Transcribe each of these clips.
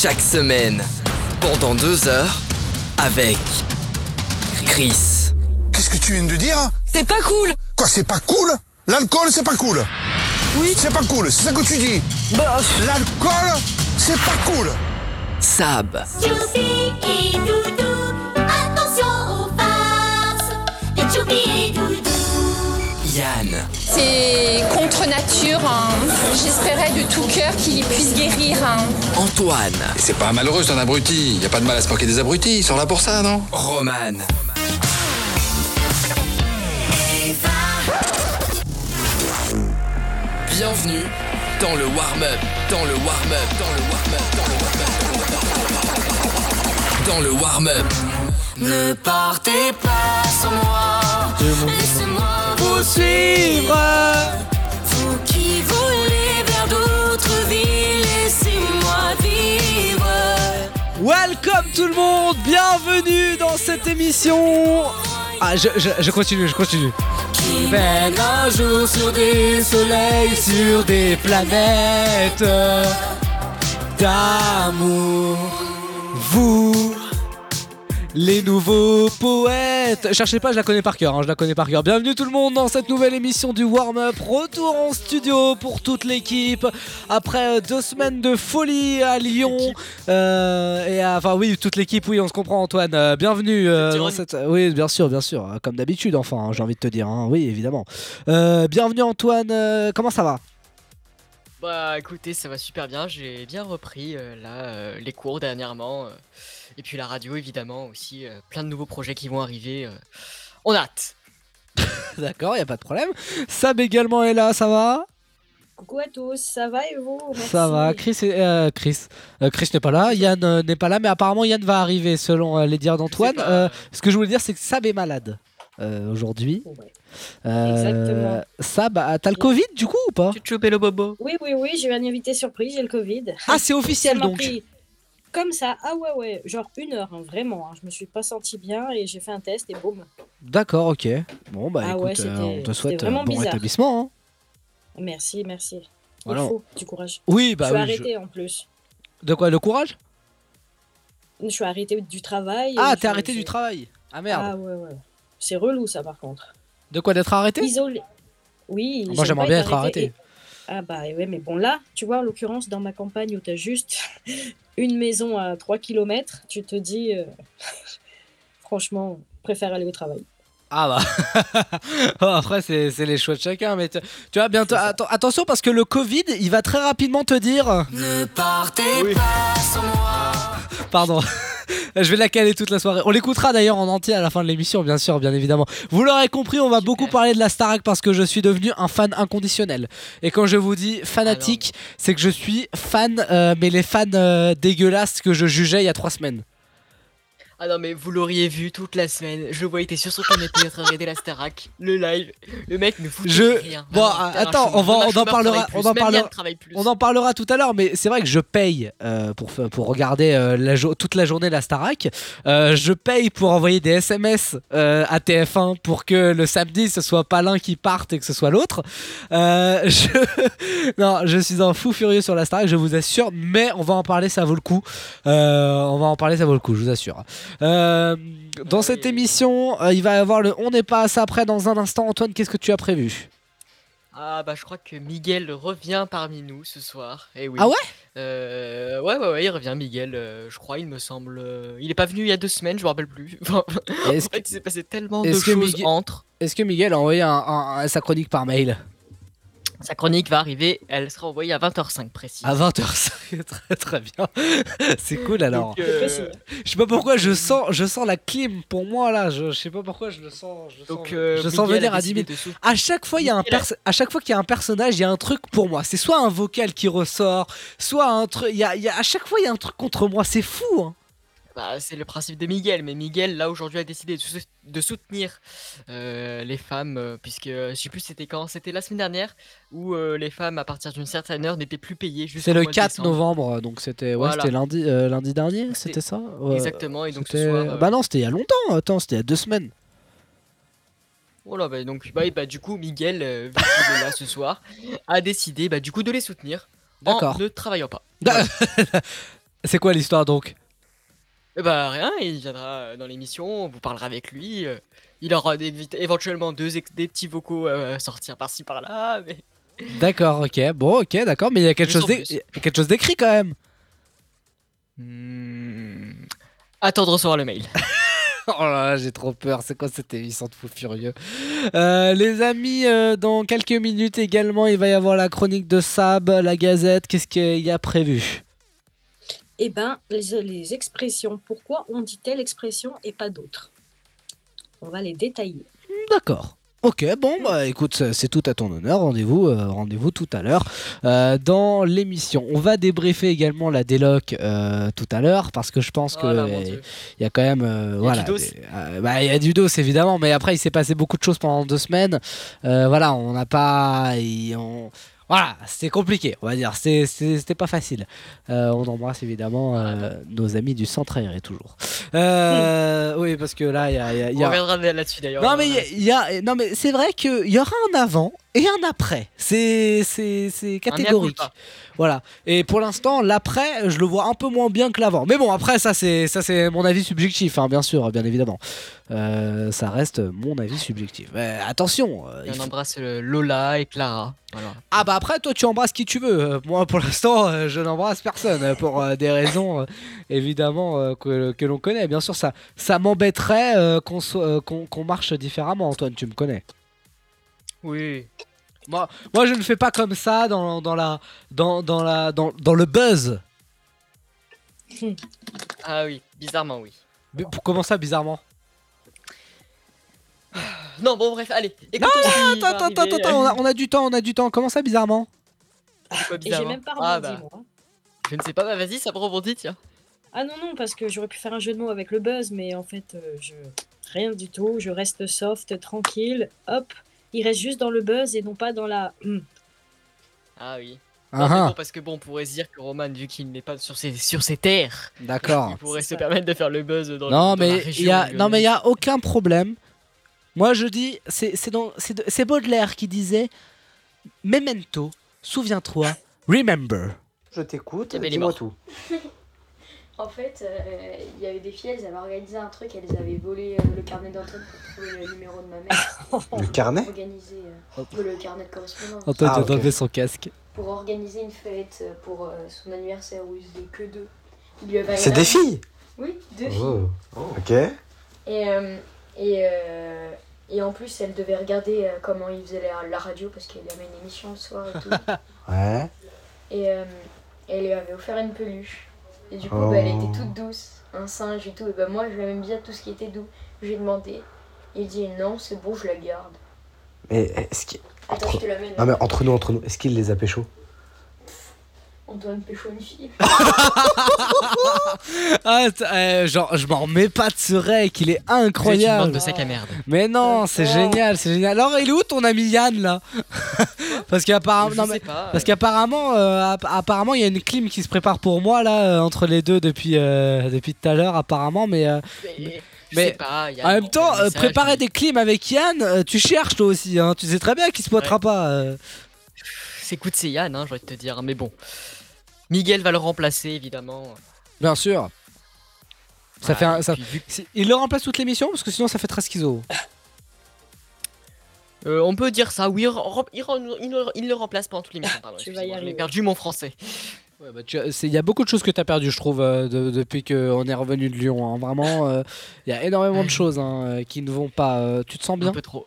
Chaque semaine, pendant deux heures, avec Chris. Qu'est-ce que tu viens de dire C'est pas cool. Quoi, c'est pas cool? L'alcool, c'est pas cool. Oui. C'est pas cool, c'est ça que tu dis. Bah, L'alcool, c'est pas cool. Sab, et Doudou, attention aux farces. Les et Doudou. Yann, C'est contre nature. hein. J'espérais de tout cœur qu'il puisse guérir. hein. Antoine, Et c'est pas malheureux, c'est un abruti. Y a pas de mal à se moquer des abrutis, ils sont là pour ça, non? Roman. Bienvenue dans le warm-up, dans le warm-up, dans le warm-up, dans le warm-up. Dans le warm-up. Ne partez pas sans moi. Laissez-moi vous suivre Vous qui voulez vers d'autres villes, laissez-moi vivre. Welcome tout le monde, bienvenue dans cette émission Ah, je, je, je continue, je continue. Qui mène un jour sur des soleils, sur des planètes d'amour. Vous, les nouveaux poètes. Cherchez pas, je la connais par cœur, hein, je la connais par cœur. Bienvenue tout le monde dans cette nouvelle émission du warm-up. Retour en studio pour toute l'équipe après deux semaines de folie à Lyon. Euh, et à- enfin oui, toute l'équipe, oui, on se comprend Antoine. Euh, bienvenue euh, dans cette... Oui, bien sûr, bien sûr, comme d'habitude enfin, hein, j'ai envie de te dire. hein. Oui, évidemment. Bienvenue Antoine, comment ça va? Bah écoutez, ça va super bien, j'ai bien repris là les cours dernièrement et puis la radio évidemment aussi, euh, plein de nouveaux projets qui vont arriver. euh. On a hâte. D'accord, y a pas de problème. Sab également est là, ça va? Coucou à tous, ça va et vous? Merci. Ça va, Chris, est- euh, Chris, Euh, Chris n'est pas là, Yann euh, n'est pas là, mais apparemment Yann va arriver selon euh, les dires d'Antoine. pas, Euh, ce que je voulais dire, c'est que Sab est malade euh, aujourd'hui. Ouais. Euh, Exactement. Sab, ah, t'as le Covid du coup ou pas? Tu te chopé le bobo Oui, oui, oui, j'ai eu un invité surprise, j'ai le Covid. Ah, c'est Ça officiel m'a donc. pris comme ça, ah ouais, ouais, genre une heure, hein, vraiment. hein. Je me suis pas senti bien et j'ai fait un test et boum. D'accord, ok. Bon, bah Ah écoute, ouais, euh, c'était- on te souhaite vraiment bon bizarre. rétablissement. hein. Merci, merci. Il faut du courage. Oui, bah je suis oui. je- arrêtée en plus. De quoi, le courage? Je suis arrêtée du travail. Ah, t'es arrêté du travail? Ah merde. Ah ouais, ouais. C'est relou ça par contre. De quoi d'être arrêté Isolé. Oui. Moi j'aime j'aimerais bien être arrêté. et- Ah bah ouais, mais bon là, tu vois, en l'occurrence, dans ma campagne où t'as juste une maison à 3 km, tu te dis, euh, franchement, préfère aller au travail. Ah bah. Oh, après c'est c'est les choix de chacun mais tu, tu vois bientôt atten- attention parce que le Covid il va très rapidement te dire. Ne partez pas sans moi. pardon je vais la caler toute la soirée. On l'écoutera d'ailleurs en entier à la fin de l'émission bien sûr bien évidemment. Vous l'aurez compris on va beaucoup parler de la Starac parce que je suis devenu un fan inconditionnel. Et quand je vous dis fanatique c'est que je suis fan euh, mais les fans euh, dégueulasses que je jugeais il y a trois semaines Ah non mais vous l'auriez vu toute la semaine, je le voyais, il était sur son canapé en train de regarder la Starac, le live, le mec ne foutait Je- rien. Bon, ah, attends, on va- on en parlera- on en parlera-. On en parlera tout à l'heure, mais c'est vrai que je paye euh, pour, pour regarder euh, la toute la journée la Starac. Euh, je paye pour envoyer des SMS euh, à TF1 pour que le samedi ce soit pas l'un qui parte et que ce soit l'autre. Je... non, je suis un fou furieux sur la Starac, je vous assure, mais on va en parler, ça vaut le coup. On va en parler, ça vaut le coup, je vous assure. Euh, dans cette émission, euh, il va y avoir le On n'est pas à ça après dans un instant. Antoine, qu'est-ce que tu as prévu? Ah bah je crois que Miguel revient parmi nous ce soir. Eh oui. Ah ouais? Euh, ouais ouais ouais il revient Miguel, euh, je crois il me semble. euh, Il est pas venu il y a deux semaines, je me rappelle plus. Enfin, en fait il s'est passé tellement de choses Miguel- entre. Est-ce que Miguel a envoyé un- un- un- sa chronique par mail? Sa chronique va arriver, elle sera envoyée à 20h05 précis. À 20h, très très bien. C'est cool alors. Donc, euh. Je sais pas pourquoi je sens, je sens la clim pour moi là. Je, je sais pas pourquoi je le sens. Je, donc, sens, euh, je sens venir a à 10 000. décidé de sou- À chaque fois, il y a un Miguel a- perso- à chaque fois qu'il y a un personnage, il y a un truc pour moi. C'est soit un vocal qui ressort, soit un truc. Il y a, il y a- à chaque fois, il y a un truc contre moi. C'est fou. Hein. Bah, c'est le principe de Miguel, mais Miguel, là, aujourd'hui, a décidé de, sou- de soutenir euh, les femmes, euh, puisque euh, je sais plus c'était quand, c'était la semaine dernière, où euh, les femmes, à partir d'une certaine heure, n'étaient plus payées. jusqu'au C'est le mois de 4 décembre. novembre, donc c'était ouais, Voilà. c'était lundi, euh, lundi dernier, c'était ça? Ouais. Exactement, et donc ce C'était- soir. euh, Bah non, c'était il y a longtemps. Attends, c'était il y a deux semaines. Voilà, bah, donc, bah, et bah, du coup, Miguel, euh, vu qu'il est là ce soir, a décidé, bah, du coup, de les soutenir. En D'accord. ne travaillant pas. C'est quoi l'histoire donc? Eh bah rien, il viendra euh, dans l'émission, on vous parlera avec lui. euh, il aura des, éventuellement deux ex- des petits vocaux euh, à sortir par-ci par-là. Mais... D'accord, ok. Bon, ok, d'accord, mais il y a quelque chose sans d'é- plus. il y a quelque chose d'écrit quand même. Hmm, Attends de recevoir le mail. Oh là là, j'ai trop peur. C'est quoi cette émission de fou furieux? Euh, Les amis, euh, dans quelques minutes également, il va y avoir la chronique de Sab, la Gazette. Qu'est-ce qu'il y a prévu? Eh ben, les, les expressions. Pourquoi on dit telle expression et pas d'autre? On va les détailler. D'accord. Ok, bon, bah écoute, c'est- c'est tout à ton honneur. Rendez-vous euh, rendez-vous tout à l'heure euh, dans l'émission. On va débriefer également la déloc euh, tout à l'heure parce que je pense Oh là, que mon euh, Dieu. il y a quand même euh, a voilà euh, bah, il y a du dos évidemment mais après il s'est passé beaucoup de choses pendant deux semaines Euh, voilà on n'a pas on- voilà c'était compliqué on va dire c'était pas facile Euh, on embrasse évidemment euh, nos amis du centre aéré toujours Euh, oui parce que là il y a, y On reviendra là-dessus d'ailleurs. non mais y a- non mais c'est vrai qu'il y aura un avant et un après. C'est c'est c'est catégorique. Voilà. Et pour l'instant, l'après, je le vois un peu moins bien que l'avant. Mais bon, après, ça c'est ça c'est mon avis subjectif, hein, bien sûr, bien évidemment. Euh, ça reste mon avis subjectif. Mais attention. euh, Et on faut- embrasse euh, Lola et Clara. Voilà. Ah bah après, toi tu embrasses qui tu veux. Moi, pour l'instant, je n'embrasse personne pour des raisons évidemment que, que l'on connaît. Bien sûr, ça ça m'embêterait qu'on soit- qu'on qu'on marche différemment. Antoine, tu me connais. Oui. Moi, moi, je ne fais pas comme ça dans, dans la dans, dans la dans, dans le buzz. Ah oui, bizarrement oui. Mais pour- comment ça, bizarrement? Non bon bref, allez. Attends, attends, attends, arriver. attends, on a, on a du temps, on a du temps. Comment ça, bizarrement? Et j'ai même pas Ah rebondi, bah, moi. je ne sais pas, bah vas-y, ça me rebondit, tiens. Ah non, non, parce que j'aurais pu faire un jeu de mots avec le buzz, mais en fait, euh, je... rien du tout. Je reste soft, tranquille. Hop, il reste juste dans le buzz et non pas dans la. hum. Ah oui. Ah, Non, mais ah, bon, parce que bon, on pourrait se dire que Roman, vu qu'il n'est pas sur ses, sur ses terres, D'accord. il pourrait C'est se ça. permettre de faire le buzz dans, Non, dans la mais il région y a, non, mais il y lyonnaise. a aucun problème. Moi, je dis, c'est Baudelaire qui disait Memento, souviens-toi, remember. Je t'écoute, Eh ben, il dis-moi tout. En fait, euh, il y avait des filles, elles avaient organisé un truc, elles avaient volé euh, le carnet d'Antoine pour trouver le numéro de ma mère. Le carnet Organisé euh, le carnet de correspondance. Antoine Ah, vient ok. d'enlever son casque. Pour organiser une fête euh, pour euh, son anniversaire où ils étaient que deux. Il C'est des filles Oui, deux filles. Oh. Ok. Et, euh, et, euh, et en plus, elle devait regarder euh, comment il faisait la, la radio parce qu'elle avait une émission le soir et tout. Ouais. et euh, elle lui avait offert une peluche. Et du coup, Oh. bah, elle était toute douce, un singe et tout. Et bah, moi, je l'aimais bien tout ce qui était doux. Je lui ai demandé. Il dit non, c'est bon, je la garde. Mais est-ce qu'il. Attends, Entre... je te l'amène. Non mais entre nous, entre nous, est-ce qu'il les a pécho? Antoine Pécho une fille. Ah, euh, genre, je m'en remets pas de ce rec, il est Vous êtes une bande incroyable. de sac à merde. Mais non, c'est génial, c'est génial. Alors, il est où ton ami Yann là Parce qu'apparemment, mais- pas. parce qu'apparemment, euh, app- apparemment, il y a une clim qui se prépare pour moi là euh, entre les deux depuis euh, depuis tout à l'heure apparemment, mais euh, mais, je mais sais pas, il y a en même temps, euh, préparer des clims avec Yann, euh, tu cherches toi aussi, hein. Tu sais très bien qu'il se pointera pas. euh. C'est écoute, c'est Yann, hein, j'aurais te dire. Mais bon. Miguel va le remplacer, évidemment. Bien sûr. Ça fait un- ça- puis, vu- Si- Il le remplace toute l'émission parce que sinon ça fait très schizo. Euh, on peut dire ça, oui, il, rem- il rem- il le- il le remplace pendant toute l'émission. pardon, Tu vas y excusez-moi, J'ai arriver. perdu mon français. Ouais, bah, tu as- c'est- Il y a beaucoup de choses que tu as perdu, je trouve, euh, de- depuis qu'on est revenu de Lyon. hein. Vraiment, euh, il y a énormément de choses hein, euh, qui ne vont pas. Euh, tu te sens bien? Un peu trop.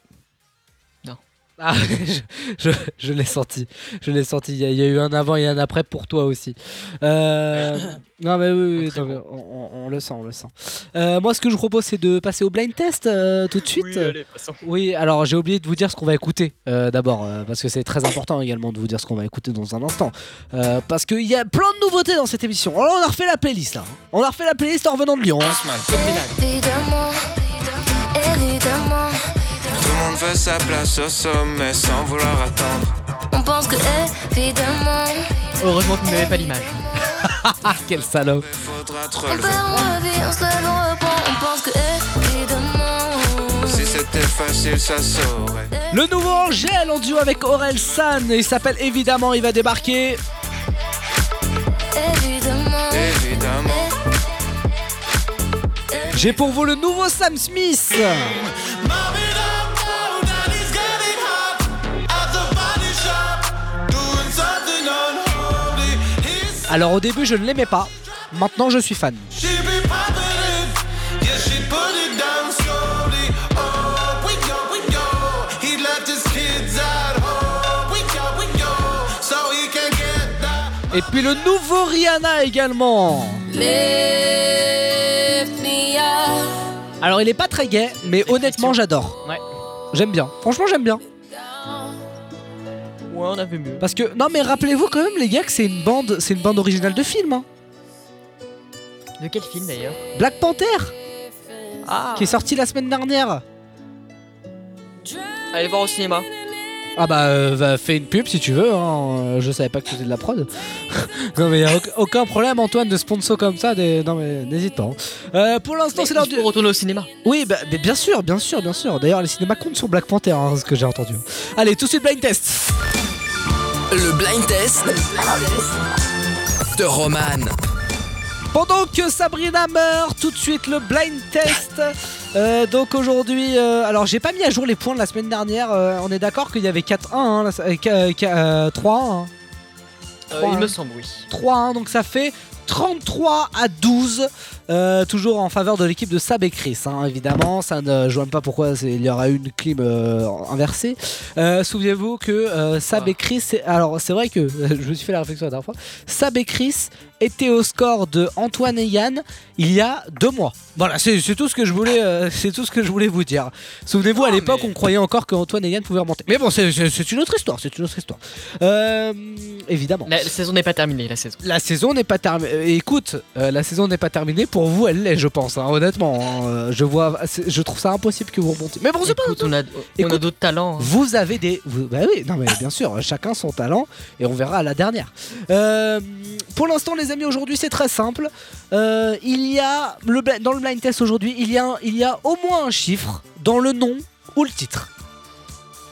Ah, je, je- je l'ai senti. Je l'ai senti. Il y, a- il y a eu un avant et un après pour toi aussi. Euh, non, mais oui, oui, Très non, mais bon. on, on- on le sent, on le sent. Euh, moi, ce que je vous propose, c'est de passer au blind test euh, tout de suite. Oui, allez, passons. Oui, alors j'ai oublié de vous dire ce qu'on va écouter euh, d'abord, euh, parce que c'est très important également de vous dire ce qu'on va écouter dans un instant. Euh, parce qu'il y a plein de nouveautés dans cette émission. Alors on a refait la playlist là. On a refait la playlist en revenant de Lyon. hein. Évidemment, évidemment, Monde veut sa place au sommet sans vouloir attendre. on pense que évidemment, Heureusement que vous n'avez pas l'image. Ah, quel te on perd, on revient, on se lève, on reprend, on pense que évidemment, Si c'était facile, ça saurait. Le nouveau Angèle en duo avec Aurel San. Il s'appelle évidemment, il va débarquer. évidemment, Évidemment. J'ai pour vous le nouveau Sam Smith. Alors au début je ne l'aimais pas, maintenant je suis fan. Et puis le nouveau Rihanna également. Alors il est pas très gay, mais honnêtement j'adore. Ouais. J'aime bien. Franchement j'aime bien. Ouais, on a vu mieux. Parce que non mais rappelez-vous quand même les gars que c'est une bande, c'est une bande originale de film. hein. De quel film d'ailleurs? Black Panther, Ah qui est sorti la semaine dernière. Allez voir au cinéma. Ah bah euh, va, fais une pub si tu veux. hein. Euh, Je savais pas que c'était de la prod. non mais y a auc- aucun problème Antoine de sponsor comme ça. Des... Non mais n'hésite pas. hein. Euh, pour l'instant c'est l'heure du. Pour retourner au cinéma. Oui, bah, mais bien sûr, bien sûr, bien sûr. D'ailleurs, les cinémas comptent sur Black Panther, hein, ce que j'ai entendu. Allez, tout de suite, blind test. Le blind test de Roman. Pendant que Sabrina meurt, tout de suite le blind test. Euh, donc aujourd'hui, euh, alors j'ai pas mis à jour les points de la semaine dernière. euh, on est d'accord qu'il y avait 4-1, hein, là, euh, qu- qu- euh, 3-1. hein. Euh, Trois, il hein. me semble, oui. 3-1, donc ça fait 33 à 12. euh, toujours en faveur de l'équipe de Sab et Chris, hein, évidemment. Ça ne, je vois même pas pourquoi il y aura eu une clim euh, inversée. Euh, Souvenez-vous que Sab et Chris, alors c'est vrai que je me suis fait la réflexion la dernière fois. Sab et Chris étaient au score de Antoine et Yann il y a deux mois. Voilà, c'est tout ce que je voulais, euh, c'est tout ce que je voulais vous dire. Souvenez-vous, à l'époque, mais- on croyait encore que Antoine et Yann pouvaient remonter. Mais bon, c'est- une autre histoire, c'est une autre histoire. Euh, évidemment. La, la saison n'est pas terminée, la saison. La saison n'est pas terminée. Écoute, euh, la saison n'est pas terminée. Pour vous, elle l'est, je pense. hein, honnêtement, hein. Je vois, je trouve ça impossible que vous remontiez. Mais bon, c'est pas. Écoute, on a, on a Écoute, d'autres talents. hein. Vous avez des. vous- bah oui, non mais bien sûr, chacun son talent et on verra à la dernière. Pour l'instant, les amis, aujourd'hui c'est très simple. Euh, il y a le, dans le blind test aujourd'hui, il y a il y a au moins un chiffre dans le nom ou le titre,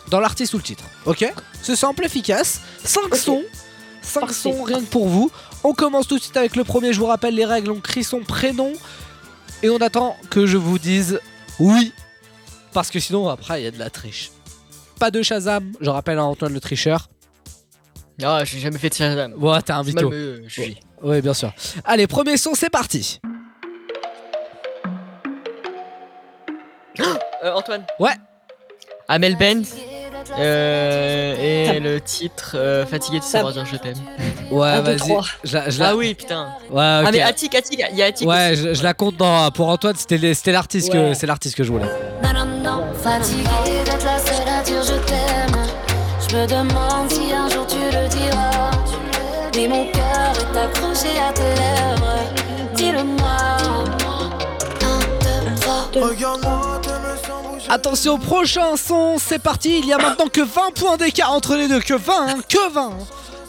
dans l'artiste ou le titre. Ok, c'est simple, efficace. 5 sons, 5 Parfait. sons rien que pour vous. On commence tout de suite avec le premier. Je vous rappelle les règles. On crie son prénom et on attend que je vous dise oui parce que sinon après il y a de la triche. Pas de Shazam, je rappelle à Antoine le tricheur. Ah, j'ai jamais fait de Shazam. Ouais, t'es un C'est mal vito. me juger. Oui, bien sûr. Allez, premier son, c'est parti. Euh, Antoine Ouais. Amel Bent. euh, et le titre euh, Fatigué de savoir dire je t'aime. Ouais, vas-y. trois. Je la- je la- Ah oui, putain. Ouais, Ah, ok. mais Attic, Attic, il y a Attic. Ouais, aussi. je, je la compte dans. Pour Antoine, c'était les- c'était l'artiste que Ouais. c'est l'artiste que je voulais. Non, non, non, fatigué d'être la seule à dire je t'aime. Je me demande si un jour tu le diras. Mais mon cœur est accroché à tes lèvres. Dis-le-moi. Attention, prochain son, c'est parti. Il y a maintenant que 20 points d'écart entre les deux. Que 20, hein, que 20. hein.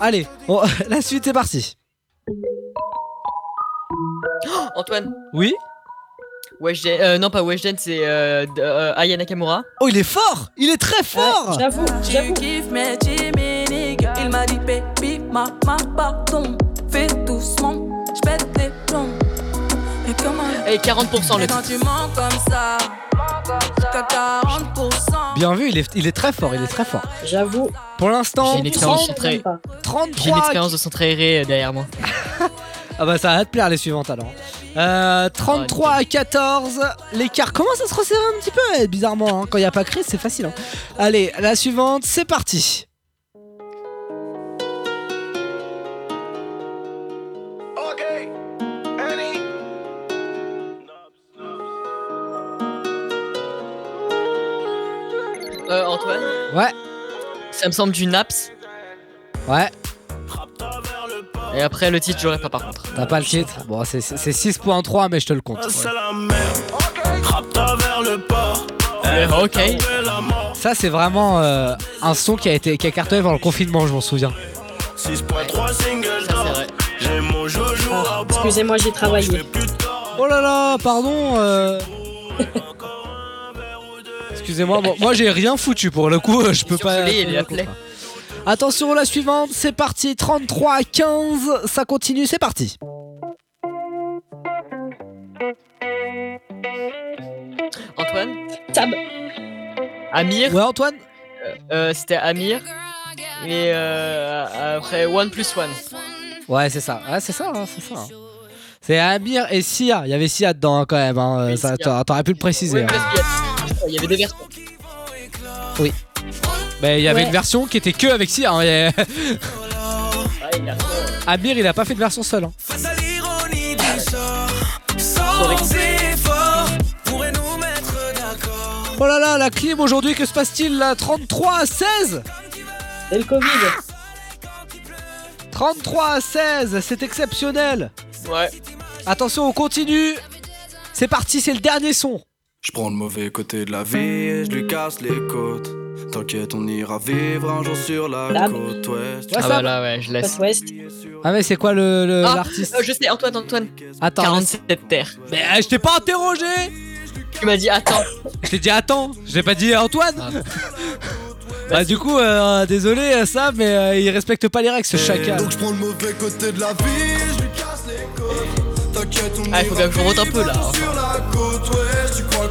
Allez, la suite est partie. Antoine. Oui? Weshden, euh, non pas Weshden, c'est euh, euh, Aya Nakamura. Oh, il est fort Il est très fort J'avoue, j'avoue. mais Jimmy Il m'a dit baby, maman, pardon. Fais doucement, j'pète des plombs. Mais comment Et 40% le Et quand titre. tu mens comme ça, t'as 40%. Bien vu, il est, il est très fort, il est très fort. J'avoue. Pour l'instant, J'ai une expérience 30, très- Même pas. J'ai une 33 expérience de centre aéré euh, derrière moi. Ah bah ça va te plaire les suivantes alors. Euh, 33 à 14, l'écart commence à se resserrer un petit peu eh, bizarrement. hein. Quand il n'y a pas Chris, c'est facile. hein. Allez, la suivante, c'est parti. Euh, Antoine, Ouais, ça me semble du Naps. ouais, Et après le titre, j'aurais pas par contre. t'as pas le titre? Bon, c'est c'est 6.3, mais je te le compte. ouais. Euh, ok. Ça, c'est vraiment euh, un son qui a été qui a cartonné pendant le confinement, je m'en souviens. Vrai. Ah, Excusez-moi, j'ai travaillé. Oh là là, pardon. euh. Excusez-moi, moi, moi, j'ai rien foutu pour le coup, euh, je peux pas. Sully, il Attention, la suivante, c'est parti. 33 à 15, ça continue, c'est parti. Antoine Tab. Amir Ouais, Antoine euh, euh, C'était Amir. Et euh, après, One plus One. Ouais, c'est ça. Ouais, c'est ça, hein, c'est ça. Hein. C'est Amir et Sia. Il y avait Sia dedans hein, quand même. Hein. T'aurais pu le préciser. Hein. Il y avait des versions. Oui. Mais il y avait Ouais. une version qui était que avec Sia. hein, et- Amir, il a pas fait de version seule. hein. Face à l'ironie du sort, sans effort, pourrait nous mettre d'accord. Oh là là, la clim aujourd'hui, que se passe-t-il là? 33 à 16 C'est le Covid. 33 à 16, c'est exceptionnel. Ouais. Attention, on continue. C'est parti, c'est le dernier son. Je prends le mauvais côté de la vie et je lui casse les côtes. T'inquiète, on ira vivre un jour sur la Dab. côte ouest. Ouais, Ah bah là, ouais, je laisse. Côte ouest. Ah mais c'est quoi le le- Ah, l'artiste euh, je sais, Antoine, Antoine. Attends, 47 terres. mais euh, je t'ai pas interrogé. Tu m'as dit attends. Je t'ai dit attends, je t'ai pas dit Antoine. Ah. bah du coup, euh, désolé euh, ça, mais euh, il respecte pas les règles ce chacal. Donc je prends le mauvais côté de la vie je lui casse les côtes. T'inquiète, on Ah, il faut ira bien que je remonte un peu, là. vivre Sur la côte ouest, tu crois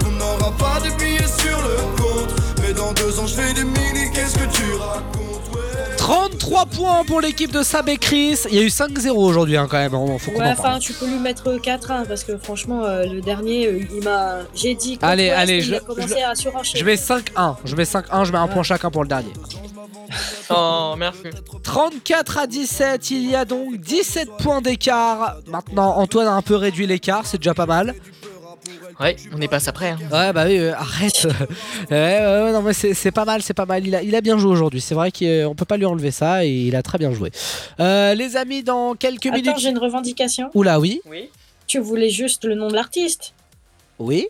deux ans, je fais des mini, qu'est-ce que tu racontes, ouais. 33 points pour l'équipe de Sab et Chris. Il y a eu 5-0 aujourd'hui hein, quand même. hein, Faut qu'on Ouais, en parle. enfin, tu peux lui mettre 4 1 parce que franchement, euh, le dernier, euh, il m'a. J'ai dit. Allez, ouest, allez, je- commencé à. Je mets 5-1. Je mets 5-1, je mets un point chacun pour le dernier. Oh, merci. 34 à 17, il y a donc 17 points d'écart. Maintenant, Antoine a un peu réduit l'écart, c'est déjà pas mal. Ouais, on est passé après. hein. Ouais, bah oui, euh, arrête. ouais, ouais, ouais, non, mais c'est c'est pas mal, c'est pas mal. Il a, il a bien joué aujourd'hui. C'est vrai qu'on peut pas lui enlever ça et il a très bien joué. Euh, les amis, dans quelques Attends, minutes. j'ai une revendication. Oula, oui. Oui. Tu voulais juste le nom de l'artiste. Oui.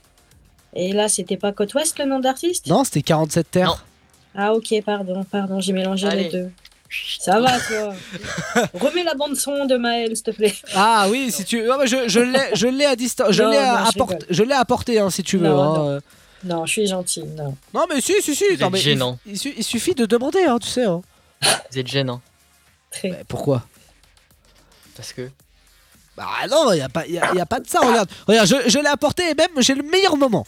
Et là, c'était pas Côte Ouest le nom d'artiste Non, c'était 47 terres. Non. Ah, ok, pardon, pardon, j'ai mélangé Allez. les deux. Ça va, toi. Remets la bande-son de Maël, s'il te plaît. Ah oui, si tu. Ah, bah, je je l'ai je l'ai à distance. Je l'ai à je l'ai apporté, hein, si tu veux. Non, hein, non. euh. Non, je suis gentil, non. Non, mais si, si, si. Vous non, êtes mais il- gênant. Il, su- il suffit de demander, hein, tu sais. hein. Vous êtes gênant. Très. Mais pourquoi? Parce que? Bah non, il y a pas, y a, y a pas de ça. Regarde, regarde, je, je l'ai apporté et même j'ai le meilleur moment.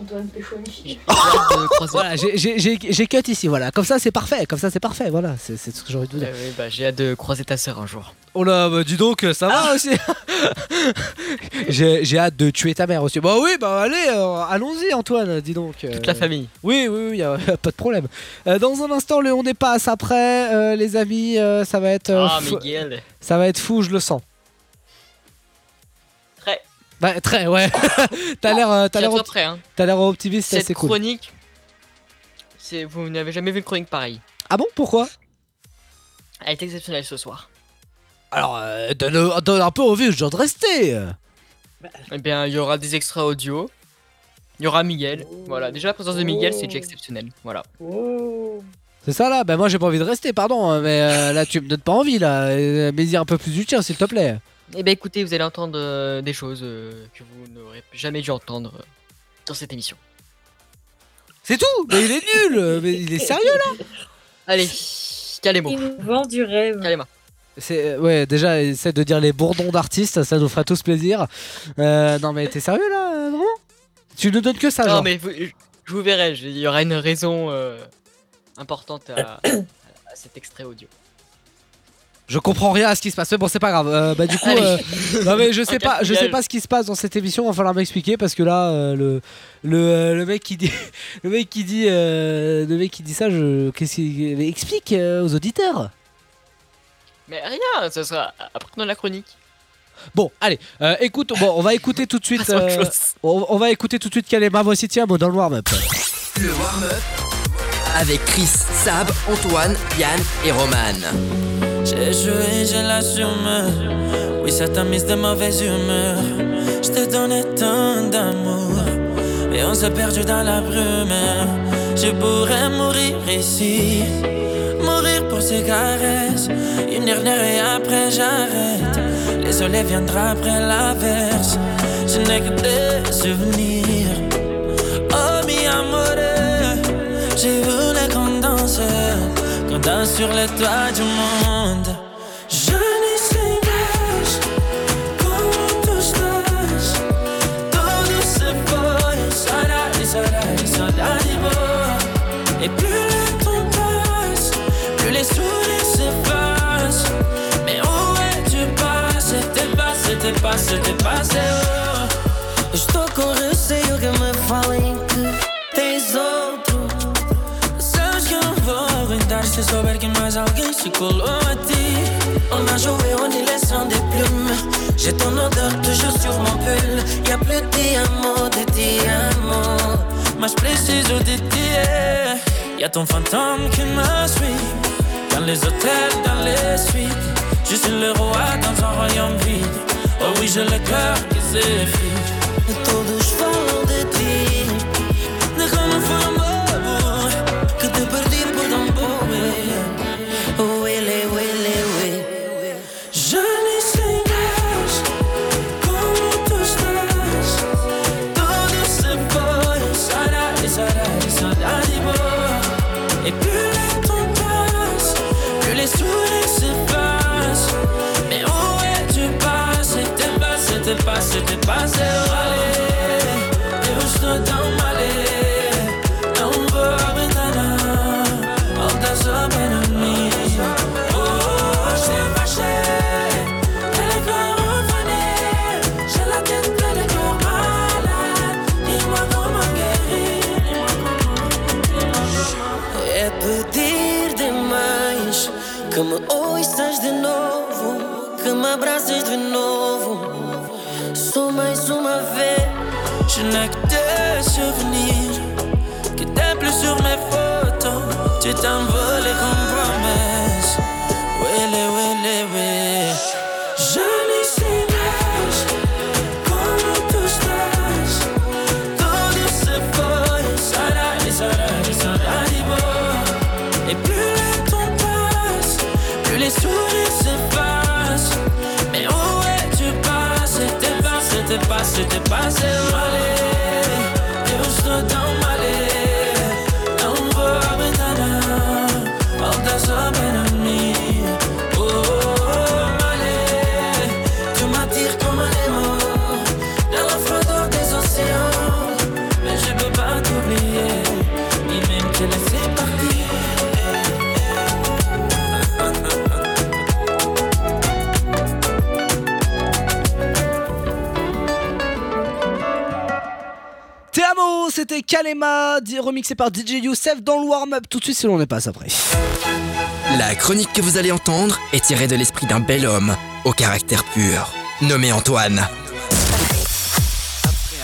Antoine. Voilà, j'ai- j'ai j'ai- j'ai cut ici. Voilà, comme ça c'est parfait. Comme ça c'est parfait. Voilà, c'est c'est ce que j'ai envie de vous dire. Euh, oui, bah, j'ai hâte de croiser ta sœur un jour. Oh là, bah, dis donc, ça va aussi. j'ai j'ai hâte de tuer ta mère aussi. Bah oui, bah allez, euh, allons-y, Antoine. Dis donc. euh, Toute la famille. Oui, oui, oui, y a, y a pas de problème. Euh, dans un instant, le on n'est pas après, euh, les amis. euh, ça va être, euh, Ah, Miguel. ça va être fou, je le sens. Bah très, ouais. t'as l'air, euh, t'as l'air, op- hein. t'as l'air optimiste, Cette c'est cool. chronique. c'est Vous n'avez jamais vu une chronique pareille. Ah bon, pourquoi? Elle est exceptionnelle ce soir. Alors, euh, donne, donne un peu envie aux gens de rester. Eh bien, il y aura des extraits audio. Il y aura Miguel. Voilà, déjà la présence de Miguel, c'est déjà exceptionnel. Voilà. C'est ça là? Bah moi j'ai pas envie de rester, pardon, hein, mais euh, là tu me donnes pas envie là. Euh, Mais dis un peu plus du tien s'il te plaît. Eh bien, écoutez, vous allez entendre euh, des choses euh, que vous n'aurez jamais dû entendre euh, dans cette émission. C'est tout Mais il est nul Mais il est sérieux là Allez, calez-moi. Il nous vend du rêve. Calez-moi. C'est euh, ouais déjà essaie de dire les bourdons d'artistes, ça nous fera tous plaisir. Euh, non mais t'es sérieux là euh, Vraiment? Tu nous donnes que ça Non, genre mais vous- je je vous verrai, je- il y aura une raison euh, importante à, à cet extrait audio. Je comprends rien à ce qui se passe. Mais bon, c'est pas grave. Euh, bah du coup, euh, non mais je sais pas, je sais pas ce qui se passe dans cette émission. Va falloir m'expliquer parce que là, euh, le le euh, le mec qui dit, le mec qui dit, euh, le mec qui dit ça, je qu'est-ce qu'il explique euh, aux auditeurs. Mais rien, ça sera après dans la chronique. Bon, allez, euh, écoute, bon, on va écouter tout de suite. Euh, on, on va écouter tout de suite Kalema. Voici tiens, mot dans le warm-up. Le warm-up avec Chris, Sab, Antoine, Yann et Roman. J'ai joué, je l'assume. Oui, ça t'a mis de mauvaise humeur. Je te donnais tant d'amour. Et on s'est perdu dans la brume. Je pourrais mourir ici. Mourir pour ces caresses. Une dernière et après j'arrête. Les soleils viendra après l'averse. Je n'ai que des souvenirs. Oh mi amore, j'ai sur les toits du monde. Je ne sais pas Comment tout estás Todo se foi Sarai, sarai, sarai de Et plus le temps passe Plus les sourires s'effacent. Mais où es-tu passé? T'es passé, t'es passé, t'es passé, se souber que mais alguém se colou a ti. On a joué, on les sans des plumes. J'ai ton odeur toujours sur mon pull. Y'a plus de diamants, de diamants. Mas preciso de ti. Y'a ton fantôme qui me suit. Dans les hôtels, dans les suites. Je suis le roi dans un royaume vide. Oh oui, j'ai le cœur qui s'effrite. Passé, t'es passé, je n'ai que tes souvenirs, que t'es plus sur mes photos. Tu t'envoles comme promesse. Wele, wele, wele. T'es passé, t'es passé, t'es passé. Allez, eu estou tão c'était Kalema, remixé par DJ Youssef dans le warm-up. Tout de suite, si l'on est passe après. La chronique que vous allez entendre est tirée de l'esprit d'un bel homme au caractère pur, nommé Antoine.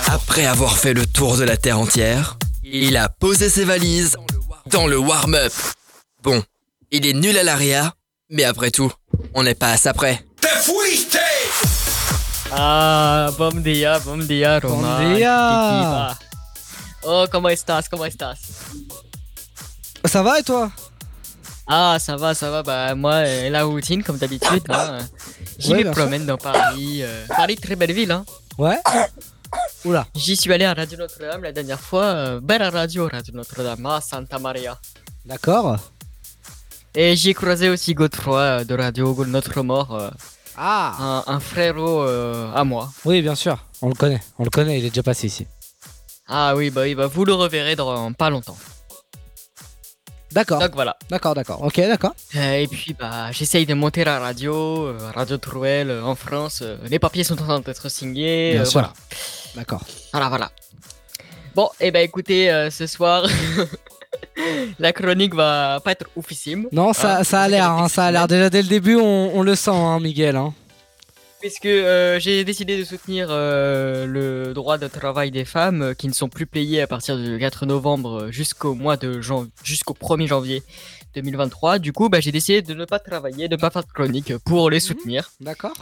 Après avoir fait le tour de la Terre entière, il a posé ses valises dans le warm-up. Bon, il est nul à l'aria, mais après tout, on n'est pas à ça près. Ah, bom dia, bom dia, Roma. Bom dia. Oh, comment estás, comment estás? Ça va et toi? Ah, ça va, ça va. Bah, moi, euh, la routine, comme d'habitude. hein. J'y Ouais, me promène dans Paris. euh, Paris, très belle ville. Hein. Ouais. Oula. J'y suis allé à Radio Notre-Dame la dernière fois. euh, belle radio, Radio Notre-Dame, à Santa Maria. D'accord. Et j'ai croisé aussi Godefroy de Radio Notre Mort. Ah. un, un frérot à moi. Oui, bien sûr. On le connaît. On le connaît, il est déjà passé ici. Ah oui, bah oui, bah vous le reverrez dans pas longtemps. D'accord. Donc voilà. D'accord, d'accord. Ok, d'accord. Euh, Et puis bah j'essaye de monter la radio, euh, Radio Trouel euh, en France. les papiers sont en train d'être signés. Bien sûr. Voilà. D'accord. Voilà, voilà. Bon, et ben écoutez, euh, ce soir, la chronique va pas être oufissime. Non, ça, hein, ça a l'air, hein, ça a l'air. Déjà dès le début, on, on le sent, hein, Miguel. Hein. Puisque euh, j'ai décidé de soutenir euh, le droit de travail des femmes euh, qui ne sont plus payées à partir du 4 novembre euh, jusqu'au mois de jan- jusqu'au 1er janvier 2023. Du coup, bah, j'ai décidé de ne pas travailler, de ne pas faire de chronique pour les soutenir. D'accord.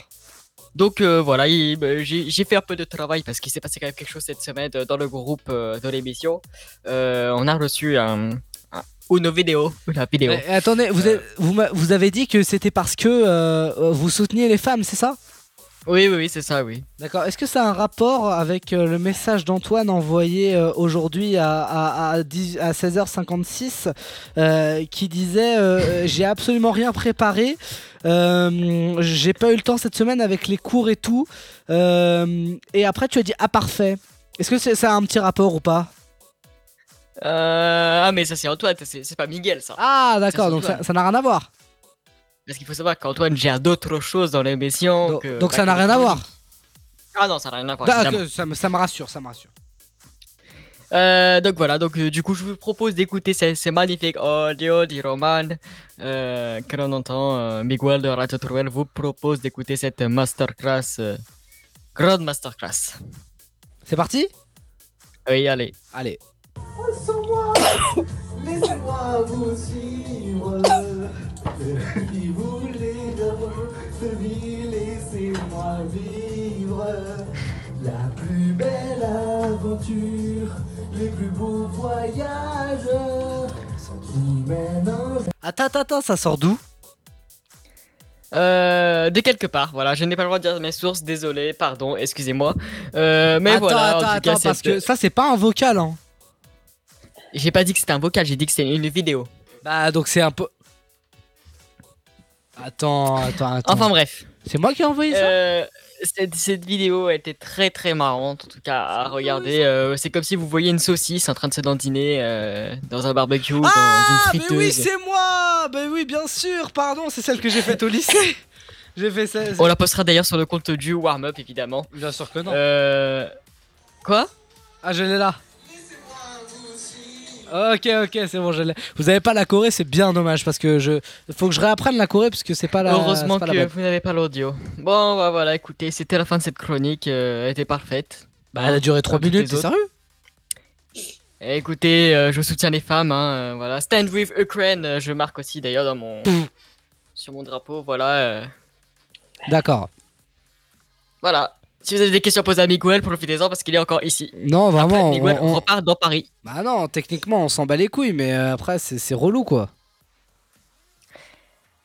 Donc euh, voilà, il- bah, j'ai fait un peu de travail parce qu'il s'est passé quand même quelque chose cette semaine dans le groupe de l'émission. Euh, on a reçu un, un- une vidéo, la vidéo. Attendez, vous, avez, vous, vous avez dit que c'était parce que vous souteniez les femmes, c'est ça? Oui, oui, oui, c'est ça, oui. D'accord. Est-ce que ça a un rapport avec euh, le message d'Antoine envoyé euh, aujourd'hui à, à, à 10 à 16h56 euh, qui disait J'ai absolument rien préparé. J'ai pas eu le temps cette semaine avec les cours et tout. et après, tu as dit Ah, parfait. Est-ce que c'est- ça a un petit rapport ou pas? Euh, ah, mais ça c'est Antoine, c'est pas Miguel ça. Ah, d'accord. Donc ça n'a rien à voir. Parce qu'il faut savoir qu'Antoine gère d'autres choses dans l'émission. que- Donc bah, ça n'a rien à voir. Ah non, ça n'a rien à voir. D'accord, évidemment. ça, me- ça me rassure, ça me rassure. Euh, donc voilà, donc euh, du coup je vous propose d'écouter ces, ces magnifiques audios du Roman euh, que l'on entend. euh, Miguel de Radio Truel vous propose d'écouter cette masterclass, euh, grande masterclass. C'est parti? Oui, allez. Allez. Laissez-moi vous suivre. De votre vie, laissez-moi vivre la plus belle aventure, les plus beaux voyages qui mènent un Attends, attends, attends, ça sort d'où? Euh, de quelque part, voilà, je n'ai pas le droit de dire mes sources, désolé, pardon, excusez-moi. Euh, mais Attends, voilà, en attends, tout cas, attends, parce que ça, c'est pas un vocal, hein. J'ai pas dit que c'était un vocal, j'ai dit que c'était une vidéo. Bah, donc c'est un peu. Attends, attends, attends. Enfin bref. C'est moi qui ai envoyé ça Euh, cette, cette vidéo était très très marrante en tout cas à regarder. euh, c'est comme si vous voyez une saucisse en train de se dandiner euh, dans un barbecue, dans une Ah, mais friteuse. oui, c'est moi Bah oui, bien sûr, pardon, c'est celle que j'ai faite au lycée. J'ai fait ça. On la postera d'ailleurs sur le compte du warm up évidemment. Bien sûr que non. Euh... Quoi? Ah, je l'ai là. Ok, ok, c'est bon, je l'ai. Vous avez pas la Corée, c'est bien dommage parce que je. Faut que je réapprenne la Corée parce que c'est pas la. Heureusement pas que la vous n'avez pas l'audio. Bon bah voilà, écoutez, c'était la fin de cette chronique, euh, elle était parfaite. Bah, elle a duré 3 Comme toutes minutes, t'es sérieux? Écoutez, euh, je soutiens les femmes, hein, euh, voilà. Stand with Ukraine, je marque aussi d'ailleurs dans mon sur mon drapeau, voilà. D'accord. Voilà. Si vous avez des questions posées à Miguel, profitez-en parce qu'il est encore ici. Non, vraiment. Après, Miguel on- on- repart dans Paris. Bah non, techniquement, on s'en bat les couilles, mais euh, après, c'est c'est relou quoi.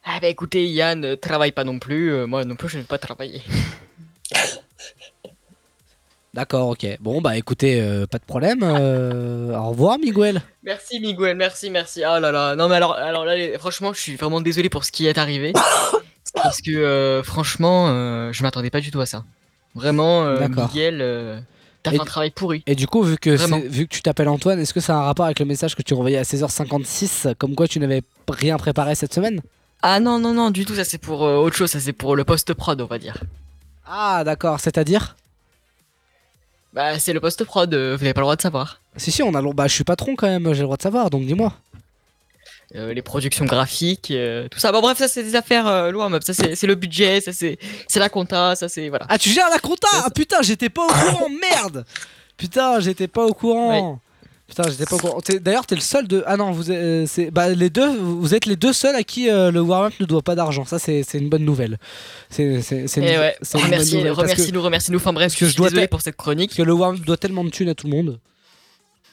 Ah bah écoutez, Yann ne travaille pas non plus. euh, moi non plus, je ne vais pas travailler. D'accord, ok. Bon, bah écoutez, euh, pas de problème. euh, au revoir, Miguel. Merci Miguel, merci, merci. Ah là là. Non mais alors, alors là, les- franchement, je suis vraiment désolé pour ce qui est arrivé. parce que euh, franchement, euh, je m'attendais pas du tout à ça. Vraiment, euh, D'accord. Miguel, euh, t'as Et fait un travail pourri. Et du coup, vu que, Vraiment. c'est- vu que tu t'appelles Antoine, est-ce que ça a un rapport avec le message que tu envoyé à 16h56, comme quoi tu n'avais rien préparé cette semaine? Ah non, non, non, du tout, ça c'est pour euh, autre chose, ça c'est pour le post-prod, on va dire. Ah, d'accord, c'est-à-dire? Bah c'est le post-prod, euh, vous n'avez pas le droit de savoir. Si, si, on a le... Bah, je suis patron quand même, j'ai le droit de savoir, donc dis-moi. Euh, les productions graphiques, euh, tout ça. Bon bref, ça c'est des affaires euh, loin, mais ça c'est le budget, ça c'est la compta, ça c'est voilà. Ah, tu gères la compta? Ah putain, j'étais pas au courant, merde Putain, j'étais pas au courant. Putain, j'étais pas au courant. D'ailleurs, t'es le seul de. Ah non, vous êtes, euh, bah, les deux, vous êtes les deux seuls à qui le warm-up ne doit pas d'argent. Ça, c'est une bonne nouvelle. C'est une, ouais, remercie, remercie-nous, remercie-nous. Enfin bref, parce que je je suis dois désolé te- pour cette chronique. Parce que le warm-up doit tellement de thunes à tout le monde.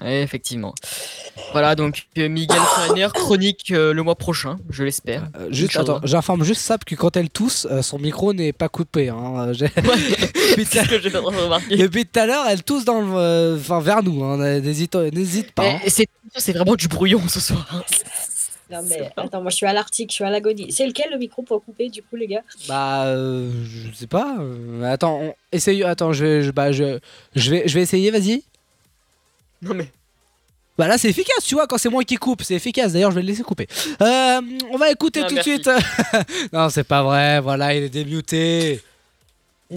Ouais, effectivement. Voilà, donc euh, Miguel Feiner, chronique euh, le mois prochain, je l'espère. Euh, Juste, attends, j'informe juste Sap que quand elle tousse, euh, son micro n'est pas coupé. Hein. J'ai- Depuis C'est ce que j'ai fait remarquer. Depuis tout à l'heure, elle tousse dans le, euh, enfin, vers nous. hein. N'hésite n'hésite pas. hein. C'est c'est vraiment du brouillon ce soir. hein. Non mais attends, moi je suis à l'Arctique, je suis à l'agonie. C'est lequel le micro pour couper du coup les gars? Bah, euh, je sais pas. attends, on- essaye. Attends, je vais, je, bah, je, je vais, je vais essayer. Vas-y. Non mais. Bah là, c'est efficace, tu vois. Quand c'est moi qui coupe, c'est efficace. D'ailleurs, je vais le laisser couper. Euh, on va écouter Ah, tout merci. de suite. non, c'est pas vrai. Voilà, il est démuté.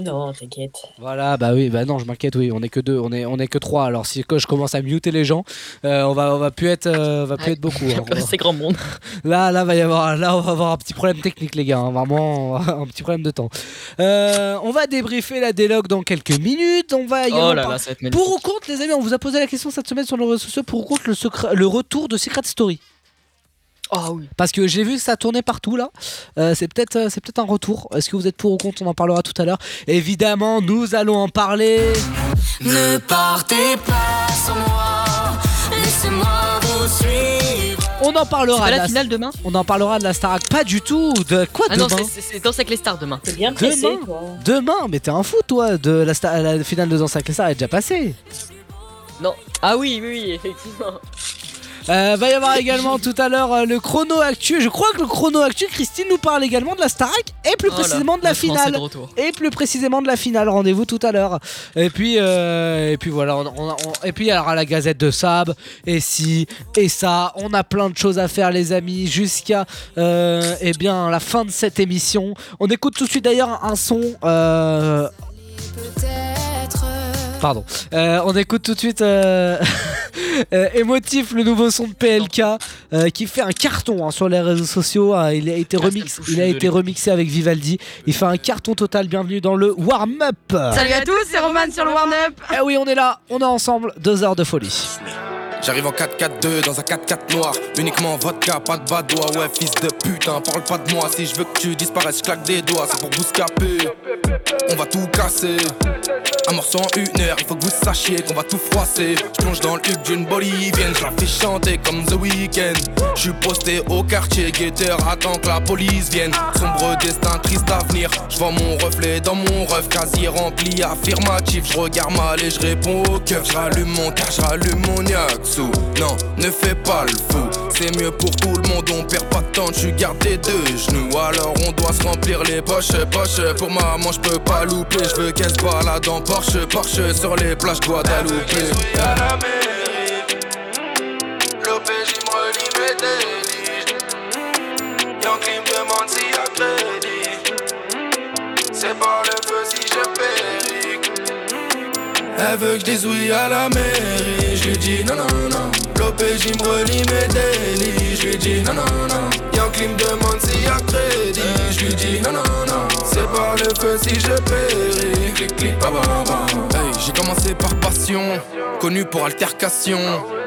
Non, t'inquiète. Voilà, bah oui, bah non, je m'inquiète, oui, on est que deux, on est, on est que trois. Alors si que je commence à muter les gens, euh, on va, on va plus être, euh, on va plus être beaucoup. hein. Va- C'est grand monde. Là, là, va y avoir, là, on va avoir un petit problème technique, les gars. hein, vraiment, un petit problème de temps. Euh, on va débriefer la délogue dans quelques minutes. On va Oh là là, ça va être. Pour ou contre, les amis, on vous a posé la question cette semaine sur les réseaux sociaux. Pour ou contre le, secret- le retour de Secret Story Ah oui. Parce que j'ai vu que ça tournait partout là. Euh, c'est peut-être, euh, c'est peut-être un retour. Est-ce que vous êtes pour ou contre? On en parlera tout à l'heure. Évidemment, nous allons en parler. Ne partez pas sans moi, laissez-moi vous suivre. On en parlera. C'est pas de la finale demain? On en parlera de la Starac. Pas du tout. De quoi Ah non, demain c'est- c'est c'est Danse avec les stars demain. C'est bien Demain, demain, mais t'es un fou toi de la, sta- la finale de Danse avec les stars est déjà passée. Non. Ah oui, oui, oui, effectivement. Euh, va y avoir également tout à l'heure euh, le chrono actu. Je crois que le chrono actu, Christine nous parle également de la Starac et plus Oh là, précisément de la finale. de retour. Et plus précisément de la finale. Rendez-vous tout à l'heure. Et puis, euh, et puis voilà. on- on- on- et puis il y aura la Gazette de Sab. Et si et ça, on a plein de choses à faire, les amis, jusqu'à euh, eh bien la fin de cette émission. On écoute tout de suite d'ailleurs un son. euh, Peut-être Pardon. Euh, on écoute tout de suite euh, euh, Émotif, le nouveau son de PLK, euh, qui fait un carton hein, sur les réseaux sociaux. hein. il a été remix, il a été remixé avec Vivaldi. Il fait un carton total. Bienvenue dans le warm up. Salut à tous, c'est Roman sur le Warm Up. Eh oui, on est là, on est ensemble. Deux heures de folie. J'arrive en 4-4-2 dans un 4-4 noir. Uniquement vodka, pas de badois. Ouais fils de putain, parle pas de moi. Si je veux que tu disparaisses, je claque des doigts. C'est pour vous scaper On va tout casser. Un morceau en une heure, il faut que vous sachiez qu'on va tout froisser. Je plonge dans le hub d'une bolivienne Je la fais chanter comme The Weeknd. Je suis posté au quartier guetteur Attends que la police vienne. Sombre destin, triste avenir. Je vois mon reflet dans mon rêve Quasi rempli, affirmatif. Je regarde mal et je réponds au cœur. Je rallume mon car, je rallume mon Non, ne fais pas le fou C'est mieux pour tout le monde, on perd pas de temps Je suis gardé deux genoux Alors on doit se remplir les poches, poches Pour maman je peux pas louper Je veux qu'elle se balade en Porsche, Porsche Sur les plages Guadeloupe à la. L'OPJ me. Yankee me demande s'il crédit. C'est par le feu si je péris. Elle veut que je dise oui à la mairie. Je lui dis non, non, non. L'OPJ me relie mes délits. Je lui dis non, non, non. Yankee me demande s'il y a crédit. Je lui dis non, non, non. C'est par le feu si je péris. Clic, clic, ba, ba, ba. J'ai commencé par passion, connu pour altercation.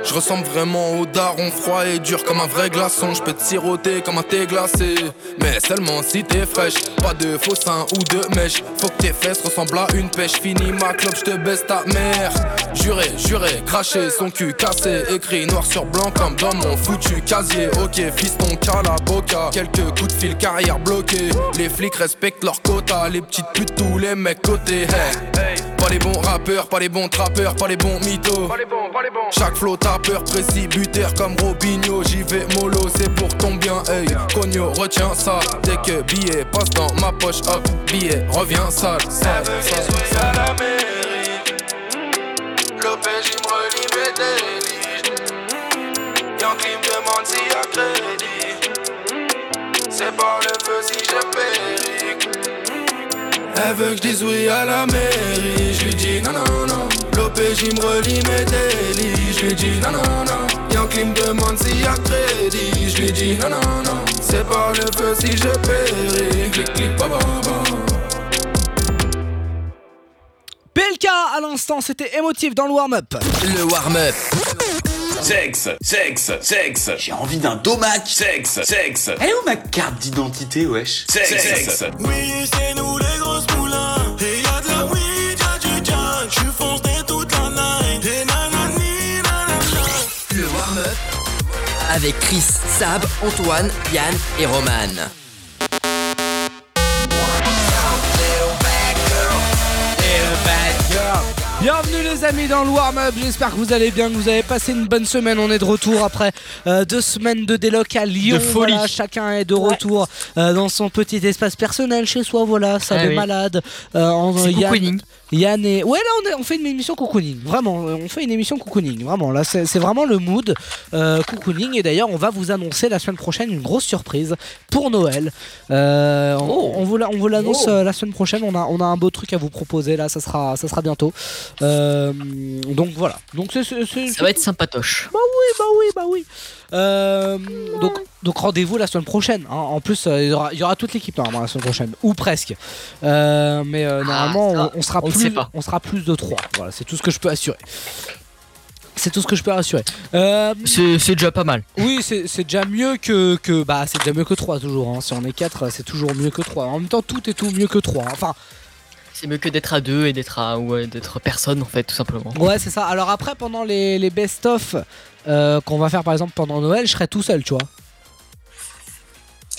Je ressemble vraiment au daron froid et dur comme un vrai glaçon. Je peux te siroter comme un thé glacé, mais seulement si t'es fraîche. Pas de faux seins ou de mèche. Faut que tes fesses ressemblent à une pêche. Fini ma clope, je te baisse ta mère. Juré, juré, craché, son cul cassé. Écrit noir sur blanc comme dans mon foutu casier. Ok, fiston, la boca. Quelques coups de fil, carrière bloquée. Les flics respectent leur quota. Les petites putes, tous les mecs côté. Pas les bons rappeurs, pas les bons trappeurs, pas les bons mythos. Chaque flow tapeur, précis, buteur comme Robinho. J'y vais mollo, c'est pour ton bien, hey. Cogno, retiens ça. Dès que billet passe dans ma poche, hop, billet revient sale. sale, sale, à la mairie. L'OPJ me relie délits. Yankee me demande s'il y a crédit. C'est par le feu si je péris. Elle veut que je dise oui à la mairie. Je lui dis non, non, non. L'OPJ me relie mes délits. Je lui dis non, non, non. Yankee me demande s'il y a crédit. Je lui dis non, non, non. C'est par le feu si je péris. Clic, clic, ba. PLK à l'instant, c'était émotif dans le warm-up. Le warm-up. Sexe, sexe, sexe. J'ai envie d'un domac. Sexe, sexe. Elle est où ma carte d'identité, wesh? Sexe, sexe. Oui, c'est nous les grosses moulins. Et y'a de la weed, y'a du jack. J'suis foncé toute la night. Et nanani, nanana. Le warm-up. Avec Chris, Sab, Antoine, Yann et Roman. Bienvenue les amis dans le warm-up, j'espère que vous allez bien, que vous avez passé une bonne semaine. On est de retour après euh, deux semaines de déloc à Lyon. De folie. Voilà, chacun est de retour euh, dans son petit espace personnel chez soi. Voilà, ça Ah de oui. malade. Euh, en- Yann-. Yann et ouais là on, fait une émission cocooning. Vraiment euh, on fait une émission cocooning vraiment. Là c'est vraiment le mood euh, cocooning. Et d'ailleurs on va vous annoncer la semaine prochaine une grosse surprise pour Noël. Euh, on, on vous la- on vous l'annonce Oh. euh, la semaine prochaine. On a, on a un beau truc à vous proposer. Là ça sera, ça sera bientôt. Euh, donc voilà. Donc c'est- Ça va être sympatoche. bah oui, bah oui, bah oui. Euh, donc, donc rendez-vous la semaine prochaine. hein. En plus, euh, il y aura, il y aura toute l'équipe normalement la semaine prochaine, ou presque. Euh, mais euh, normalement, on, on sera on plus, on sera plus de 3 Voilà, c'est tout ce que je peux assurer. C'est tout ce que je peux assurer. C'est déjà pas mal. oui, c'est déjà mieux que, que bah c'est déjà mieux que 3 toujours. hein. Si on est 4 c'est toujours mieux que 3 En même temps, tout est tout mieux que 3 Enfin, C'est mieux que d'être à deux et d'être à ouais, d'être personne en fait tout simplement. ouais, c'est ça. Alors après, pendant les, les best-of euh, qu'on va faire par exemple pendant Noël, je serai tout seul, tu vois.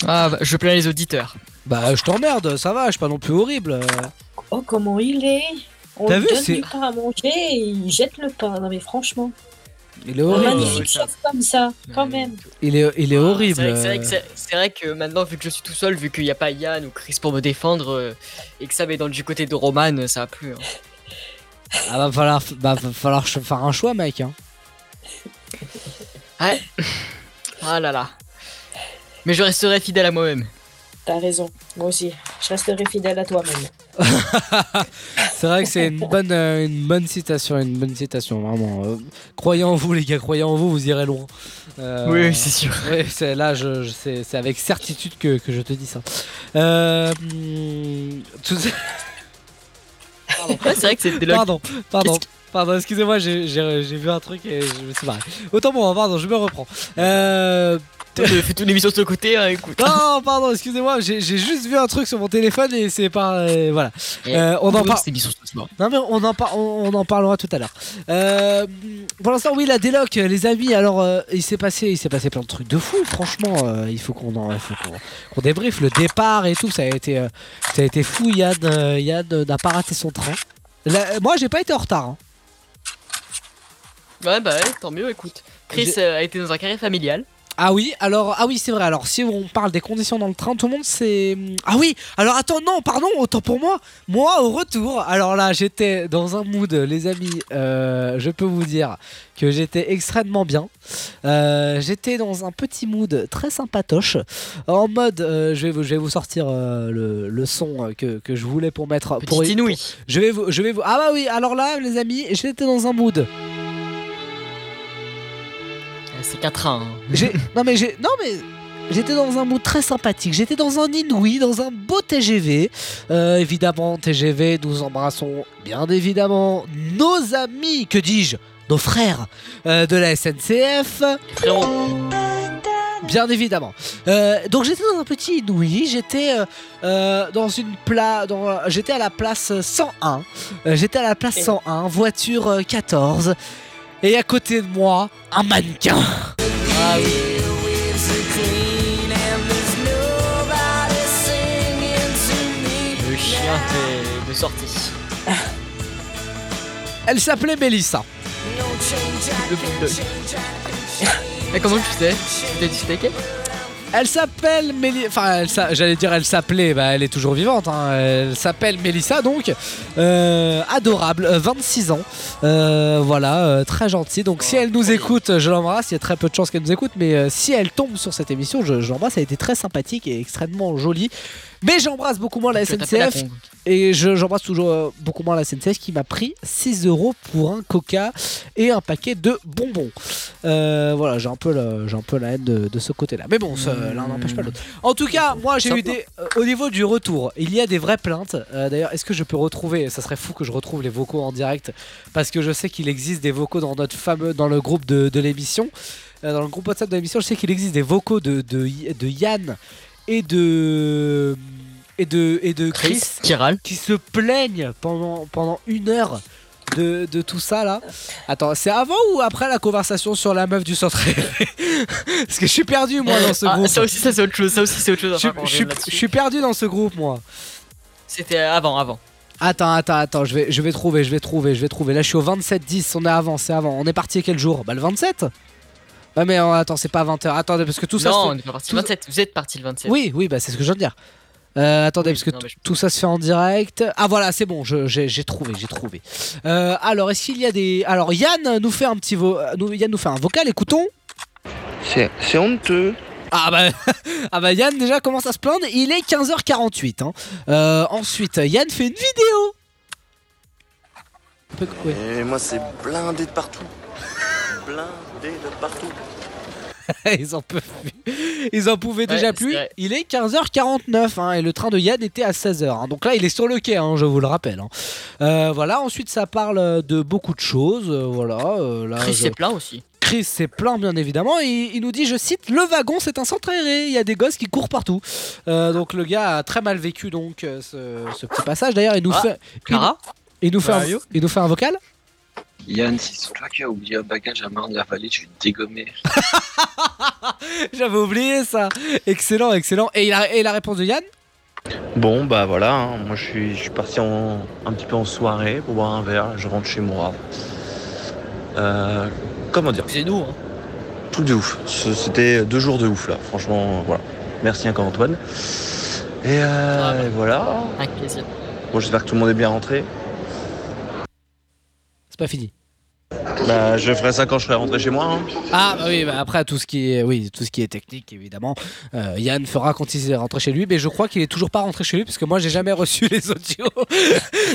Ah bah, je plains les auditeurs. Bah, je t'emmerde, ça va, je suis pas non plus horrible. Oh, comment il est? On T'as lui vu, donne c'est- du pain à manger et il jette le pain. Non mais franchement, Il est un horrible. magnifique chef comme ça, quand même. Il est, il est horrible. C'est vrai, que- c'est vrai que c'est- c'est vrai que maintenant vu que je suis tout seul, vu qu'il n'y a pas Yann ou Chris pour me défendre euh, et que ça va dans du côté de Roman, ça va plus. hein. Ah, va falloir, bah, va falloir faire un choix, mec. hein. Ouais. Ah là là. Mais je resterai fidèle à moi-même. T'as raison, moi aussi. Je resterai fidèle à toi-même. C'est vrai que c'est une bonne, euh, une bonne citation, une bonne citation, vraiment. Euh, croyez en vous, les gars, croyez en vous, vous irez loin. Euh, Oui, c'est sûr. ouais, c'est, là, je, je- c'est, c'est avec certitude que, que je te dis ça. Tout- Ouais, c'est vrai que c'était le- Pardon, pardon. Qu'est-ce Pardon, excusez-moi, j'ai, j'ai- j'ai vu un truc et je me suis barré. Autant bon, pardon, je me reprends. Euh... Toi, tu fais toute l'émission de ce côté, hein, écoute. Non, pardon, excusez-moi, j'ai juste vu un truc sur mon téléphone et c'est pas. euh, voilà. Euh, on en parle. Non mais on en, par- on, on en parlera tout à l'heure. Euh, pour l'instant oui la déloc les amis alors euh, il s'est passé il s'est passé plein de trucs de fou franchement euh, il faut qu'on en il faut qu'on qu'on débriefe le départ et tout ça a été euh, ça a été fou Yann euh, Yann euh, n'a pas raté son train. Là, moi j'ai pas été en retard. hein. Ouais, bah ouais, tant mieux, écoute. Chris euh, a été dans un carré familial. Ah oui, alors ah oui, c'est vrai. Alors si on parle des conditions dans le train, tout le monde c'est Ah oui, alors attends non, pardon, autant pour moi. Moi au retour, alors là, j'étais dans un mood les amis, euh, je peux vous dire que j'étais extrêmement bien. Euh, j'étais dans un petit mood très sympatoche en mode euh, je vais vous je vais vous sortir le, le son que, que je voulais pour mettre pour. Je vais vous je vais vous Ah bah oui, alors là les amis, j'étais dans un mood C'est qu'un train. hein. j'ai non mais j'ai non mais j'étais dans un mood très sympathique. J'étais dans un inouï, dans un beau TGV. Euh, évidemment TGV, nous embrassons bien évidemment nos amis, que dis-je, nos frères euh, de la SNCF. Bien évidemment. Euh, donc j'étais dans un petit inouï, j'étais dans une pla dans j'étais à la place 101. Euh, j'étais à la place 101, voiture euh, 14 et à côté de moi, un mannequin. Ah oui. Le chien de, de sortie. Elle s'appelait Mélissa. Le bulldog. Comment tu sais? Tu t'es avec elle Elle s'appelle Mélissa. Enfin, j'allais dire elle s'appelait, bah elle est toujours vivante. hein. Elle s'appelle Mélissa donc. Euh, adorable, euh, 26 ans. Euh, voilà, euh, très gentille. Donc si elle nous écoute, je l'embrasse. Il y a très peu de chances qu'elle nous écoute, mais euh, si elle tombe sur cette émission, je, je l'embrasse. Elle a été très sympathique et extrêmement jolie. Mais j'embrasse beaucoup moins la SNCF. Et je- j'embrasse toujours euh, beaucoup moins la SNCF qui m'a pris 6 euros pour un coca et un paquet de bonbons. Euh, voilà, j'ai un peu un peu la haine de, de ce côté-là. Mais bon, l'un n'empêche pas l'autre. En tout cas, moi j'ai eu des. euh, au niveau du retour, il y a des vraies plaintes. Euh, D'ailleurs, est-ce que je peux retrouver. Ça serait fou que je retrouve les vocaux en direct. Parce que je sais qu'il existe des vocaux dans notre fameux. dans le groupe de, de l'émission. Dans le groupe WhatsApp de l'émission, je sais qu'il existe des vocaux de, de, de Yann et de. Et de, et de Chris, Chris, qui se plaignent pendant, pendant une heure de, de tout ça là. Attends, c'est avant ou après la conversation sur la meuf du centre Parce que je suis perdu moi dans ce Ah, groupe. ça aussi, ça c'est autre chose. Ça aussi, c'est autre chose. Je, Enfin, suis perdu dans ce groupe moi. C'était avant, avant. Attends, attends, attends, je vais, je vais trouver, je vais trouver, je vais trouver. Là je suis au 27-10, on est avant, c'est avant. On est parti quel jour? Bah le 27 Ouais mais euh, attends, c'est pas 20h. Attendez, parce que tout ça... non, se on fait- est pas parti tout- le 27. Vous êtes parti le 27. Oui, oui, bah c'est ce que je viens de dire. Euh, attendez, parce que non, je- tout ça se fait en direct. Ah voilà, c'est bon, je- j'ai trouvé, j'ai trouvé. Euh, alors, est-ce qu'il y a des... Alors, Yann nous fait un petit vo... euh, nous- Yann nous fait un vocal, écoutons. C'est c'est honteux. Ah bah, ah bah Yann déjà commence à se plaindre, il est 15h48. hein. Euh, ensuite, Yann fait une vidéo. Et moi, c'est blindé de partout. blindé de partout. Ils en peuvent plus. Ils en pouvaient Ouais, déjà plus. vrai. Il est 15h49 hein, et le train de Yann était à 16h. hein. Donc là, il est sur le quai, hein, je vous le rappelle. hein. Euh, voilà, ensuite, ça parle de beaucoup de choses. euh, voilà, euh, là, Chris je- s'est plaint aussi. Chris s'est plaint, bien évidemment. Et il nous dit, je cite, le wagon, c'est un centre aéré. Il y a des gosses qui courent partout. Euh, donc le gars a très mal vécu donc ce, ce petit passage. D'ailleurs, il nous Ah, fait. Clara il, il nous fait un, il nous fait un vocal. Yann, si c'est toi qui as oublié un bagage à marne de la vallée, je vais te dégommer. J'avais oublié ça. Excellent, excellent. Et, il a, et la réponse de Yann? Bon, bah voilà, hein. moi je suis, je suis parti en, un petit peu en soirée pour boire un verre, je rentre chez moi. Euh, comment dire? C'est nous. Hein. Truc de ouf. C'était deux jours de ouf là, franchement, voilà. Merci encore Antoine. Et, euh, Ah, bah. et voilà. Avec plaisir. Bon, j'espère que tout le monde est bien rentré. Pas fini. Bah, je ferai ça quand je serai rentré chez moi. hein. Ah bah oui, bah après tout ce qui est, oui, tout ce qui est technique évidemment, euh, Yann fera quand il est rentré chez lui, mais je crois qu'il est toujours pas rentré chez lui parce que moi j'ai jamais reçu les audios.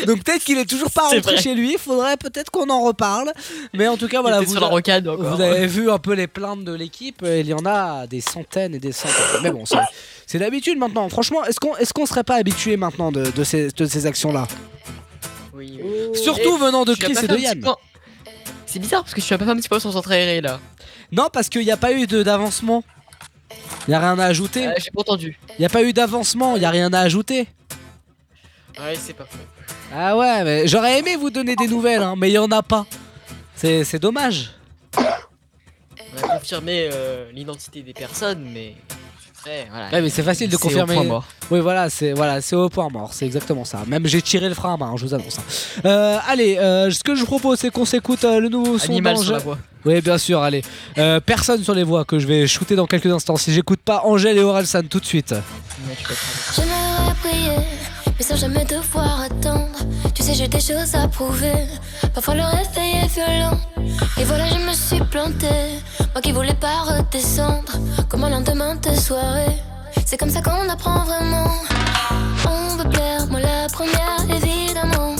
Donc peut-être qu'il est toujours pas rentré vrai. chez lui. Il faudrait peut-être qu'on en reparle. Mais en tout cas voilà, vous, sur la rocade encore. vous avez vu un peu les plaintes de l'équipe. Il y en a des centaines et des centaines. Mais bon, c'est- c'est l'habitude maintenant. Franchement, est-ce qu'on est-ce qu'on serait pas habitué maintenant de, de ces, de ces actions là Oui. Surtout venant de Chris et de Yann. point- C'est bizarre parce que tu as pas fait un petit peu sur centre aéré là. Non, parce qu'il n'y a pas eu d'avancement. Il n'y a rien à ajouter. Euh, J'ai pas entendu. Il n'y a pas eu d'avancement, il n'y a rien à ajouter. Ouais, c'est pas faux. Ah ouais, mais j'aurais aimé vous donner des nouvelles, hein, mais il n'y en a pas. C'est c'est dommage. On a confirmé euh, l'identité des personnes, mais après, voilà. Ouais, mais c'est facile de au confirmer. point mort. Oui, voilà, c'est voilà, c'est au point mort, c'est exactement ça. Même j'ai tiré le frein à main, je vous annonce. hein. Euh, allez, euh, ce que je vous propose, c'est qu'on s'écoute euh, le nouveau son Animal sur la voix. Oui, bien sûr, allez. Euh, personne sur les voix que je vais shooter dans quelques instants. Si j'écoute pas Angèle et Orelsan tout de suite. J'aimerais prier, mais sans jamais devoir attendre. Tu sais, j'ai des choses à prouver. Parfois le réveil est violent. Et voilà, je me suis plantée. Moi qui voulais pas redescendre. Comme un lendemain de soirée. C'est comme ça qu'on apprend vraiment. On veut plaire, moi la première, évidemment.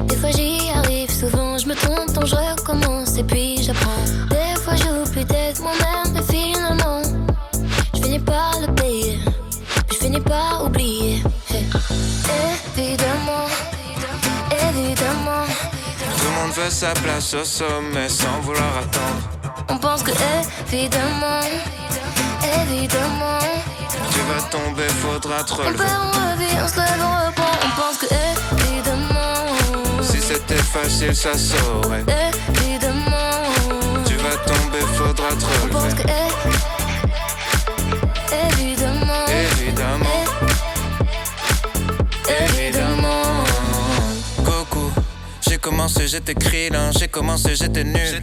Des fois j'y arrive, souvent je me trompe, donc je recommence et puis j'apprends. Des fois j'oublie d'être moi-même, mais finalement, je finis par le payer. Je finis par oublier. Évidemment, évidemment, Tout le monde veut sa place au sommet sans vouloir attendre. On pense que évidemment, évidemment, Tu vas tomber, faudra te on perd, on revit, on se lève, on reprend, on pense que évidemment, Si c'était facile, ça saurait. évidemment, Tu vas tomber, faudra te on pense que évidemment, Évidemment. Évidemment. Goku. J'ai commencé, j'étais krillin, j'ai commencé, j'étais nul.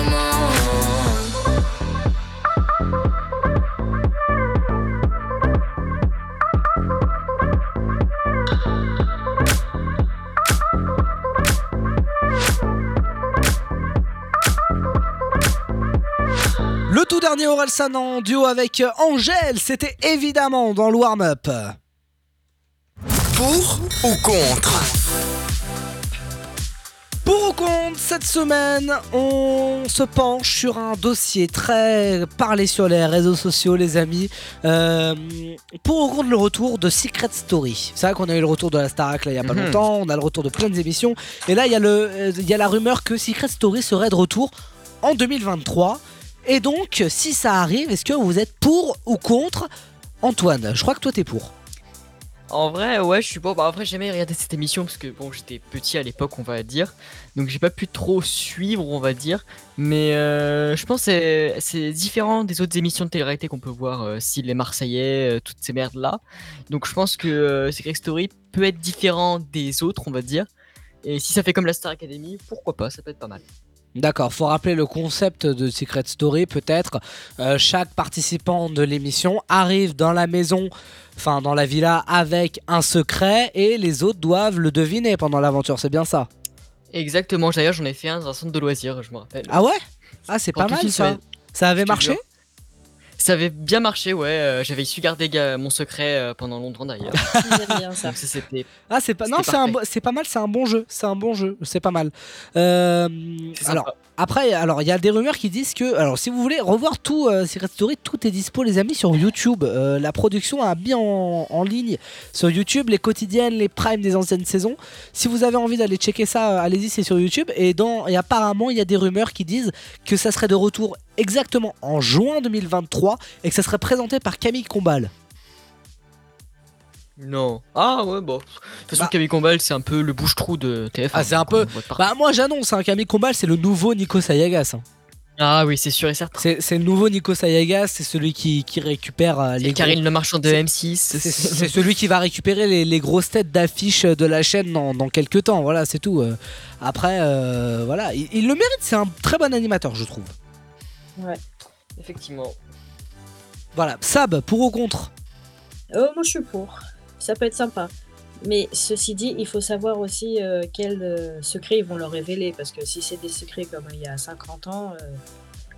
Tout dernier Orelsan en duo avec Angèle, c'était évidemment dans le warm-up. Pour ou contre? Pour ou contre, cette semaine, on se penche sur un dossier très parlé sur les réseaux sociaux, les amis. Euh, pour ou contre le retour de Secret Story. C'est vrai qu'on a eu le retour de la Starac là il y a pas Mhm. longtemps, on a le retour de plein d'émissions. Et là, il y, a le, euh, il y a la rumeur que Secret Story serait de retour en 2023. Et donc, si ça arrive, est-ce que vous êtes pour ou contre Antoine, je crois que toi t'es pour. En vrai, ouais, je suis bon. Bah, après, j'ai jamais regardé cette émission parce que bon, j'étais petit à l'époque, on va dire. Donc, j'ai pas pu trop suivre, on va dire. Mais euh, je pense que c'est- différent des autres émissions de télé-réalité qu'on peut voir, euh, les Marseillais, euh, toutes ces merdes-là. Donc, je pense que euh, Secret Story peut être différent des autres, on va dire. Et si ça fait comme la Star Academy, pourquoi pas, ça peut être pas mal. D'accord, faut rappeler le concept de Secret Story peut-être. Euh, chaque participant de l'émission arrive dans la maison, enfin dans la villa avec un secret et les autres doivent le deviner pendant l'aventure, c'est bien ça? Exactement, d'ailleurs, j'en ai fait un dans un centre de loisirs, je me rappelle. Ah ouais? Ah c'est pas mal ça. Ça avait marché? Ça avait bien marché, ouais. euh, J'avais su garder ga- mon secret euh, pendant longtemps d'ailleurs. Donc ça, c'était. Ah c'est pas non C'était c'est un parfait. bo- c'est pas mal c'est un bon jeu c'est un bon jeu c'est pas mal. Euh, alors après alors il y a des rumeurs qui disent que alors si vous voulez revoir tout euh, Secret Story tout est dispo les amis sur YouTube. Euh, la production a mis en, ligne sur YouTube les quotidiennes les primes des anciennes saisons. Si vous avez envie d'aller checker ça euh, allez-y c'est sur YouTube et dans et apparemment il y a des rumeurs qui disent que ça serait de retour exactement en juin 2023 et que ça serait présenté par Camille Combal. Non. Ah ouais, bon. De toute façon, Camille Combal, c'est un peu le bouche-trou de TF1. Ah, c'est un peu. Bah, moi j'annonce, hein, Camille Combal, c'est le nouveau Nico Sayagas. hein. Ah oui, c'est sûr et certain. C'est c'est le nouveau Nico Sayagas, c'est celui qui, qui récupère euh, les. Karine gros- Le Marchand de C'est- M6. C'est c'est celui qui va récupérer les, les grosses têtes d'affiche de la chaîne dans, dans quelques temps. Voilà, c'est tout. Euh, Après, euh, voilà, il, il le mérite, c'est un très bon animateur, je trouve. Ouais. Effectivement. Voilà, Sab, pour ou contre? Oh, moi je suis pour. Ça peut être sympa. Mais ceci dit, il faut savoir aussi euh, quels euh, secrets ils vont leur révéler. Parce que si c'est des secrets comme il y a 50 ans, euh,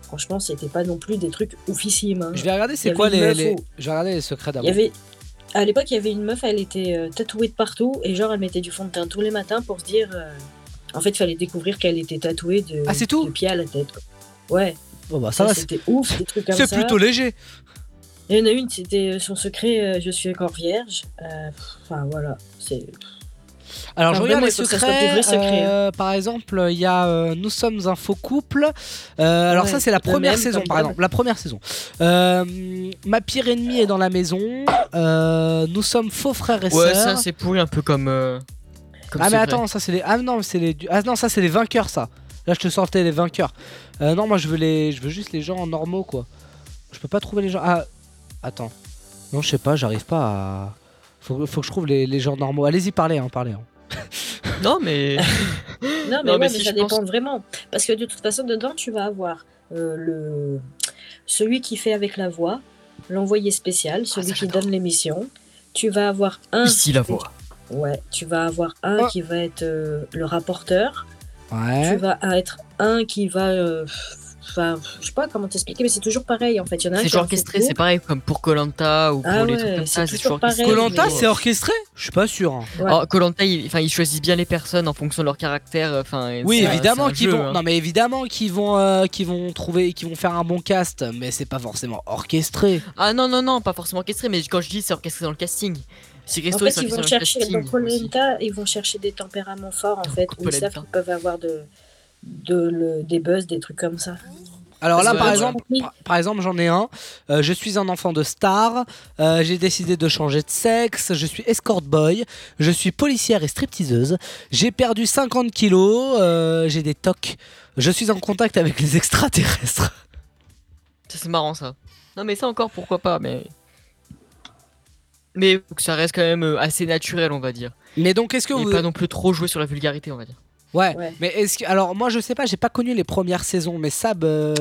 franchement, c'était pas non plus des trucs oufissimes. hein. Je vais regarder c'est quoi les, meuf les- où- Je vais regarder les secrets Il d'abord. y avait... À l'époque, il y avait une meuf, elle était euh, tatouée de partout. Et genre, elle mettait du fond de teint tous les matins pour se dire. En fait, il fallait découvrir qu'elle était tatouée de, Ah, c'est tout de pied à la tête. quoi. Ouais. Bon, bah, ça C'était ouf, des trucs comme ça. C'est plutôt léger. Il y en a une, c'était son secret, euh, je suis encore vierge. Euh, Enfin, voilà. C'est. Alors, je Enfin, regarde vraiment, les secrets. secrets, hein. euh, par exemple, il y a euh, Nous sommes un faux couple. Euh, alors, Ouais, ça, c'est la première même, saison, par exemple. La première saison. Euh, ma pire ennemie est dans la maison. Euh, nous sommes faux frères et Ouais, sœurs. ça c'est pourri un peu comme. euh, comme ah, mais attends, ça, c'est les. Ah, non, c'est les. Ah, non, ça, c'est les vainqueurs, ça. Là, je te sortais les vainqueurs. Euh, non, moi, je veux, les... je veux juste les gens normaux, quoi. Je peux pas trouver les gens. Ah, attends. Non, je sais pas, j'arrive pas à. Faut, faut que je trouve les, les gens normaux. Allez-y, parlez, hein, parlez. hein. Non, mais. Non, mais, Non, ouais, mais ça pense- dépend vraiment. Parce que de toute façon, dedans, tu vas avoir euh, le... celui qui fait avec la voix, l'envoyé spécial, celui qui donne l'émission. Tu vas avoir un. Ici la voix. Ouais, tu vas avoir un Oh. qui va être euh, le rapporteur. Ouais. Tu vas être un qui va. euh, Enfin, je sais pas comment t'expliquer, mais c'est toujours pareil en fait. Il y en a un C'est toujours orchestré, c'est pareil comme pour Colanta ou pour Ah les ouais, trucs comme c'est ça, c'est toujours pareil, Colanta, mais- c'est orchestré? Je suis pas sûr. hein. Ouais. Colanta, ils, enfin, ils choisissent bien les personnes en fonction de leur caractère. Enfin, et Oui, évidemment qu'ils vont. hein. Non, mais évidemment qu'ils vont, euh, qu'ils vont trouver, qu'ils vont faire un bon cast, mais c'est pas forcément orchestré. Ah non, non, non, pas forcément orchestré, mais quand je dis c'est orchestré dans le casting. En fait, c'est ils vont orchestré dans le chercher casting. dans ils vont chercher des tempéraments forts en fait, où ils savent qu'ils peuvent avoir de, de le- des buzz, des trucs comme ça. Alors là, par exemple, par, par exemple, j'en ai un. Euh, je suis un enfant de star. Euh, J'ai décidé de changer de sexe. Je suis escort boy. Je suis policière et stripteaseuse. J'ai perdu 50 kilos. euh, J'ai des tocs. Je suis en contact avec les extraterrestres. Ça, c'est marrant ça. Non, mais ça encore, pourquoi pas, mais. Mais faut que ça reste quand même euh, assez naturel, on va dire. Mais donc, est-ce que Et vous- pas non plus trop jouer sur la vulgarité, on va dire. Ouais, mais est-ce que alors moi je sais pas, j'ai pas connu les premières saisons, mais Sab, euh,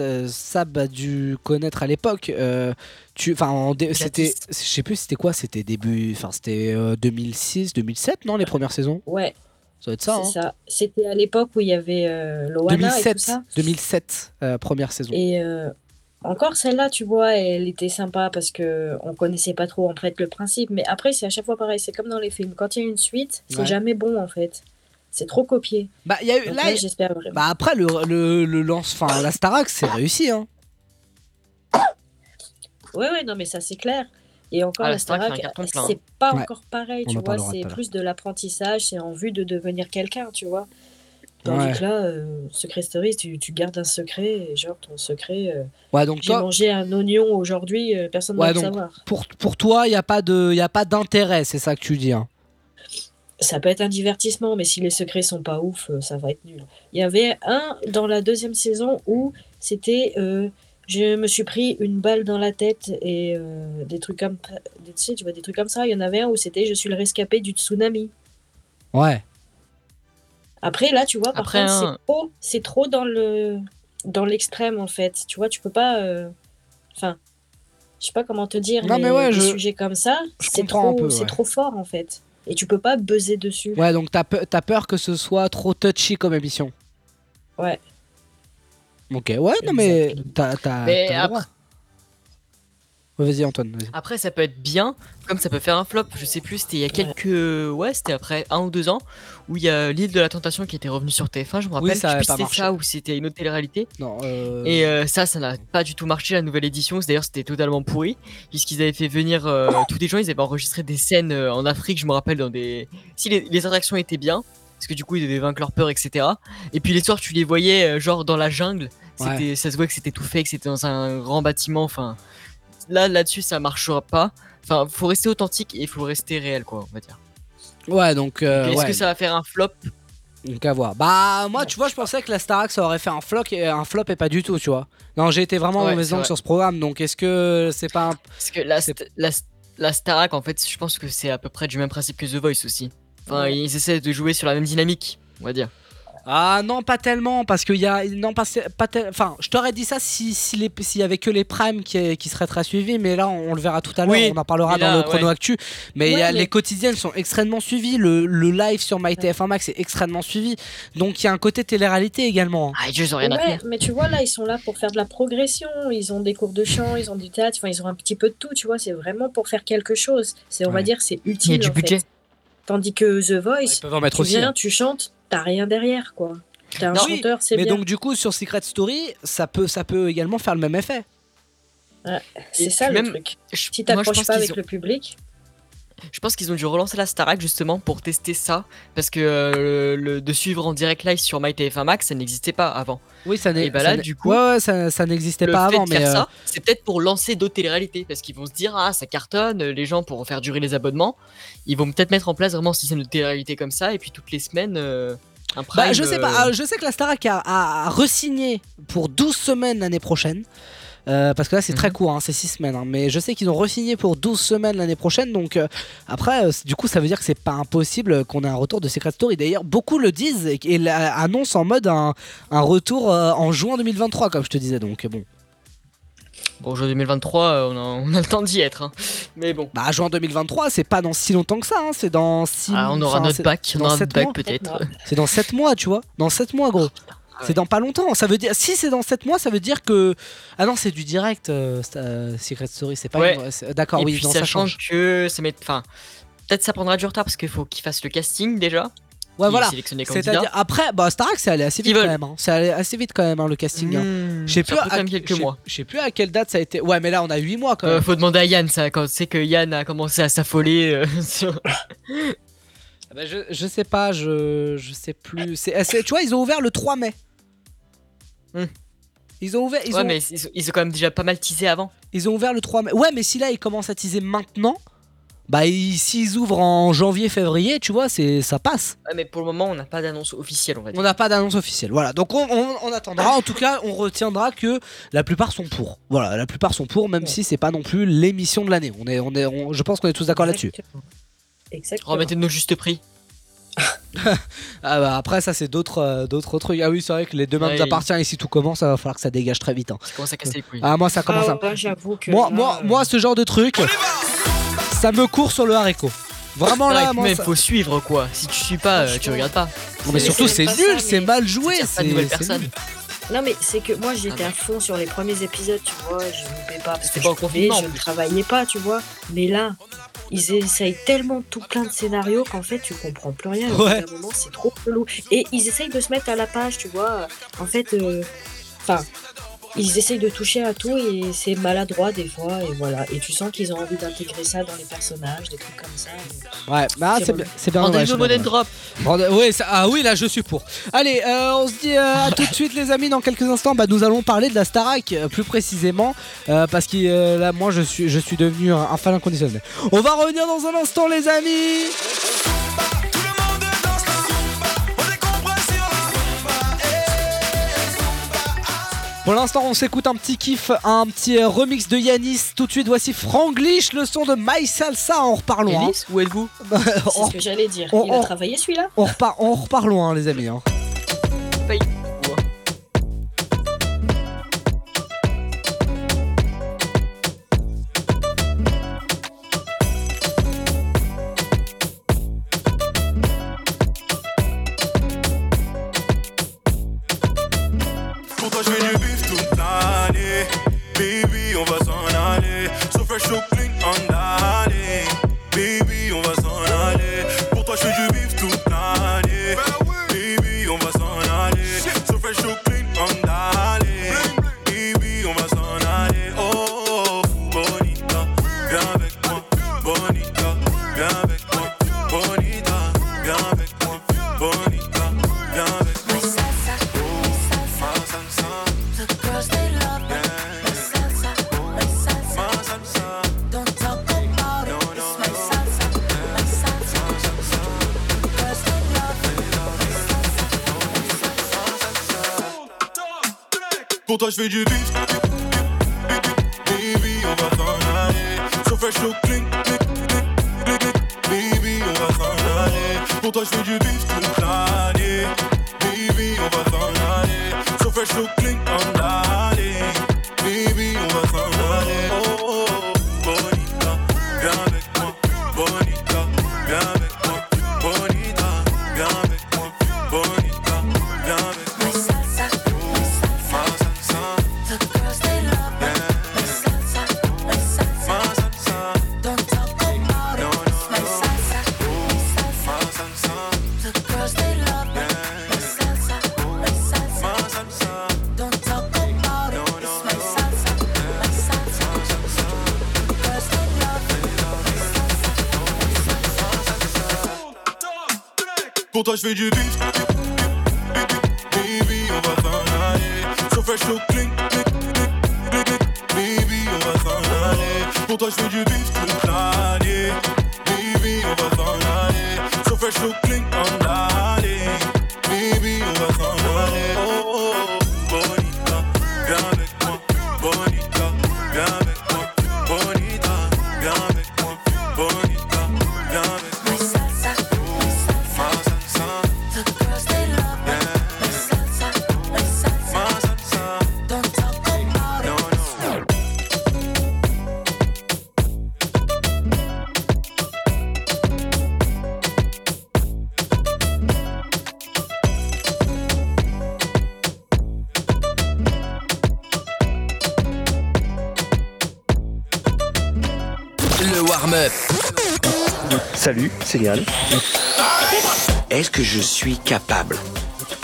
euh, Sab a dû connaître à l'époque. euh, tu, enfin, c'était, je sais plus, c'était quoi, c'était début, enfin c'était euh, 2006, 2007, non les premières saisons? Ouais. Ça doit être ça. C'est hein. ça. C'était à l'époque où il y avait euh, Loana et tout 2007, ça. 2007, euh, première saison. Et euh, encore celle-là, tu vois, elle était sympa parce que on connaissait pas trop en fait le principe. Mais après, c'est à chaque fois pareil. C'est comme dans les films. Quand il y a une suite, c'est Ouais. jamais bon en fait. C'est trop copié. Bah, il y a eu Donc là, là, j'espère vraiment. bah après le, le, le lance, enfin la Starac, c'est réussi hein. Ouais, ouais, non, mais ça c'est clair. Et encore Ah, la Starac, c'est c'est hein. pas Ouais. encore pareil, On tu vois. C'est plus de l'apprentissage, c'est en vue de devenir quelqu'un, tu vois. Tandis Ouais. que là, euh, Secret Story, tu, tu gardes un secret, et genre ton secret. euh, Ouais, donc J'ai toi- mangé un oignon aujourd'hui, euh, personne ne Ouais, va le savoir. pour, pour toi, il n'y a pas de- y a pas d'intérêt, c'est ça que tu dis. hein. Ça peut être un divertissement, mais si les secrets sont pas ouf, euh, ça va être nul. Il y avait un dans la deuxième saison où c'était. euh, je me suis pris une balle dans la tête et euh, des trucs comme des, tu sais, tu vois, des trucs comme ça. Il y en avait un où c'était je suis le rescapé du tsunami. Ouais. Après là, tu vois, par Après, contre, un- c'est trop, c'est trop dans le dans l'extrême en fait. Tu vois, tu peux pas. euh, Enfin, je sais pas comment te dire. Non, mais ouais, je- sujets comme ça, je c'est trop, peu, c'est ouais. trop fort en fait. Et tu peux pas buzzer dessus. Ouais, donc t'as pe- t'as peur que ce soit trop touchy comme émission. Ouais. Ok, ouais, non mais t'as Ouais, Vas-y Antoine. Après, ça peut être bien, comme ça peut faire un flop. Je sais plus, c'était il y a quelques. Ouais, c'était après un ou deux ans, où il y a l'île de la Tentation qui était revenue sur TF1. Je me rappelle, Oui, ça c'était ça ou c'était une autre télé-réalité. Non, euh, Et euh, ça, ça n'a pas du tout marché, la nouvelle édition. D'ailleurs, c'était totalement pourri, puisqu'ils avaient fait venir euh, tous des gens, ils avaient enregistré des scènes euh, en Afrique, je me rappelle, dans des. Si les, les attractions étaient bien, parce que du coup, ils devaient vaincre leur peur, etc. Et puis les soirs, tu les voyais, genre dans la jungle, Ouais. ça se voit que c'était tout fait, que c'était dans un grand bâtiment, enfin. Là, là-dessus, ça marchera pas. Enfin, faut rester authentique et il faut rester réel, quoi, on va dire. Ouais, donc. euh, Est-ce ouais. que ça va faire un flop? Donc à voir. Bah moi tu vois je pensais que la Starac ça aurait fait un flop et un flop et pas du tout tu vois. Non j'ai été vraiment Ouais, mauvaise langue vrai. sur ce programme donc est-ce que c'est pas un... Parce que la, st- la, la Starac, en fait, je pense que c'est à peu près du même principe que The Voice aussi. Enfin, Ouais. ils essaient de jouer sur la même dynamique, on va dire. Ah non pas tellement parce qu'il y a non pas, pas tel- enfin je t'aurais dit ça si si s'il y avait que les primes qui, qui seraient très suivis mais là on, on le verra tout à l'heure Oui, on en parlera là, dans le chrono ouais. actu mais, y a, mais- les quotidiennes sont extrêmement suivies le, le live sur MyTF1 Max est extrêmement suivi donc il y a un côté télé-réalité également. hein. Ah, ils ont rien à faire. mais tu vois, là, ils sont là pour faire de la progression. Ils ont des cours de chant, ils ont du théâtre, enfin, ils ont un petit peu de tout, tu vois. C'est vraiment pour faire quelque chose. C'est, on va dire, c'est utile. Il y a du fait. budget. Tandis que The Voice, Ils peuvent en mettre tu aussi, viens, hein. tu chantes, t'as rien derrière, quoi. T'es un Non, oui, chanteur, c'est mais bien. donc du coup sur Secret Story ça peut ça peut également faire le même effet. Ouais, c'est Et ça le même, truc. je- Si pense pas avec ont- le public, Je pense qu'ils ont dû relancer la Starac justement pour tester ça. Parce que euh, le, de suivre en direct live sur MyTF1 Max, ça n'existait pas avant. Oui ça n'est Et bah là, du coup, ouais, ouais, ça, ça n'existait pas avant de mais faire euh, ça, c'est peut-être pour lancer d'autres téléréalités. Parce qu'ils vont se dire, ah, ça cartonne, les gens pourront faire durer les abonnements. Ils vont peut-être mettre en place vraiment un système de télé-réalité comme ça. Et puis toutes les semaines, euh. Bah, je sais euh, pas, je sais que la Starac a, a, a re-signé pour 12 semaines l'année prochaine. Euh, parce que là c'est Mhm. très court, hein, c'est 6 semaines. hein, mais je sais qu'ils ont re-signé pour 12 semaines l'année prochaine. Donc euh, après, euh, du coup, ça veut dire que c'est pas impossible qu'on ait un retour de Secret Story. D'ailleurs, beaucoup le disent et, annoncent en mode un, un retour en juin 2023, comme je te disais. Donc bon. Bon, aujourd'hui 2023, euh, on a, on a le temps d'y être. hein. Mais bon. Bah, juin 2023, c'est pas dans si longtemps que ça. hein, c'est dans 6 Ah, on aura notre bac, on aura notre bac peut-être. C'est dans 7 mois, tu vois. Dans 7 mois, gros. C'est dans pas longtemps. Ça veut dire si c'est dans 7 mois, ça veut dire que ah non, c'est du direct euh, euh, Secret Story, c'est pas Ouais. une- d'accord, oui, puis non, ça sachant change. que ça met. Enfin, peut-être ça prendra du retard parce qu'il faut qu'ils fassent le casting déjà. Ouais, voilà. C'est-à-dire après bah Starac, c'est allé assez vite Ils quand même hein. C'est allé assez vite quand même hein, le casting. hein. Hmm, Je sais ça plus à- quelques mois. Je sais plus à quelle date ça a été. Ouais, mais là on a 8 mois quand Euh, même. faut demander à Yann ça quand c'est que Yann a commencé à s'affoler euh, sur- Ah bah, je, je sais pas, je je sais plus. Euh, tu vois, ils ont ouvert le 3 mai. Hmm. Ils ont ouvert ils ouais, ont mais ils, ils ont quand même déjà pas mal teasé avant. Ils ont ouvert le 3 mai. Ouais, mais si là ils commencent à teaser maintenant, bah ils- s'ils ouvrent en janvier, février, tu vois, c'est ça passe. Ouais, mais pour le moment, on n'a pas d'annonce officielle, on va dire. On n'a pas d'annonce officielle. Voilà, donc on, on- on attendra. En tout cas, on retiendra que la plupart sont pour. Voilà, la plupart sont pour, même si c'est pas non plus l'émission de l'année. On est, on est, on- je pense qu'on est tous d'accord là-dessus. Exactement. Remettez de nos justes prix. Ah bah après ça c'est d'autres, euh, d'autres trucs. Ah oui, c'est vrai que les deux mains Ouais, nous appartiennent. Ici tout commence, ça va falloir que ça dégage très vite. hein. Ça commence à casser les couilles. Ah moi ça commence Ah à. ouais, j'avoue que Moi, là, moi, euh, moi, ce genre de truc, ça me court sur le haricot. Vraiment là, moi, ça- faut suivre quoi. Si tu suis pas, euh, tu regardes pas. Non, mais surtout c'est nul, c'est mais- mal joué, tire pas c'est de nouvelles c'est personnes. Non mais c'est que moi j'étais Ah à fond sur les premiers épisodes, tu vois, je loupais pas parce que pas je pouvais, ne travaillais pas, tu vois. Mais là, ils essayent tellement tout plein de scénarios qu'en fait tu comprends plus rien. Ouais. d'un moment, c'est trop chelou. Et ils essayent de se mettre à la page, tu vois. En fait, euh, enfin, ils essayent de toucher à tout et c'est maladroit des fois et voilà. Et tu sens qu'ils ont envie d'intégrer ça dans les personnages, des trucs comme ça. Ouais, bah, C'est bien. C'est bien Drop. Ouais, ça- ah oui, là je suis pour. Allez, euh, on se dit euh, à tout de suite les amis. Dans quelques instants, bah, nous allons parler de la Starac euh, plus précisément euh, parce que euh, là, moi, je suis, je suis devenu un, un fan inconditionnel. On va revenir dans un instant, les amis. Pour l'instant, on s'écoute un petit kiff, un petit euh, remix de Yanis. Tout de suite, voici Franglish, le son de My Salsa. En reparlons. Yanis, où êtes-vous C'est ce que j'allais dire. on- Il a on- travaillé celui-là On repart, on repart loin, les amis. hein. Baby, on va s'en aller. So fresh, so clean. Baby, on va s'en aller. Pour toi, je fais du beat toute l'année. Baby, on va s'en aller. So fresh, so clean,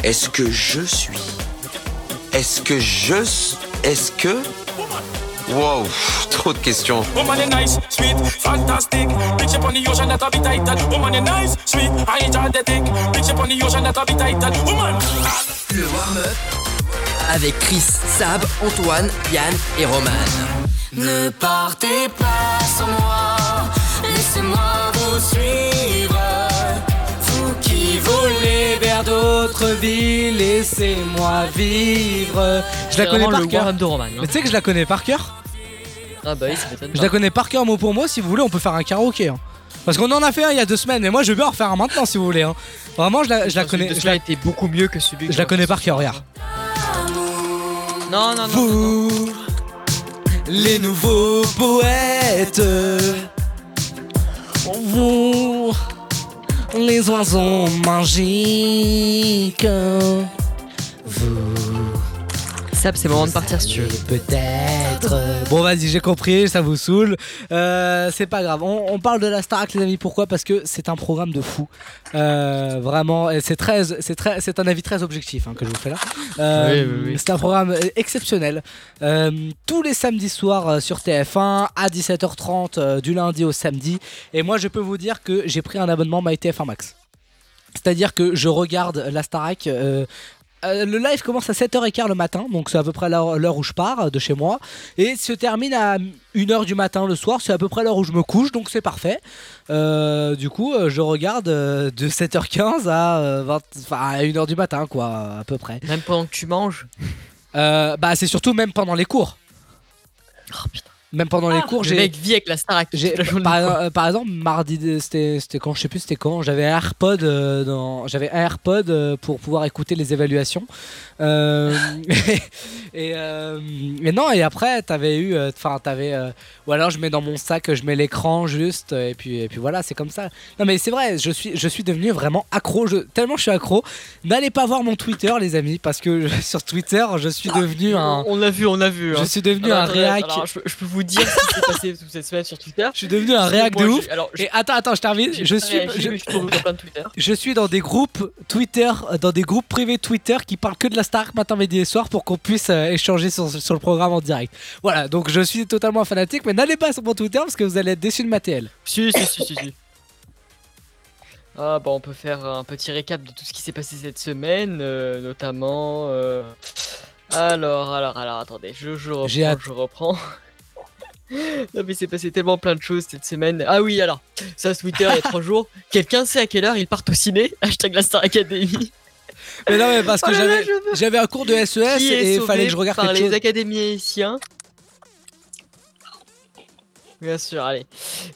Est-ce que je suis? Est-ce que je... Est-ce que... Wow, trop de questions. Woman you nice, sweet, fantastic. Big ship on the ocean that a be tighter. Woman you nice, sweet, energetic. Big ship on the ocean that a be tighter. Woman. Le warm-up avec Chris, Sab, Antoine, Yann et Roman. Ne partez pas sans moi, laissez-moi vous suivre. Villes, laissez-moi vivre. Je la connais par cœur. warm-up de Roman, hein. Mais tu sais que je la connais par cœur Ah bah oui, ça m'étonne Je pas. la connais par cœur mot pour mot. Si vous voulez, on peut faire un karaoké. hein. Parce qu'on en a fait un il y a deux semaines, mais moi je veux bien en refaire un maintenant si vous voulez. hein. Vraiment, je la, je la connais. Je la, était beaucoup mieux que celui. je la connais par cœur, regarde. Non, non, non. Vous, les nouveaux poètes, vous, les oiseaux magiques, C'est le moment de partir si tu veux. Peut-être. Bon, vas-y, j'ai compris, ça vous saoule. Euh, c'est pas grave. On, on parle de la Starac, les amis. Pourquoi? Parce que c'est un programme de fou. Euh, vraiment, c'est très, c'est très, c'est un avis très objectif hein, que je vous fais là. Euh, Oui, oui, oui. C'est un programme exceptionnel. Euh, tous les samedis soirs sur TF1 à 17h30 euh, du lundi au samedi. Et moi, je peux vous dire que j'ai pris un abonnement MyTF1 Max. C'est-à-dire que je regarde la Starac. euh, euh, le live commence à 7h15 le matin, donc c'est à peu près l'heure où je pars euh, de chez moi, et se termine à 1h du matin le soir, c'est à peu près l'heure où je me couche, donc c'est parfait. Euh, du coup, je regarde de 7h15 à, euh, 20 enfin, à 1h du matin, quoi, à peu près. Même pendant que tu manges? Euh, bah, c'est surtout même pendant les cours. Même pendant les cours, Le j'ai. mec vit avec la Starac. par, euh, par exemple, mardi, c'était quand, je sais plus c'était quand, j'avais un AirPod, euh, dans, j'avais un AirPod euh, pour pouvoir écouter les évaluations. Euh, et, et non, et après, t'avais eu, enfin, t'avais, ou alors je mets dans mon sac, je mets l'écran juste, et puis, et puis voilà, c'est comme ça. Non, mais c'est vrai, je suis, je suis devenu vraiment accro, je, tellement je suis accro. N'allez pas voir mon Twitter, les amis, parce que je- sur Twitter, je suis devenu un. On l'a vu, on l'a vu. Je hein. suis devenu Alors, un réac. alors, je, peux- je peux vous dire ce qui s'est passé toute cette semaine sur Twitter. Je suis devenu un réac de ouf. Et attends, attends, je termine. Je suis, je, je dans des groupes Twitter, dans des groupes privés Twitter qui parlent que de la Star matin, midi et soir pour qu'on puisse euh, échanger sur, sur le programme en direct. Voilà, donc je suis totalement fanatique, mais n'allez pas sur mon Twitter parce que vous allez être déçus de ma TL. Si, si, si, si, si. Ah bah on peut faire un petit récap de tout ce qui s'est passé cette semaine, euh, notamment... euh, Alors, alors, alors, attendez, je, reprends, je reprends. Non mais il s'est passé tellement plein de choses cette semaine. Ah oui, alors, ça sur Twitter il y a trois jours. Quelqu'un sait à quelle heure ils partent au ciné? Hashtag la Star Academy. Mais non, mais parce que Oh j'avais, un cours de SES Qui est et il fallait que je regarde par quelque les chose. académiciens? Bien sûr, allez.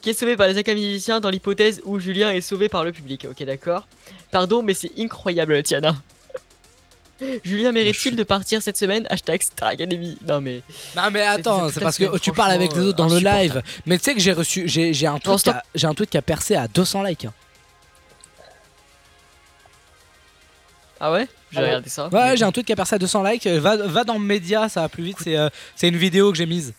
Qui est sauvé par les académiciens dans l'hypothèse où Julien est sauvé par le public. Ok, d'accord. Pardon, mais c'est incroyable, Tiana. Julien mérite-t-il de partir cette semaine? Hashtag Star Academy. Non mais. Non mais attends, c'est parce que tu parles avec les autres dans le live. Mais tu sais que j'ai reçu, j'ai, j'ai un tweet, stop. qui a- j'ai un tweet qui a percé à 200 likes. hein. Ah ouais? J'ai Ah regardé ça. Ouais, j'ai un tweet qui a percé à 200 likes. Va, va dans Média, ça va plus vite. C'est, euh, c'est une vidéo que j'ai mise.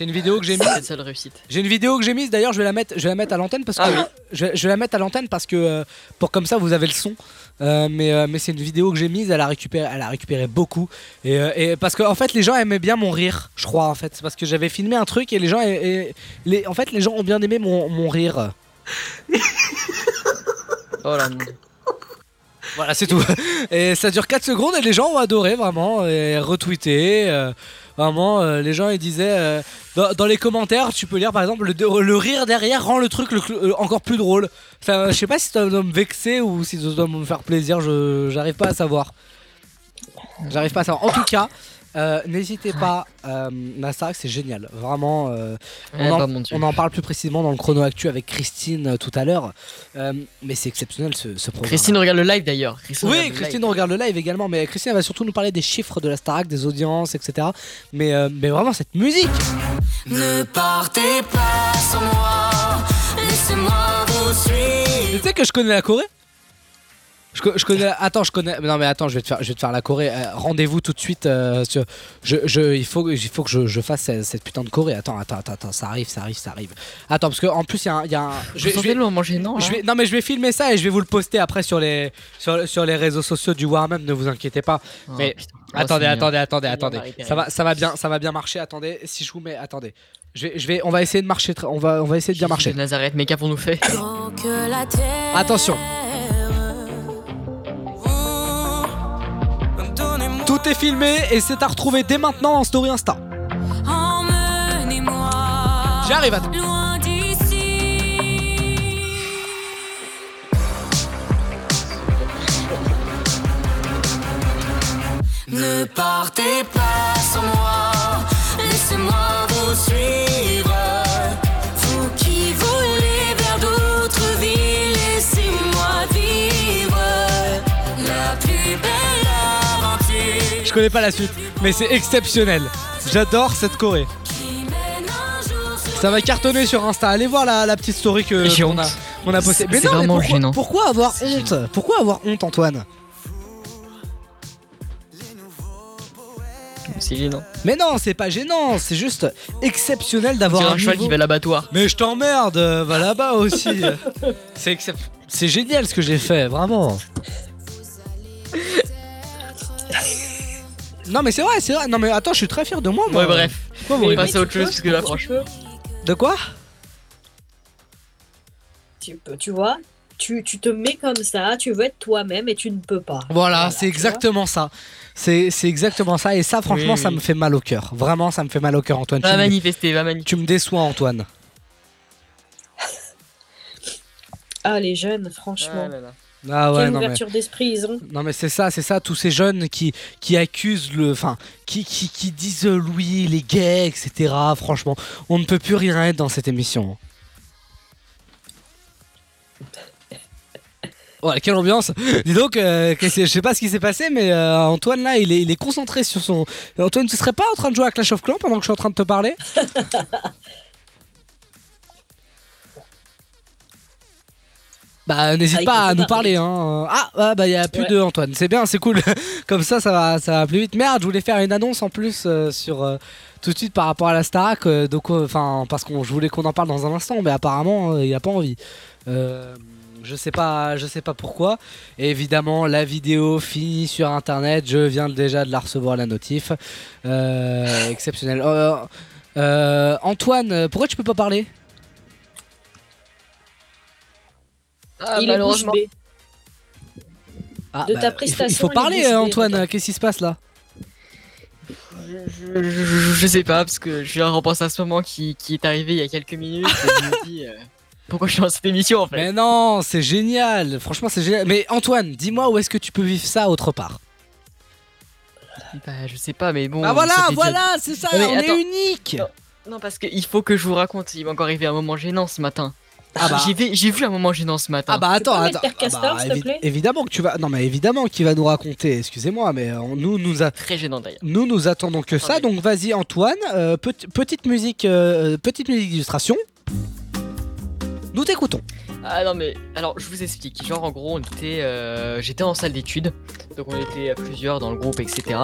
C'est une vidéo que j'ai mise. C'est seule réussite. J'ai une vidéo que j'ai mise. D'ailleurs, je vais la mettre, je vais la mettre à l'antenne parce que Ah oui. je, vais- je vais la mettre à l'antenne parce que euh, pour comme ça vous avez le son. Euh, mais euh, mais c'est une vidéo que j'ai mise. Elle a récupéré, elle a récupéré beaucoup. Et, et parce que en fait les gens aimaient bien mon rire. Je crois en fait. C'est parce que j'avais filmé un truc et les gens, et, et- les, en fait les gens ont bien aimé mon, mon rire. Oh là, Voilà, c'est tout. Et ça dure 4 secondes et les gens ont adoré vraiment et retweeté. Euh, vraiment, euh, les gens ils disaient euh, dans, les commentaires, tu peux lire par exemple le, rire derrière rend le truc le- encore plus drôle. Enfin, je sais pas si ça doit me vexer ou si ça doit me faire plaisir. J'arrive pas à savoir. J'arrive pas à savoir. En tout cas. Euh, N'hésitez pas, euh, c'est génial, vraiment. euh, Eh on, en, bah, mon Dieu. on en parle plus précisément dans le chrono actu avec Christine euh, tout à l'heure, Euh, mais c'est exceptionnel ce, ce programme. Christine regarde le live d'ailleurs. Christine Oui, Christine live. regarde le live également, mais Christine elle va surtout nous parler des chiffres de la Starac, des audiences, etc. Mais, euh, mais vraiment cette musique Ne partez pas sans moi, laissez-moi vous suivre. Tu sais que je connais la Corée? Je, je connais. Attends, je connais. Non, mais attends, je vais te faire, je vais te faire la Corée. Euh, Rendez-vous tout de suite. euh, sur- je, je, il faut, il faut que je, je fasse cette, cette putain de Corée. Attends, attends, attends, attends, ça arrive, ça arrive, ça arrive. Attends, parce qu'en plus, il y a un. Y a un je, vais- vais- le moment gênant, vais- non, mais je vais filmer ça et je vais vous le poster après sur les, sur, sur les réseaux sociaux du Warm-Up. Ne vous inquiétez pas. Oh, mais putain. Oh, attendez, attendez, attendez, attendez. Marie-Thérèse. Ça va, ça va bien, ça va bien marcher. Attendez, si je vous mets, attendez. Je vais, je vais, on va essayer de marcher. très- On va, on va essayer de bien marcher. Nazareth, mais qu'avons-nous fait? Que la terre Attention. Tout est filmé et c'est à retrouver dès maintenant en story Insta. J'arrive, d'ici. Ne partez pas connais pas la suite, mais c'est exceptionnel. J'adore cette Corée. Ça va cartonner sur Insta. Allez voir la, la petite story que J'ai qu'on a, honte. qu'on a postée. C'est- Mais c'est non, mais vraiment pourquoi, gênant. pourquoi avoir honte Pourquoi avoir honte, Antoine c'est gênant. Mais non, c'est pas gênant, c'est juste exceptionnel d'avoir un un cheval niveau- qui va à l'abattoir. Mais je t'emmerde, euh, va là-bas aussi. c'est excep- c'est génial ce que j'ai fait, vraiment. Non mais c'est vrai, c'est vrai. Non mais attends, je suis très fier de moi. moi. Ouais, bref. Quoi, On rigolez passe à autre chose vois, parce que là, tu franchement. De quoi? Tu, peux, tu vois, tu, tu te mets comme ça, tu veux être toi-même et tu ne peux pas. Voilà, c'est exactement ça. C'est c'est exactement ça. Et ça, franchement, Oui, ça me fait mal au cœur. Vraiment, ça me fait mal au cœur, Antoine. Va Tu me- manifester, va manifester. Tu me déçois, Antoine. Ah, les jeunes, franchement. Ah ouais, Quelle mais. ouverture d'esprit ils ont. Non mais c'est ça, c'est ça, tous ces jeunes qui, qui accusent le... Enfin, qui, qui, qui disent euh, Louis, les gays, etc. Franchement, on ne peut plus rien être dans cette émission. Voilà, quelle ambiance Dis donc, euh, je sais pas ce qui s'est passé, mais euh, Antoine là, il est, il est concentré sur son... Antoine, tu serais pas en train de jouer à Clash of Clans pendant que je suis en train de te parler? Bah n'hésite Ah, pas à nous parler. hein. Ah ah, bah il y a plus Ouais. de Antoine, c'est bien, c'est cool. Comme ça ça va ça va plus vite. Merde, je voulais faire une annonce en plus euh, sur euh, tout de suite par rapport à la Starac euh, donc enfin parce qu'on je voulais qu'on en parle dans un instant mais apparemment il a pas envie. Je sais pas, je sais pas pourquoi. Et évidemment, la vidéo finit sur internet. Je viens déjà de la recevoir la notif. Exceptionnel. Antoine, pourquoi tu peux pas parler? Ah, il est malheureusement. bée. Ah, De bah, ta il faut- prestation, Il faut, il est parler, bouche bée, Antoine. Qu'est-ce qui se passe là? Je, je- je- je sais pas, parce que je viens de repenser à ce moment qui, qui est arrivé il y a quelques minutes. et je me dis, euh, pourquoi je suis dans cette émission en fait? Mais non, c'est génial. Franchement, c'est génial. Mais Antoine, dis-moi où est-ce que tu peux vivre ça autre part? Bah, je sais pas, mais bon. Ah voilà, déjà- voilà, c'est ça. Mais on attends. est unique. Non, non, parce qu'il faut que je vous raconte. Il m'est encore arrivé un moment gênant ce matin. Ah bah. J'ai vu- J'ai vu un moment gênant ce matin. Ah bah attends, attends. Castor, s'il te évi- plaît évidemment que tu vas. Non mais évidemment qu'il va nous raconter. Excusez-moi, mais euh, nous nous a... Très gênant d'ailleurs. nous nous attendons que ça. Donc vas-y Antoine, euh, petit- petite musique, euh, petite musique d'illustration. Nous t'écoutons. Ah non mais alors je vous explique. Genre en gros on était, euh, j'étais en salle d'études, donc on était à plusieurs dans le groupe etc.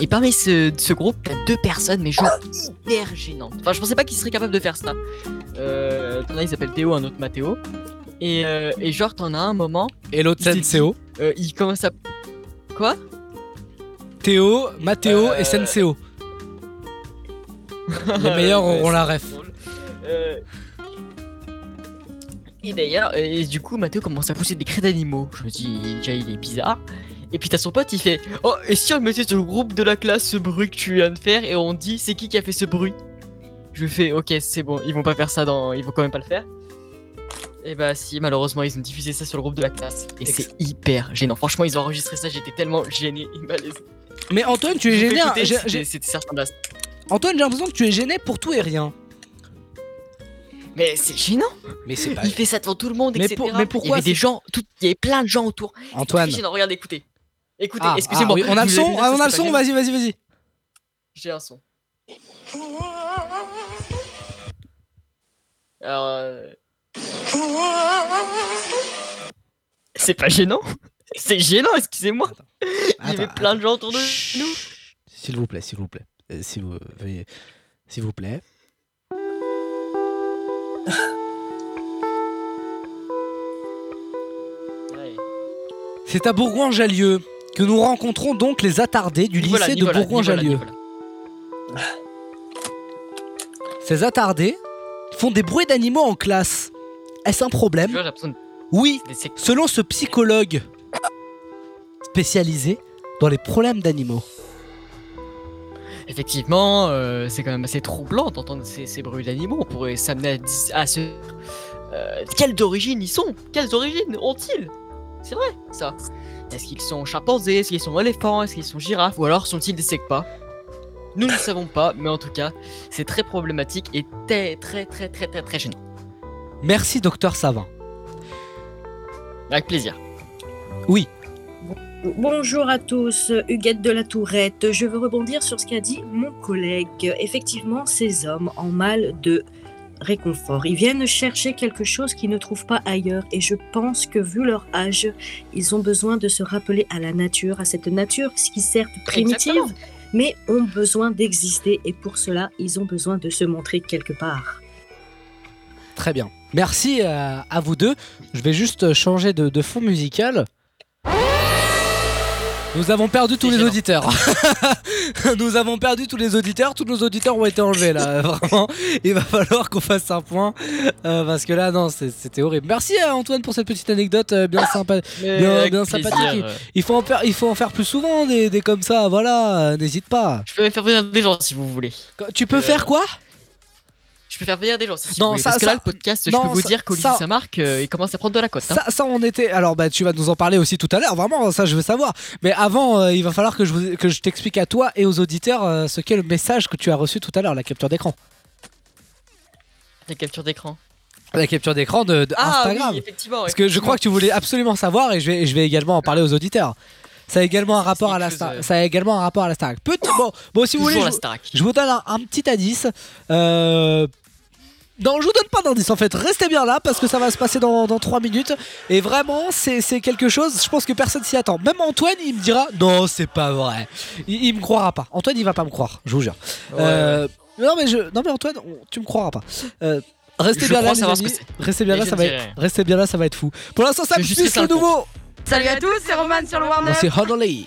Et parmi ce, ce groupe t'as deux personnes mais genre hyper gênantes. Enfin je pensais pas qu'ils seraient capables de faire ça. Euh, t'en as il s'appelle Théo, un autre Mathéo. Et, euh, et genre t'en as un moment. Et l'autre Senseo. euh, il commence à quoi? Théo, Mathéo et Senseo. Les meilleurs auront la ref. Euh, Et d'ailleurs, et du coup, Mathéo commence à pousser des cris d'animaux. Je me dis, déjà, il est bizarre. Et puis t'as son pote, il fait Oh, et si on mettait sur le groupe de la classe ce bruit que tu viens de faire et on dit c'est qui qui a fait ce bruit? Je lui fais Ok, c'est bon, ils vont pas faire ça dans. Ils vont quand même pas le faire. Et bah, si, malheureusement, ils ont diffusé ça sur le groupe de la classe. Et c'est hyper gênant. Franchement, ils ont enregistré ça, j'étais tellement gêné et malaisé. Mais Antoine, tu es gêné. hein. c'était-. Antoine, j'ai l'impression que tu es gêné pour tout et rien. Mais c'est gênant Mais c'est pas. Il fait ça devant tout le monde, Mais etc. pour- mais pourquoi Il y avait des gens, tout... il y avait plein de gens autour. Antoine. gênant, regardez, écoutez. Écoutez, Ah, excusez-moi. ah oui, on a le son, ah, on a le son. Vas-y, vas-y, vas-y. J'ai un son. Alors. euh, C'est pas gênant C'est gênant, excusez-moi Il y avait plein de gens autour de nous. S'il vous plaît, s'il vous plaît. Euh, S'il vous, veuillez- s'il vous plaît. C'est à Bourgoin-Jallieu que nous rencontrons donc les attardés du lycée de Nicolas, Bourgoin-Jallieu. Nicolas. Ces attardés font des bruits d'animaux en classe. Est-ce un problème vois, de- Oui, selon ce psychologue spécialisé dans les problèmes d'animaux. Effectivement, euh, c'est quand même assez troublant d'entendre ces, ces bruits d'animaux. On pourrait s'amener à, se. Euh, quelles origines ils sont? Quelles origines ont-ils? C'est vrai, ça. Est-ce qu'ils sont chimpanzés? Est-ce qu'ils sont éléphants? Est-ce qu'ils sont girafes? Ou alors sont-ils des secpas Nous ne savons pas, mais en tout cas, c'est très problématique et très, très, très, très, très, très gênant. Merci, docteur Savin. Avec plaisir. Oui. Bonjour à tous, Huguette de la Tourette. Je veux rebondir sur ce qu'a dit mon collègue. Effectivement, ces hommes en mal de réconfort, ils viennent chercher quelque chose qu'ils ne trouvent pas ailleurs. Et je pense que vu leur âge, ils ont besoin de se rappeler à la nature, à cette nature qui certes primitive, Exactement. mais ont besoin d'exister et pour cela, ils ont besoin de se montrer quelque part. Très bien. Merci euh, à vous deux. Je vais juste changer de, de fond musical. Nous avons perdu tous les auditeurs. Nous avons perdu tous les auditeurs. Tous nos auditeurs ont été enlevés là. Vraiment, il va falloir qu'on fasse un point euh, parce que là, non, c'était horrible. Merci à Antoine pour cette petite anecdote euh, bien sympa, bien, sympathique. Il faut en faire, il faut en faire plus souvent des, des comme ça. Voilà, euh, n'hésite pas. Je peux faire venir des gens si vous voulez. Tu peux faire quoi? Je peux faire venir des gens si Non, vous ça- Parce que ça- là, le podcast, non, je peux vous dire qu'Olivier ça- Samark, euh, il commence à prendre de la cote. hein. Ça, ça, on était. Alors, bah, tu vas nous en parler aussi tout à l'heure. Vraiment, ça, je veux savoir. Mais avant, euh, il va falloir que je, vous- que je t'explique à toi et aux auditeurs euh, ce qu'est le message que tu as reçu tout à l'heure, la capture d'écran. La capture d'écran. La capture d'écran de, de Ah Instagram. oui, effectivement. Parce que je crois que tu voulais absolument savoir et je vais, je vais également en parler aux auditeurs. Ça a également un rapport à la Star. Ça a également un rapport à la Starac. Peut- bon, bon, si vous Toujours voulez, la je, Starac. je vous donne un, un petit indice. Euh, non, je vous donne pas d'indice en fait. Restez bien là parce que ça va se passer dans, dans 3 minutes. Et vraiment, c'est c'est quelque chose, je pense que personne s'y attend. Même Antoine, il me dira Non, c'est pas vrai. Il, il me croira pas. Antoine, il va pas me croire, je vous jure. Ouais. Euh, non, mais je, non, mais Antoine, on- tu me croiras pas. Euh, restez bien là. Restez bien là, ça va être, restez bien là, ça va être fou. Pour l'instant, ça me le nouveau. Salut à tous, c'est Roman sur le Warner. c'est Honolly.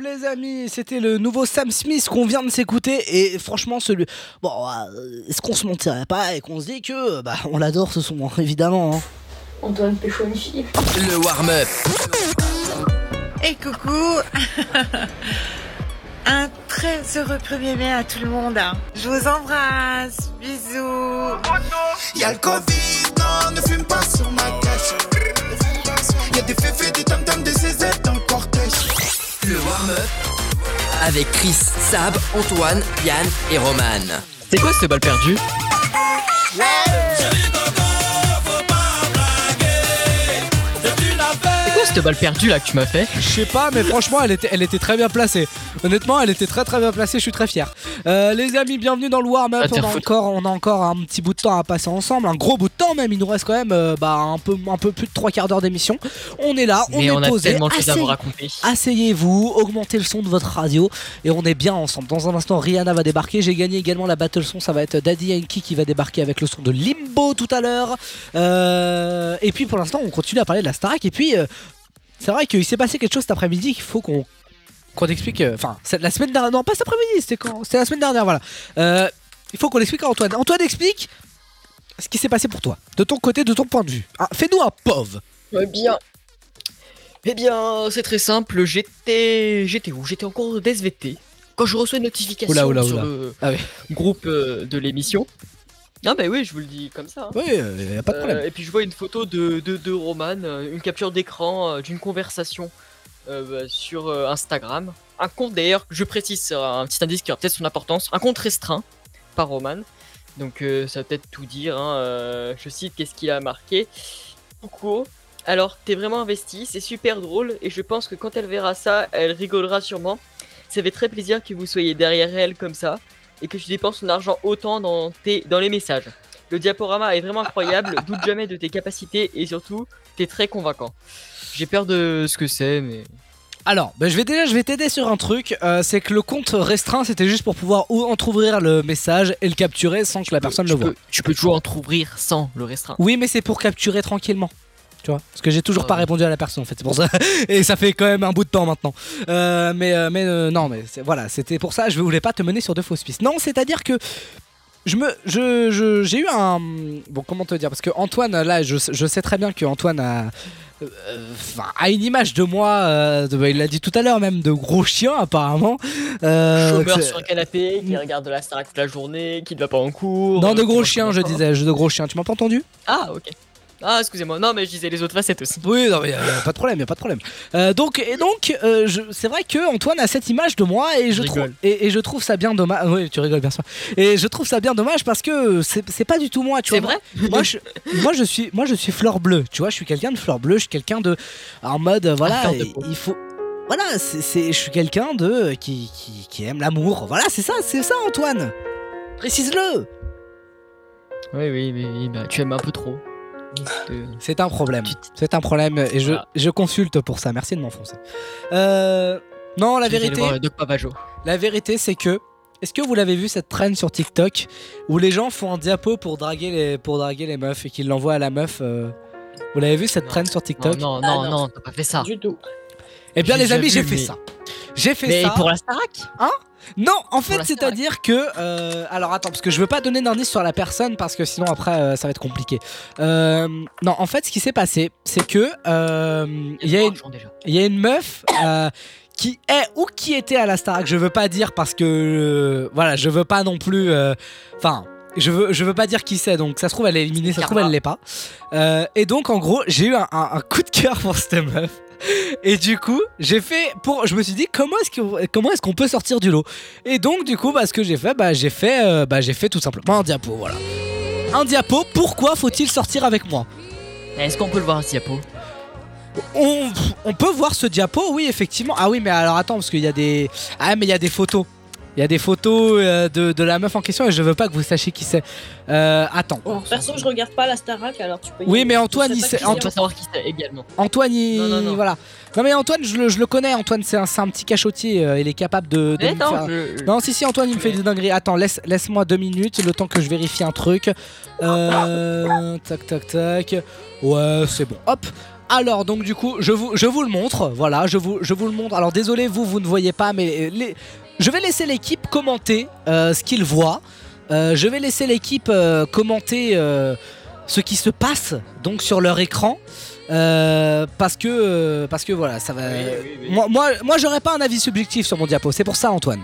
les amis. C'était le nouveau Sam Smith qu'on vient de s'écouter. Et franchement, celui. Bon, euh, est-ce qu'on se mentirait pas et qu'on se dit que. Bah, on l'adore ce son, évidemment. hein. Antoine pécho une fille. Le warm-up. Et coucou Un très heureux 1er mai à tout le monde. Je vous embrasse. Bisous. Y'a le Covid, non, ne fume pas sur ma tête. Y'a des féfés, des tam-tams, des cortège. Le warm-up. Avec Chris, Sab, Antoine, Yann et Roman. C'est quoi cette balle perdue C'est cette balle perdue là que tu m'as fait Je sais pas, mais franchement, elle était, elle était très bien placée. Honnêtement, elle était très très bien placée. Je suis très fier. Euh, les amis, bienvenue dans le warm-up. Ah, on, a encore, on a encore un petit bout de temps à passer ensemble, un gros bout de temps même. Il nous reste quand même euh, bah, un peu, un peu plus de trois quarts d'heure d'émission. On est là, on Mais est on a posé. tellement à vous Asseyez- raconter. Asseyez-vous, augmentez le son de votre radio et on est bien ensemble. Dans un instant, Rihanna va débarquer. J'ai gagné également la battle son. Ça va être Daddy Yankee qui va débarquer avec le son de Limbo tout à l'heure. Euh, et puis pour l'instant, on continue à parler de la Starac. Et puis, euh, c'est vrai qu'il s'est passé quelque chose cet après-midi qu'il faut qu'on qu'on explique. euh, Enfin, la semaine dernière. Non, pas cet après-midi, c'était quand C'était la semaine dernière, voilà. Euh, il faut qu'on explique à Antoine. Antoine, explique ce qui s'est passé pour toi, de ton côté, de ton point de vue. Ah, Fais-nous un pauvre. Eh bien. Eh bien, c'est très simple. J'étais. J'étais où? J'étais en cours d'SVT. Quand je reçois une notification Oula, oula, sur oula. le Ah oui. groupe euh, de l'émission. Ah bah oui, je vous le dis comme ça. hein. Oui, euh, y a pas de problème. Euh, et puis je vois une photo de, de, de Roman, euh, une capture d'écran euh, d'une conversation euh, bah, sur euh, Instagram. Un compte d'ailleurs, je précise, c'est un petit indice qui aura peut-être son importance, un compte restreint par Roman. Donc euh, ça va peut-être tout dire. hein, euh, je cite qu'est-ce qu'il a marqué. Coucou. Alors, t'es vraiment investi, c'est super drôle et je pense que quand elle verra ça, elle rigolera sûrement. Ça fait très plaisir que vous soyez derrière elle comme ça et que tu dépenses ton argent autant dans, tes, dans les messages. Le diaporama est vraiment incroyable, doute jamais de tes capacités et surtout, t'es très convaincant. J'ai peur de ce que c'est, mais. Alors, bah, je vais déjà, je vais t'aider sur un truc. euh, c'est que le compte restreint, c'était juste pour pouvoir ou entrouvrir le message et le capturer sans que la personne le voie. tu peux toujours entrouvrir sans le restreint. Oui, mais c'est pour capturer tranquillement. Tu vois Parce que j'ai toujours pas répondu à la personne en fait, c'est pour ça. Et ça fait quand même un bout de temps maintenant. Euh, mais euh, mais euh, non, mais voilà, c'était pour ça. Je voulais pas te mener sur de fausses pistes. Non, c'est-à-dire que je me, je, je- j'ai eu un, bon comment te dire, parce que Antoine là, je, je sais très bien que Antoine a, euh, a une image de moi, euh, de- bah, il l'a dit tout à l'heure même, de gros chien apparemment. Euh, Chômeur sur un canapé, qui regarde de la Starac toute la journée, qui ne va pas en cours. non, de gros chien, je disais, de gros chien. Tu m'as pas entendu? Ah, ok. Ah, excusez-moi. Non, mais je disais les autres facettes aussi. Oui, non, mais y a, y a pas de problème, y a pas de problème. Euh, donc, et donc, euh, je- c'est vrai que Antoine a cette image de moi et je, Je trouve rigole. et, et je trouve ça bien dommage. Oui, tu rigoles bien sûr. Et je trouve ça bien dommage parce que c'est c'est pas du tout moi, tu C'est vois. vrai moi, je, moi, je suis, moi, je suis fleur bleue. Tu vois, je suis quelqu'un de fleur bleue. Je suis quelqu'un de, en mode, euh, voilà, fleur de peau. il faut. Voilà, c'est, c'est- je suis quelqu'un de qui, qui, qui aime l'amour. Voilà, c'est ça, c'est ça, Antoine. Précise-le. Oui, oui, oui, oui, bah, tu aimes un peu trop. Euh, C'est un problème. C'est un problème et je, consulte pour ça. Merci de m'enfoncer. Euh, non, la vérité, Pavageau. la vérité, c'est que. Est-ce que vous l'avez vu cette traîne sur TikTok où les gens font un diapo pour draguer les, pour draguer les meufs et qu'ils l'envoient à la meuf euh, Vous l'avez vu cette traîne sur TikTok Non, non, Ah, non, non. non, t'as pas fait ça. Du tout. Eh bien, les amis, j'ai fait mais- ça. J'ai fait Mais ça. pour la Starac? Hein? Non, en fait, c'est-à-dire que. euh, alors attends, parce que je veux pas donner d'indice sur la personne parce que sinon après euh, ça va être compliqué. Euh, non, en fait, ce qui s'est passé, c'est que. Il y, a une- déjà. il y a une meuf. euh, qui est ou qui était à la Starac, je veux pas dire parce que euh, voilà, je veux pas non plus euh, enfin je veux, je veux pas dire qui c'est, donc ça se trouve elle est éliminée, ça se trouve elle l'est pas. Euh, et donc en gros, j'ai eu un, un- un coup de cœur pour cette meuf. Et du coup, j'ai fait pour, je me suis dit comment est-ce qu'on, comment est-ce qu'on peut sortir du lot? Et donc du coup, bah, ce que j'ai fait, bah, j'ai fait, euh, bah, j'ai fait tout simplement un diapo, voilà. Un diapo. Pourquoi faut-il sortir avec moi? Est-ce qu'on peut le voir un diapo? On, on peut voir ce diapo, oui, effectivement. Ah oui, mais alors attends, parce qu'il y a des. Ah, mais il y a des photos. Il y a des photos euh, de, de la meuf en question et je veux pas que vous sachiez qui c'est. Euh, attends. Bon, perso, je regarde pas la Starac, alors tu peux. y Oui, aller. mais Antoine, il sait- Anto- savoir qui c'est également. Antoine, il. Non, non, non. Voilà. Non, mais Antoine, je le, je le connais. Antoine, c'est un, c'est un petit cachotier. euh, il est capable de. de Mais me non, faire- je- Non, si, si, Antoine, il me fait des dingueries. Attends, laisse, laisse-moi deux minutes, le temps que je vérifie un truc. Euh, tac, tac, tac. Ouais, c'est bon. Hop. Alors, donc, du coup, je vous, je vous le montre. Voilà, je vous, je vous le montre. Alors, désolé, vous, vous ne voyez pas, mais les... je vais laisser l'équipe commenter euh, ce qu'ils voient. Euh, je vais laisser l'équipe euh, commenter euh, ce qui se passe donc sur leur écran. Euh, parce que euh, parce que voilà ça va moi moi moi j'aurais pas un avis subjectif sur mon diapo c'est pour ça Antoine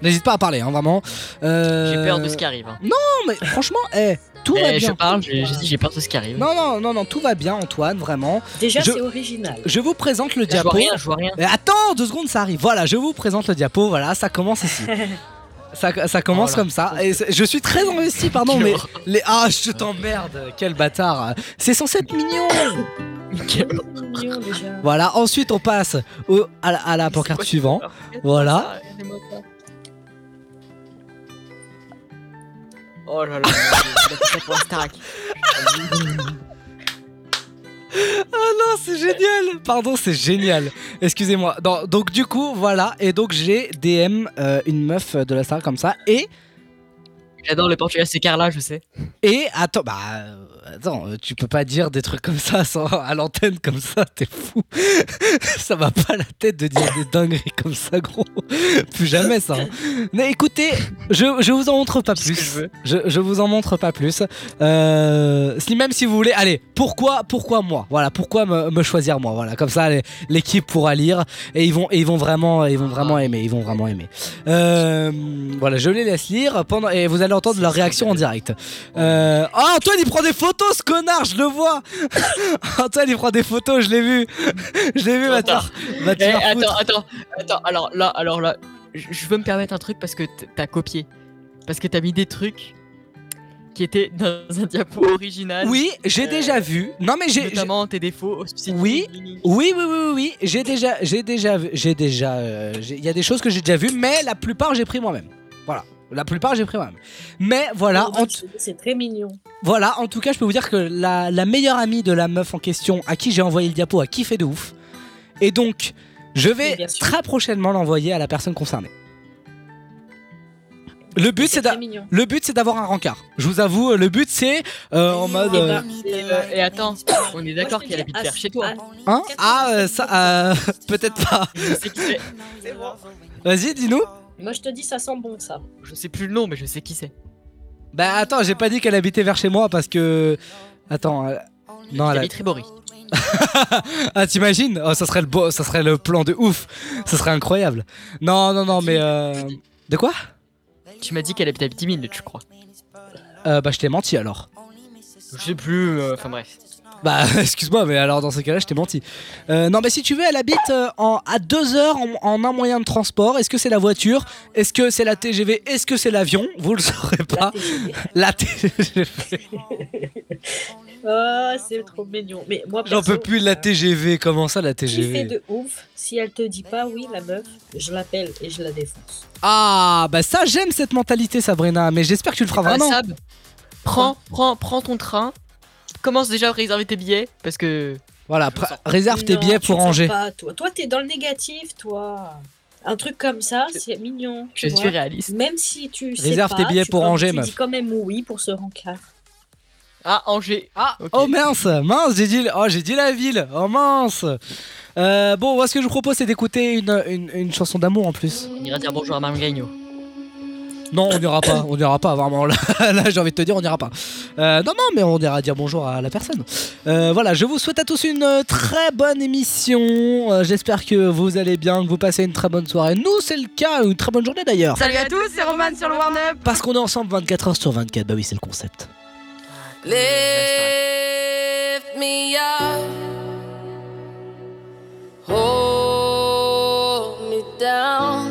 n'hésite pas à parler hein, vraiment Euh, J'ai peur de ce qui arrive. hein. non mais franchement eh, tout va bien Je parle, j'ai j'ai dit j'ai peur de ce qui arrive. non non non non tout va bien Antoine vraiment Déjà, Je- c'est original. je vous présente le Je vois diapo rien, je vois rien. Mais attends deux secondes ça arrive voilà je vous présente le diapo voilà ça commence ici Ça, ça commence Oh là. comme ça. Et c'est- je suis très investi, pardon, mais les ah, je t'emmerde, quel bâtard. C'est censé être mignon. Mignon, déjà. Voilà. Ensuite, on passe au, à, la, à la pancarte suivante. Voilà. Oh là là, fait ça pour Starac. Ah non, c'est génial. Pardon, c'est génial. Excusez-moi. Non, donc du coup, voilà. Et donc j'ai DM euh, une meuf de la star comme ça et J'adore le Portugal, c'est Carla, je sais. Et attends, bah attends, euh, tu peux pas dire des trucs comme ça sans, à l'antenne comme ça, t'es fou. ça va pas la tête de dire des dingueries comme ça, gros. Plus jamais ça. hein. Mais écoutez, je, je vous en montre pas plus. Je, je vous en montre pas plus. Euh, si même si vous voulez, allez, pourquoi, pourquoi moi? Voilà, pourquoi me, me choisir moi? Voilà, comme ça l'équipe pourra lire et ils vont, et ils vont vraiment, ils vont vraiment aimer, ils vont vraiment aimer. Euh, voilà, je les laisse lire pendant et vous allez entendre leur réaction en direct. Euh, oh, Antoine il prend des photos, ce connard, je le vois. Antoine il prend des photos, je l'ai vu, je l'ai vu. Faire- va Eh, attends, attends, attends. Alors là, alors là, je veux me permettre un truc parce que t'as copié, parce que t'as mis des trucs qui étaient dans un diapo original. Oui, j'ai Euh, déjà vu. Non mais j'ai. Notamment tes défauts. Oui, oui, oui, oui, oui, oui. J'ai déjà, j'ai déjà, j'ai déjà. euh, Il y a des choses que j'ai déjà vues, mais la plupart j'ai pris moi-même. Voilà, la plupart j'ai pris moi-même. Mais voilà, t- C'est très mignon. voilà. En tout cas, je peux vous dire que la, la meilleure amie de la meuf en question, à qui j'ai envoyé le diapo, a kiffé de ouf. Et donc, je vais très prochainement l'envoyer à la personne concernée. Le but, c'est d'a- mignon. le but, c'est d'avoir un rencard. Je vous avoue, le but, c'est euh, en mode. Et, euh, bah, et, euh, et attends, on est d'accord qu'elle habite vers chez toi. Hein? Ah, euh, ça, euh, peut-être pas. Vas-y, dis-nous. Moi, je te dis, ça sent bon, ça. Je sais plus le nom, mais je sais qui c'est. Bah attends, j'ai pas dit qu'elle habitait vers chez moi parce que. Attends. euh, Non, elle a- habite Ribori. ah t'imagines? Oh, ça serait le beau, ça serait le plan de ouf. Ça serait incroyable. Non, non, non, mais euh... de quoi? Tu m'as dit qu'elle habite à 10 minutes, je crois. euh, Bah je t'ai menti alors. Je sais plus. euh, Enfin bref. Bah excuse-moi, mais alors dans ce cas-là, je t'ai menti. Euh, non, mais si tu veux, elle habite euh, en, à deux heures en, en un moyen de transport. Est-ce que c'est la voiture? Est-ce que c'est la TGV Est-ce que c'est l'avion? Vous le saurez pas. La TGV. Oh, c'est trop mignon. Mais moi, J'en peux plus de la TGV. Comment ça, la Qui fait TGV de ouf, si elle te dit pas oui, la meuf, je l'appelle et je la défonce. Ah, bah ça, j'aime cette mentalité, Sabrina. Mais j'espère que tu le feras vraiment. Sab, prends, prends, prends ton train. Commence déjà à réserver tes billets parce que. Voilà, pr- réserve tes Non, billets pour Angers. Pas, toi, toi, t'es dans le négatif, toi. Un truc comme ça, c'est mignon. tu je suis réaliste. Même si tu sais Réserve pas, tes billets tu pour Angers, tu meuf. dis quand même oui pour ce rencard. Ah, Angers. Ah, oh mince, mince, j'ai dit, oh, j'ai dit la ville. Oh mince. Euh, bon, moi, ce que je vous propose, c'est d'écouter une, une, une chanson d'amour en plus. On ira dire bonjour à Mme Gagnon. Non, on n'ira pas, on n'ira pas, vraiment. Là, là, j'ai envie de te dire, on n'ira pas. Euh, non, non, mais on ira dire bonjour à la personne. Euh, voilà, je vous souhaite à tous une très bonne émission. Euh, J'espère que vous allez bien, que vous passez une très bonne soirée. Nous, c'est le cas, une très bonne journée d'ailleurs. Salut à tous, c'est Roman sur le Warn Up. Parce qu'on est ensemble 24 heures sur 24, bah oui, c'est le concept. Lift me up, hold me down,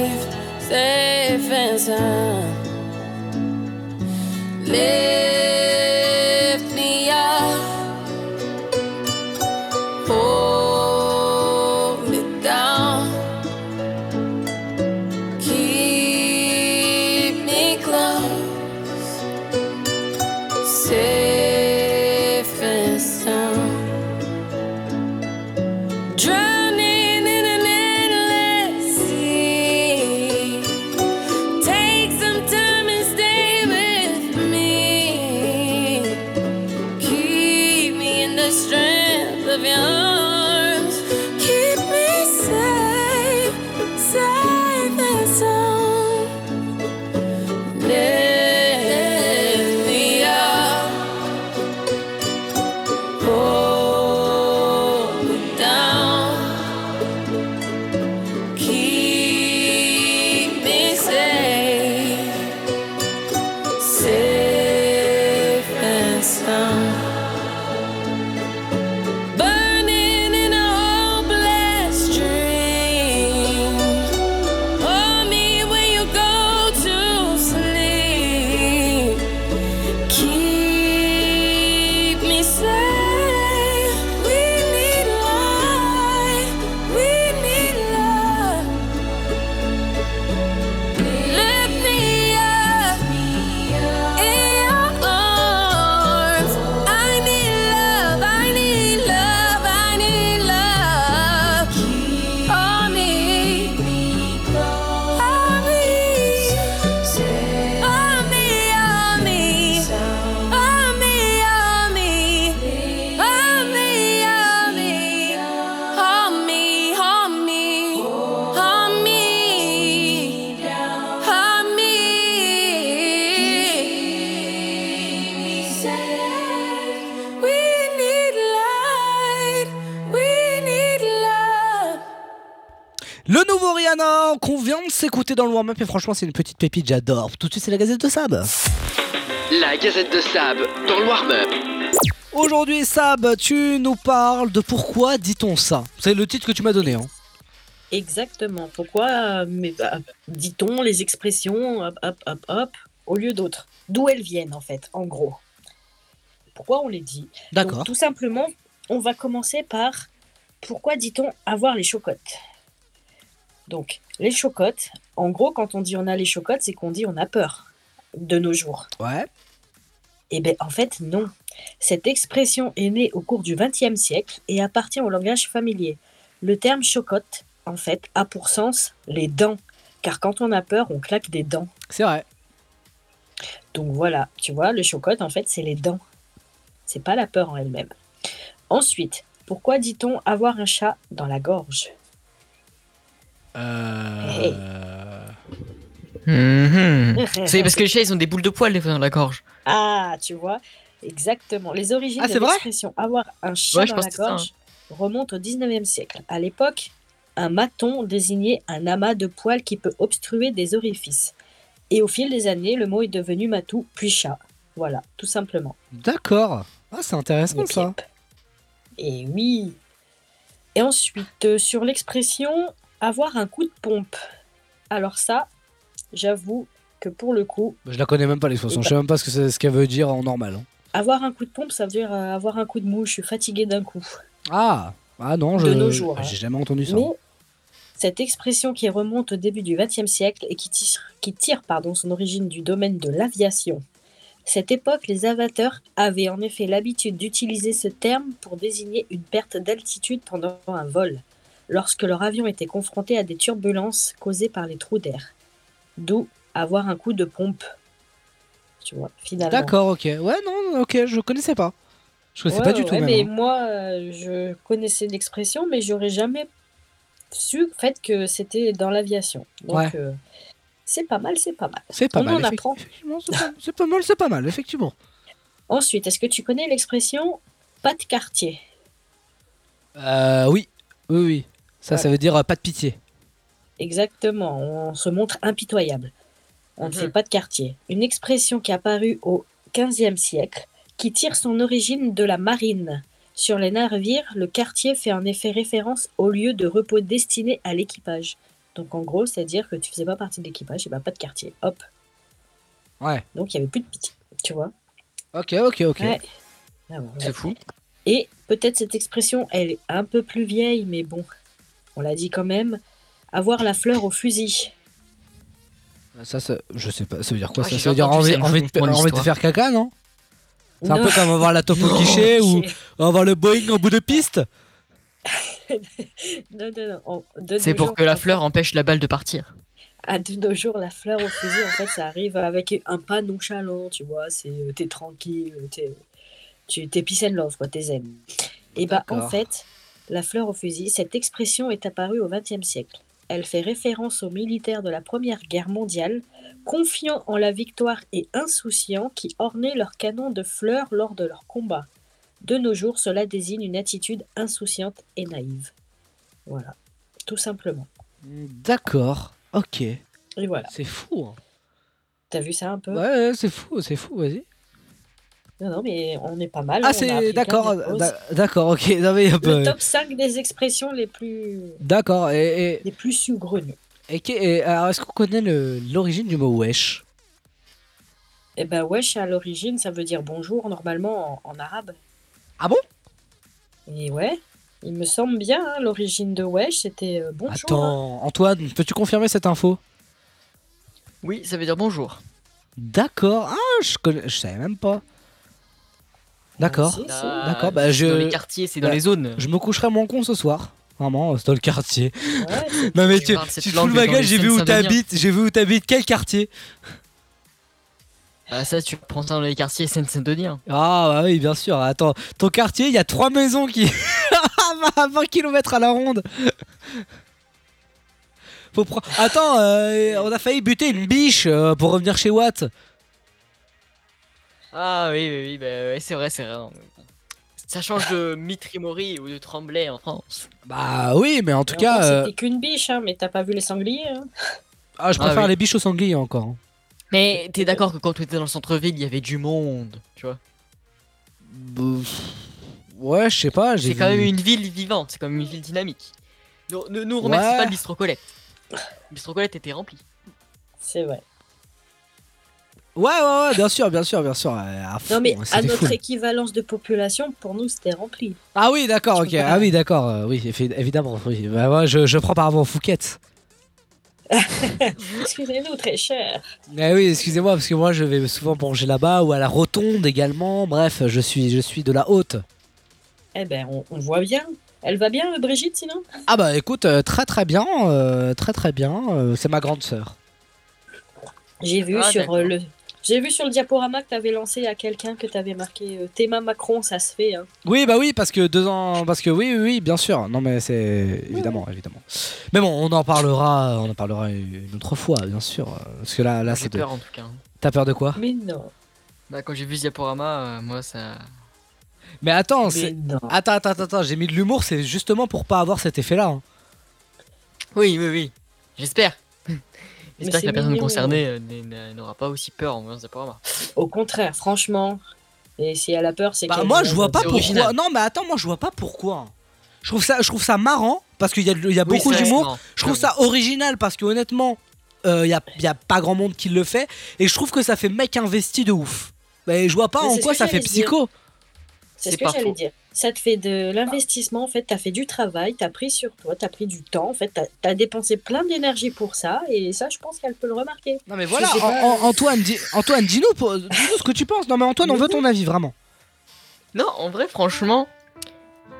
safe and sound. Lift dans le warm-up et franchement c'est une petite pépite, j'adore. Tout de suite c'est la Gazette de Sab. La Gazette de Sab dans le warm-up. Aujourd'hui Sab, tu nous parles de pourquoi dit-on ça? C'est le titre que tu m'as donné. Hein. Exactement. Pourquoi, euh, mais, bah, dit-on les expressions hop, hop, hop, hop, au lieu d'autres? D'où elles viennent, en fait, en gros? Pourquoi on les dit? D'accord. Tout simplement, on va commencer par pourquoi dit-on avoir les chocottes? Donc, les chocottes, en gros, quand on dit on a les chocottes, c'est qu'on dit on a peur de nos jours. Ouais. Eh bien, en fait, non. Cette expression est née au cours du XXe siècle et appartient au langage familier. Le terme chocotte, en fait, a pour sens les dents. Car quand on a peur, on claque des dents. C'est vrai. Donc voilà, tu vois, le chocotte, en fait, c'est les dents. C'est pas la peur en elle-même. Ensuite, pourquoi dit-on avoir un chat dans la gorge? Hey. Mhm. C'est parce que les chats, ils ont des boules de poils des fois dans la gorge. Ah, tu vois, exactement. Les origines Ah, de l'expression avoir un Ouais, je dans la gorge remontent au 19e siècle. À l'époque, un maton désignait un amas de poils qui peut obstruer des orifices. Et au fil des années, le mot est devenu matou, puis chat. Voilà, tout simplement. D'accord. Ah c'est intéressant ça. Et oui. Et ensuite, euh, sur l'expression avoir un coup de pompe. Alors ça, j'avoue que pour le coup, Je la connais même pas l'expression, je sais même pas ce que ce qu'elle veut dire en normal. hein. avoir un coup de pompe, ça veut dire euh, avoir un coup de mou. Je suis fatiguée d'un coup. Ah Ah non, je jours, hein. j'ai jamais entendu ça. Mais cette expression qui remonte au début du XXe siècle et qui tire, qui tire pardon, son origine du domaine de l'aviation. Cette époque, les avateurs avaient en effet l'habitude d'utiliser ce terme pour désigner une perte d'altitude pendant un vol, lorsque leur avion était confronté à des turbulences causées par les trous d'air. D'où avoir un coup de pompe. Tu vois, finalement. D'accord, ok. Ouais, non, ok, je connaissais pas. Je connaissais Ouais, pas du ouais, tout ouais, mais hein. moi, euh, je connaissais l'expression, mais j'aurais jamais su fait que c'était dans l'aviation. Donc, euh, c'est pas mal, c'est pas mal. C'est pas mal. en apprend. effectivement, c'est pas- C'est pas mal, c'est pas mal, effectivement. Ensuite, est-ce que tu connais l'expression pas de quartier Euh, oui, oui, oui. Ça, ça veut dire euh, pas de pitié. Exactement, on se montre impitoyable. On ne fait pas de quartier. Une expression qui est apparue au XVe siècle, qui tire son origine de la marine. Sur les navires, le quartier fait en effet référence au lieu de repos destiné à l'équipage. Donc en gros, c'est-à-dire que tu faisais pas partie de l'équipage, et ben pas de quartier. Hop. Ouais. Donc il y avait plus de pitié, tu vois. Ok, ok, ok. Ouais. Ah C'est fou. Et peut-être cette expression, elle est un peu plus vieille, mais bon, on l'a dit quand même. Avoir la fleur au fusil. Ça, ça, je sais pas, ça veut dire quoi Ah, ça Ça veut dire envie, envie de, envie de faire caca, non? C'est un peu comme avoir la topo quiché ou avoir le Boeing en bout de piste Non, non, non. on- de C'est pour jours, que la fleur empêche la balle de partir. À de nos jours, la fleur au fusil, en fait, ça arrive avec un pas nonchalant, tu vois. C'est euh, t'es tranquille, t'es tu t'es peace and love, quoi, t'es zen. Et bah, en D'accord. fait, la fleur au fusil, cette expression est apparue au XXe siècle. Elle fait référence aux militaires de la Première Guerre mondiale, confiants en la victoire et insouciants qui ornaient leurs canons de fleurs lors de leurs combats. De nos jours, cela désigne une attitude insouciante et naïve. Voilà, tout simplement. D'accord, ok. Et voilà. C'est fou. hein. T'as vu ça un peu? Ouais, ouais, c'est fou, c'est fou, vas-y. Non, non, mais on est pas mal. Ah, c'est d'accord, d'accord, ok. Non, mais, Le euh, top 5 des expressions les plus, D'accord, et, et, les plus saugrenues. et, alors, est-ce qu'on connaît l'origine du mot wesh? Eh ben, wesh, à l'origine, ça veut dire bonjour, normalement, en, en arabe. Ah bon? Et ouais, il me semble bien, hein, l'origine de wesh, c'était euh, bonjour. hein. Attends, Antoine, peux-tu confirmer cette info? Oui, ça veut dire bonjour. D'accord, ah, je connais, je savais même pas. D'accord, d'accord, bah c'est je. dans les quartiers, c'est dans bah, les zones. Je me coucherai moins con ce soir. Vraiment, c'est dans le quartier. Ouais, Non mais Tu tu, fous gueule, les j'ai vu où t'habites, j'ai vu où t'habites, quel quartier Ah, ça, tu prends ça dans les quartiers Seine-Saint-Denis. hein. Ah bah oui, bien sûr. Attends, ton quartier, il y a trois maisons qui à 20 km à la ronde. Faut pre- Attends, euh, on a failli buter une biche euh, pour revenir chez Watt. Ah oui, oui, oui, bah, ouais, c'est vrai, c'est vrai. Ça change de Mitri Mori ou de Tremblay en France. Bah oui, mais en tout cas, euh, C'était qu'une biche, hein, mais t'as pas vu les sangliers. hein. ah, je Ah préfère oui. les biches aux sangliers encore. hein. Mais t'es d'accord que quand tu étais dans le centre-ville, il y avait du monde, tu vois? Ouais, je sais pas. j'ai C'est quand vu- même une ville vivante, c'est quand même une ville dynamique. Ne nous remercie Ouais. pas de l'Istrocolette. L'Istrocolette était remplie. C'est vrai. Ouais, ouais, ouais, bien sûr, bien sûr, bien sûr. à fond, Non, mais à notre équivalence de population, pour nous, c'était rempli. Ah oui, d'accord, ok. Ah oui, d'accord. euh, oui, évidemment. Oui. Bah, moi, je, je prends par rapport aux Fouquettes. Excusez-nous, très cher. Eh oui, excusez-moi, parce que moi, je vais souvent manger là-bas ou à la Rotonde également. Bref, je suis, je suis de la haute. Eh ben, on, on voit bien. Elle va bien, Brigitte, sinon? Ah bah écoute, euh, très très bien, euh, très très bien. euh, c'est ma grande sœur. J'ai vu Ah, sur le. J'ai vu sur le diaporama que tu avais lancé à quelqu'un que tu avais marqué euh, Théma Macron, ça se fait. Hein. Oui, bah oui, parce que deux ans, parce que oui, oui, oui, bien sûr. Non, mais c'est évidemment, évidemment. Mais bon, on en parlera, on en parlera une autre fois, bien sûr. Parce que là, là, J'ai c'est de. peur en tout cas. T'as peur de quoi? Mais non. Bah, quand j'ai vu ce diaporama, euh, moi ça. Mais attends, Mais c'est. non. Attends, attends, attends, attends, j'ai mis de l'humour, c'est justement pour pas avoir cet effet-là. hein. Oui, oui, oui. J'espère. J'espère que la personne mignon. concernée euh, n'aura pas aussi peur en voyant ce diaporama. Au contraire, franchement. Et si elle a peur, c'est Bah moi je vois pas pourquoi. original. Non mais attends, moi je vois pas pourquoi. Je trouve ça, je trouve ça marrant parce qu'il y a, il y a Oui, beaucoup d'humour. Je trouve ça original parce que honnêtement, il y, a, y a pas grand monde qui le fait et je trouve que ça fait mec investi de ouf. Mais je vois pas Mais en quoi ça fait psycho. C'est ce que j'allais dire. Ça te fait de l'investissement, en fait, tu as fait du travail, tu as pris sur toi, tu as pris du temps, en fait, tu as, dépensé plein d'énergie pour ça, et ça, je pense qu'elle peut le remarquer. Non mais voilà, An- pas. Antoine, dis, Antoine, dis-nous, dis-nous ce que tu penses. Non mais Antoine, on veut ton avis vraiment. Non, en vrai, franchement,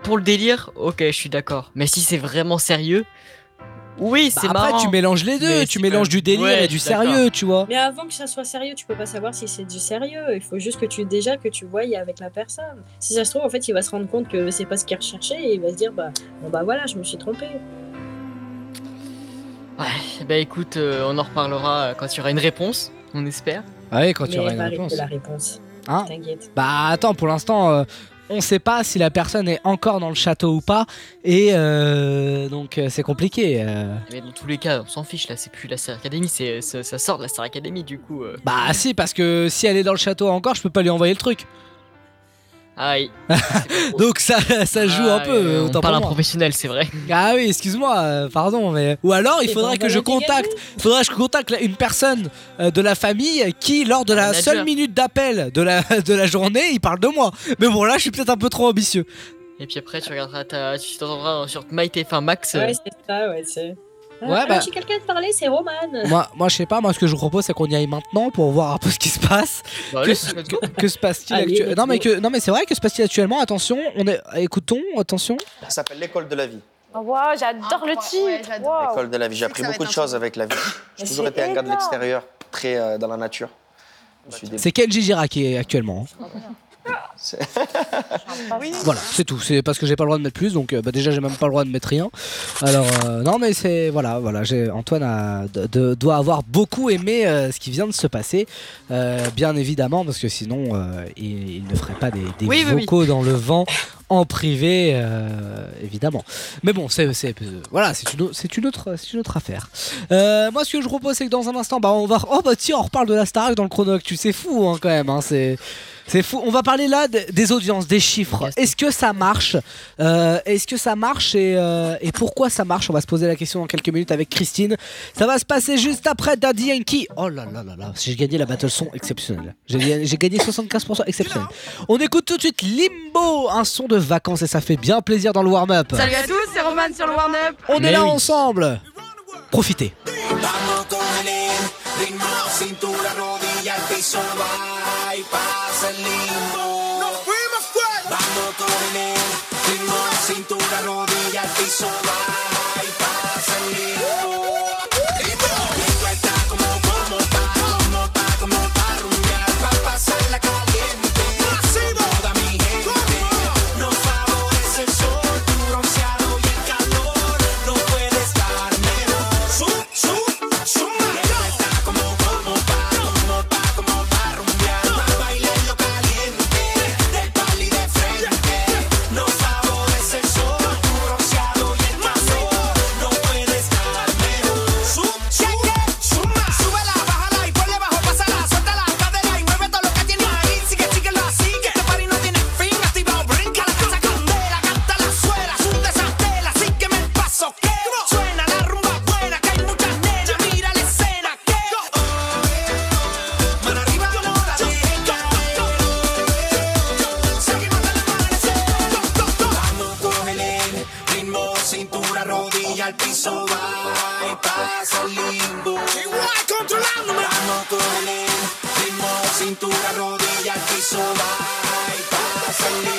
pour le délire, ok, je suis d'accord. Mais si c'est vraiment sérieux, oui, Bah, c'est après marrant. tu mélanges les deux, Mais tu mélanges du délire Ouais, et du sérieux, tu vois. Mais avant que ça soit sérieux, tu peux pas savoir si c'est du sérieux. Il faut juste que tu déjà que tu voyes avec la personne. Si ça se trouve, en fait, il va se rendre compte que c'est pas ce qu'il recherchait et il va se dire bah bon bah voilà, je me suis trompé. Ouais, bah écoute, euh, on en reparlera euh, quand il y aura une réponse, on espère. Ah oui, quand tu auras elle une réponse. la réponse. Hein? T'inquiète. Bah attends, pour l'instant, euh, on sait pas si la personne est encore dans le château ou pas, et euh, donc euh, c'est compliqué. euh. Mais dans tous les cas, on s'en fiche là, c'est plus la Star Academy, c'est, ça sort de la Star Academy du coup. euh. Bah si, parce que si elle est dans le château encore, je peux pas lui envoyer le truc. Aïe. Donc ça, ça joue un Ah, peu. euh, on parle pour un professionnel, c'est vrai. Ah oui, excuse-moi, euh, pardon, mais ou alors il faudrait que je contacte, faudrait que je contacte une personne euh, de la famille qui, lors de la manager. seule minute d'appel de la de la journée, il parle de moi. Mais bon là, je suis peut-être un peu trop ambitieux. Et puis après, tu regarderas ta. Tu t'entendras sur MyTF1 Max. Ouais, c'est ça, ouais, c'est. Ah, Ouais, alors, bah- J'ai quelqu'un de parler, c'est Roman. Moi, moi, je sais pas. Moi, ce que je vous propose, c'est qu'on y aille maintenant pour voir un peu ce qui se passe. Bah, que, allez, se- let's go. que- que se passe-t-il actuellement Non, mais que non, mais c'est vrai que se passe-t-il actuellement? Attention, on est. Écoutons, attention. Ça s'appelle l'école de la vie. Waouh, j'adore le titre. Waouh. L'école de la vie. J'ai appris beaucoup de choses avec la vie. J'ai toujours été un gars de l'extérieur, très euh, dans la nature. Dé- C'est Kenji Girac qui est actuellement. Voilà, c'est tout. C'est parce que j'ai pas le droit de mettre plus, donc euh, bah, déjà j'ai même pas le droit de mettre rien. Alors euh, non, mais c'est voilà, voilà. j'ai- Antoine a, de- de- doit avoir beaucoup aimé euh, ce qui vient de se passer, euh, bien évidemment, parce que sinon euh, il, il ne ferait pas des, des Oui, oui, oui. vocaux dans le vent en privé, euh, évidemment. Mais bon, c'est c'est- euh, voilà, c'est une, au- c'est une autre, c'est une autre affaire. Euh, moi, ce que je vous propose, c'est que dans un instant, bah on va, oh bah tiens, on reparle de la Starac dans le chrono actu. C'est fou, hein, quand même. hein, c'est c'est fou. On va parler là de- des audiences, des chiffres. Est-ce que ça marche Euh, Est-ce que ça marche et, euh, et pourquoi ça marche? On va se poser la question dans quelques minutes avec Christine. Ça va se passer juste après Daddy Yankee. Oh là là là là, j'ai gagné la battle son exceptionnelle. J'ai gagné- j'ai gagné 75% exceptionnel. On écoute tout de suite Limbo, un son de vacances et ça fait bien plaisir dans le warm-up. Salut à tous, c'est Roman sur le warm-up. On Mais est là oui. ensemble. Profitez. Vamos con el ritmo, cintura, rodilla, al piso, va y pasa el limbo. Nos fuimos fuera. Vamos con el ritmo, cintura, rodilla, al piso, va cintura, rodilla al piso, va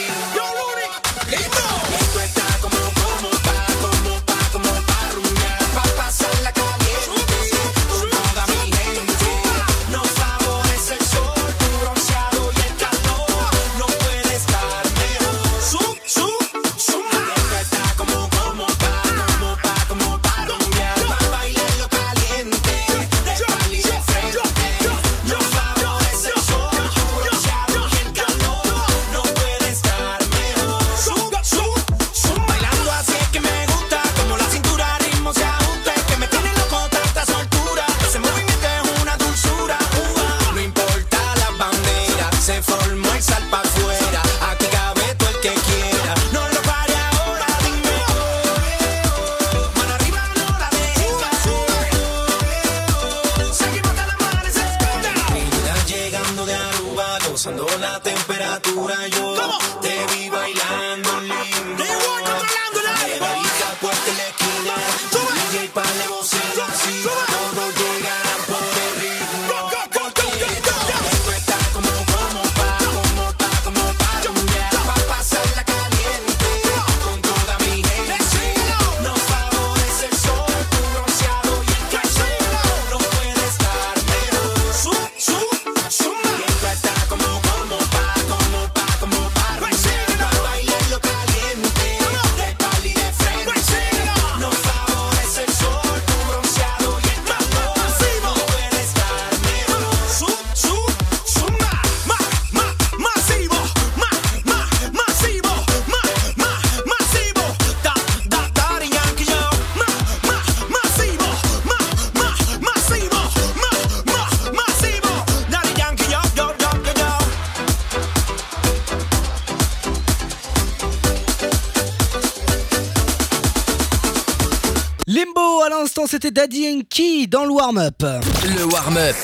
l'instant, c'était Daddy Yankee dans le warm-up. Le warm-up.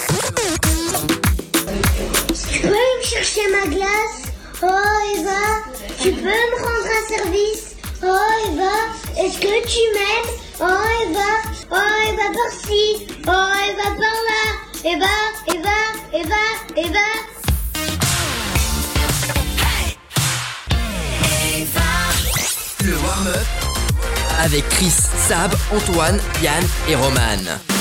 Tu peux me chercher ma glace Oh Eva, tu peux me rendre un service Oh Eva, est-ce que tu m'aimes Oh Eva, oh Eva par-ci, oh Eva par-là Eva, Eva, Eva, Eva Le warm-up. Avec Chris, Sab, Antoine, Yann et Roman.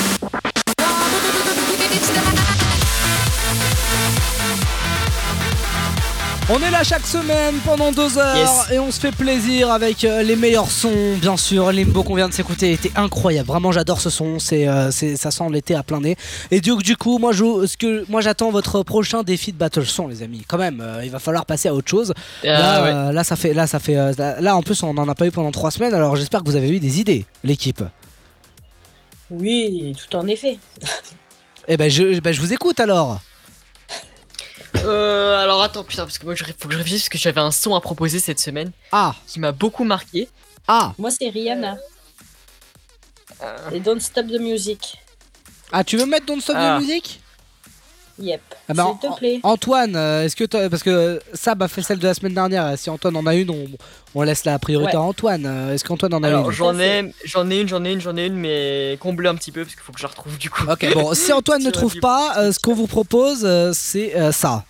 On est là chaque semaine pendant deux heures Yes. et on se fait plaisir avec euh, les meilleurs sons, bien sûr. Limbo qu'on vient de s'écouter était incroyable. Vraiment, j'adore ce son. C'est, euh, c'est- ça sent l'été à plein nez. Et du, du coup, moi, je, ce que, moi, j'attends votre prochain défi de battle son, les amis. Quand même, euh, il va falloir passer à autre chose. Ah, là, ouais. euh, là, ça fait, là, ça fait, euh, là, en plus, on n'en a pas eu pendant trois semaines. Alors, j'espère que vous avez eu des idées, l'équipe. Oui, tout en effet. Eh ben, je, ben, je vous écoute alors. Euh, alors attends, putain, parce que moi, il faut que je réfléchisse parce que j'avais un son à proposer cette semaine. Ah. Qui m'a beaucoup marqué. Ah. Moi, c'est Rihanna. Et Don't Stop the Music. Ah, tu veux mettre Don't Stop Ah. the Music? Yep. Ah bah, S'il te plaît. Antoine, euh, est-ce que t'as- parce que Sab a fait celle de la semaine dernière. Si Antoine en a une, on, on laisse la priorité Ouais. à Antoine. Euh, Est-ce qu'Antoine en a Alors une j'en ai, j'en ai une, j'en ai une, j'en ai une, mais comblée un petit peu parce qu'il faut que je la retrouve du coup. Ok, bon, si Antoine ne trouve pas, euh, ce qu'on vous propose, euh, c'est euh, ça.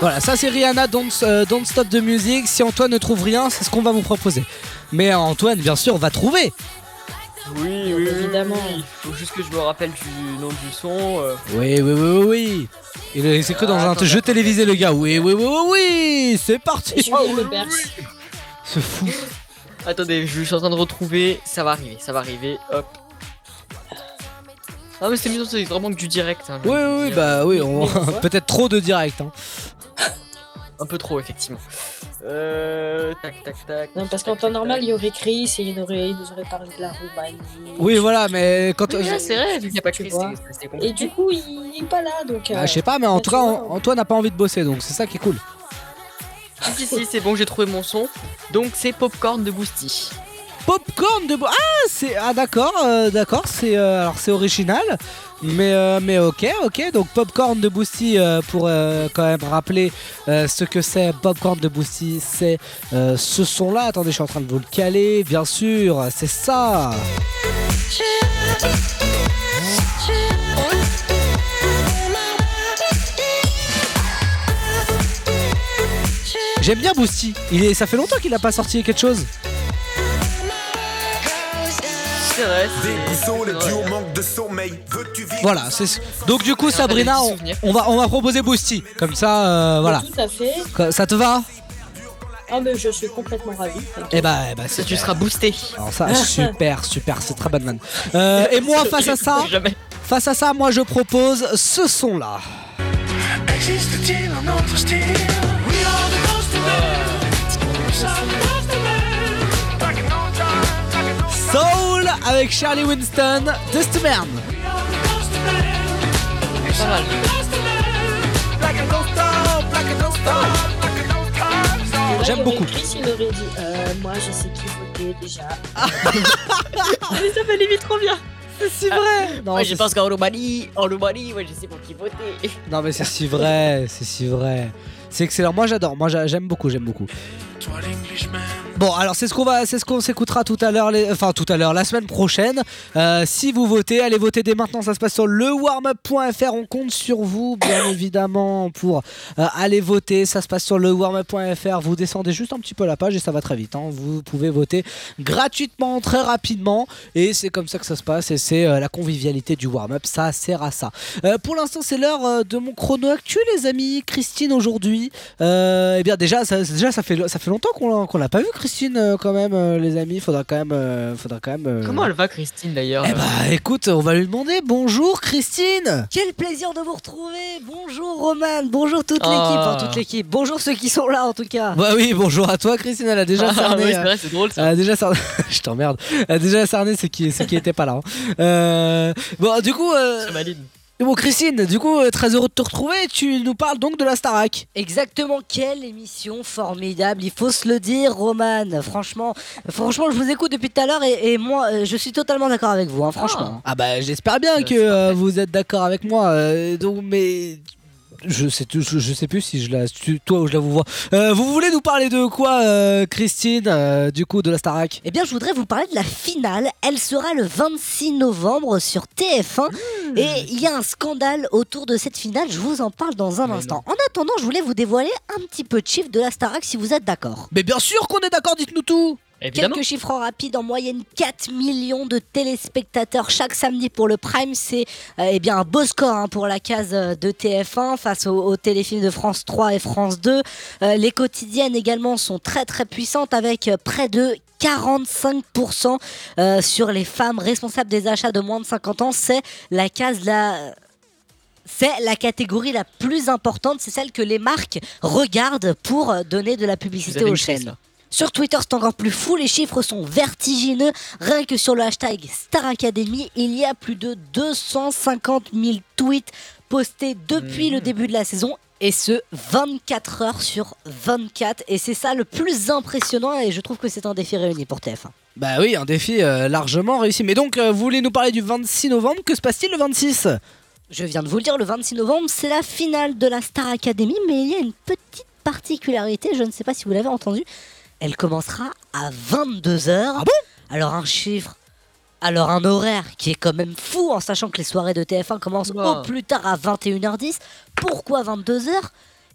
Voilà, ça c'est Rihanna, Don't, euh, Don't Stop the Music. Si Antoine ne trouve rien, c'est ce qu'on va vous proposer. Mais Antoine, bien sûr, va trouver. Oui, oui, évidemment. Il faut juste que je me rappelle du nom du son. euh. Oui, oui, oui, oui, oui. C'est que dans Ah, un attends, jeu télévisé, le gars. Oui, oui, oui, oui, oui. C'est parti. Julien Lepers. C'est fou. Attendez, je suis en train de retrouver. Ça va arriver, ça va arriver. Hop. Ah mais c'est mieux, c'est vraiment que du direct. hein, Oui, oui, oui, bah oui, on... Peut-être trop de direct. hein. Un peu trop, effectivement. Euh. Tac, tac, tac. Non, parce qu'en temps normal, il y aurait Chris et il, aurait, il nous aurait parlé de la Roumanie. Oui, voilà, mais quand. Oui, c'est vrai, vu qu'il n'y a pas Chris, Et du coup, il est pas là, donc. Ah, euh, je sais pas, mais en bah, Antoine n'a pas envie de bosser, donc c'est ça qui est cool. Si, si, si, c'est bon, j'ai trouvé mon son. Donc c'est Popcorn de Boosty. Popcorn de. Ah, c'est. Ah, d'accord, euh, d'accord, c'est. euh, alors, c'est original. Mais, euh, mais ok, ok. Donc, Popcorn de Boosty, pour quand même rappeler ce que c'est. Popcorn de Boosty, c'est ce son-là. Attendez, je suis en train de vous le caler. Bien sûr, c'est ça. J'aime bien Boosty. Il est, ça fait longtemps qu'il n'a pas sorti quelque chose. C'est vrai. Déboussolé, le duo manque de sommeil. Veux-tu vivre Voilà, c'est donc du coup Sabrina, on, on va on va proposer Boosty. Comme ça, euh, voilà. Tout à fait. Ça te va? Ah, mais je suis complètement ravie. Eh bah, c'est Tu seras boosté. Alors ça, super, super, c'est très bonne vanne. Euh, et moi, face à ça, face à ça, moi je propose ce son là. Existe-t-il un autre style? Avec Charlie Winston, Dust Man. Pas mal. J'aime beaucoup. Christine aurait dit euh, Moi, je sais qui voter déjà. Mais ça fait limite trop bien. C'est si vrai. Non, Moi, je c'est- pense qu'en Roumanie, en Roumanie, ouais, je sais pour qui voter. Non mais c'est si vrai, c'est si vrai. C'est excellent. Moi j'adore. Moi j'a- j'aime beaucoup, j'aime beaucoup. Bon, alors c'est ce qu'on va, c'est ce qu'on s'écoutera tout à l'heure, tout à l'heure, la semaine prochaine. Euh, si vous votez, allez voter dès maintenant. Ça se passe sur lewarmup.fr. On compte sur vous, bien évidemment, pour euh, aller voter. Ça se passe sur lewarmup.fr. Vous descendez juste un petit peu la page et ça va très vite. hein. Vous pouvez voter gratuitement, très rapidement, et c'est comme ça que ça se passe. Et c'est euh, la convivialité du warm-up. Ça sert à ça. Pour l'instant, c'est l'heure de mon chrono actuel, les amis. Christine aujourd'hui. Eh bien déjà, ça, déjà ça fait ça fait longtemps qu'on l'a pas vu, Christine, euh, quand même, euh, les amis. Faudra quand même, euh, faudra quand même. Comment elle va, Christine, d'ailleurs Eh bah écoute, on va lui demander. Bonjour, Christine. Quel plaisir de vous retrouver Bonjour Roman, bonjour toute Ah. l'équipe, enfin toute l'équipe, bonjour ceux qui sont là en tout cas Bah oui, bonjour à toi, Christine. Elle a déjà Ah, cerné. oui, c'est vrai, c'est drôle, ça. Elle a déjà cerné. Je t'emmerde. Elle a déjà cerné ceux qui, ceux qui étaient pas là. hein. Euh, bon, du coup. euh, Bon, Christine, du coup, euh, très heureux de te retrouver. Tu nous parles donc de la Starac. Exactement, quelle émission formidable, il faut se le dire Roman, franchement, franchement je vous écoute depuis tout à l'heure et, et moi euh, je suis totalement d'accord avec vous, hein, franchement. Ah bah j'espère bien que euh, vous êtes d'accord avec moi. euh, donc mais je sais je, je sais plus si je la toi ou je la vous vois. Euh, vous voulez nous parler de quoi euh, Christine euh, du coup de la Starac? Eh bien, je voudrais vous parler de la finale. Elle sera le 26 novembre sur TF1. Et il y a un scandale autour de cette finale. Je vous en parle dans un instant. En attendant, je voulais vous dévoiler un petit peu de chiffres de la Starac si vous êtes d'accord. Mais bien sûr qu'on est d'accord, dites-nous tout. Quelques chiffres rapides, en moyenne 4 millions de téléspectateurs chaque samedi pour le Prime, c'est euh, eh bien un beau score hein, pour la case euh, de TF1 face aux, téléfilms de France 3 et France 2. Euh, les quotidiennes également sont très très puissantes avec près de 45% euh, sur les femmes responsables des achats de moins de 50 ans. C'est la case la c'est la catégorie la plus importante, c'est celle que les marques regardent pour donner de la publicité aux chaînes. Sur Twitter, c'est encore plus fou, les chiffres sont vertigineux. Rien que sur le hashtag Star Academy, il y a plus de 250 000 tweets postés depuis le début de la saison. Et ce, 24 heures sur 24. Et c'est ça le plus impressionnant. Et je trouve que c'est un défi réuni pour TF1. Bah oui, un défi euh, largement réussi. Mais donc euh, vous voulez nous parler du 26 novembre? Que se passe-t-il le 26 Je viens de vous le dire, le 26 novembre, c'est la finale de la Star Academy, mais il y a une petite particularité, je ne sais pas si vous l'avez entendu, elle commencera à 22h. Ah bon? Alors un chiffre, alors un horaire qui est quand même fou en sachant que les soirées de TF1 commencent Wow. au plus tard à 21h10. Pourquoi 22h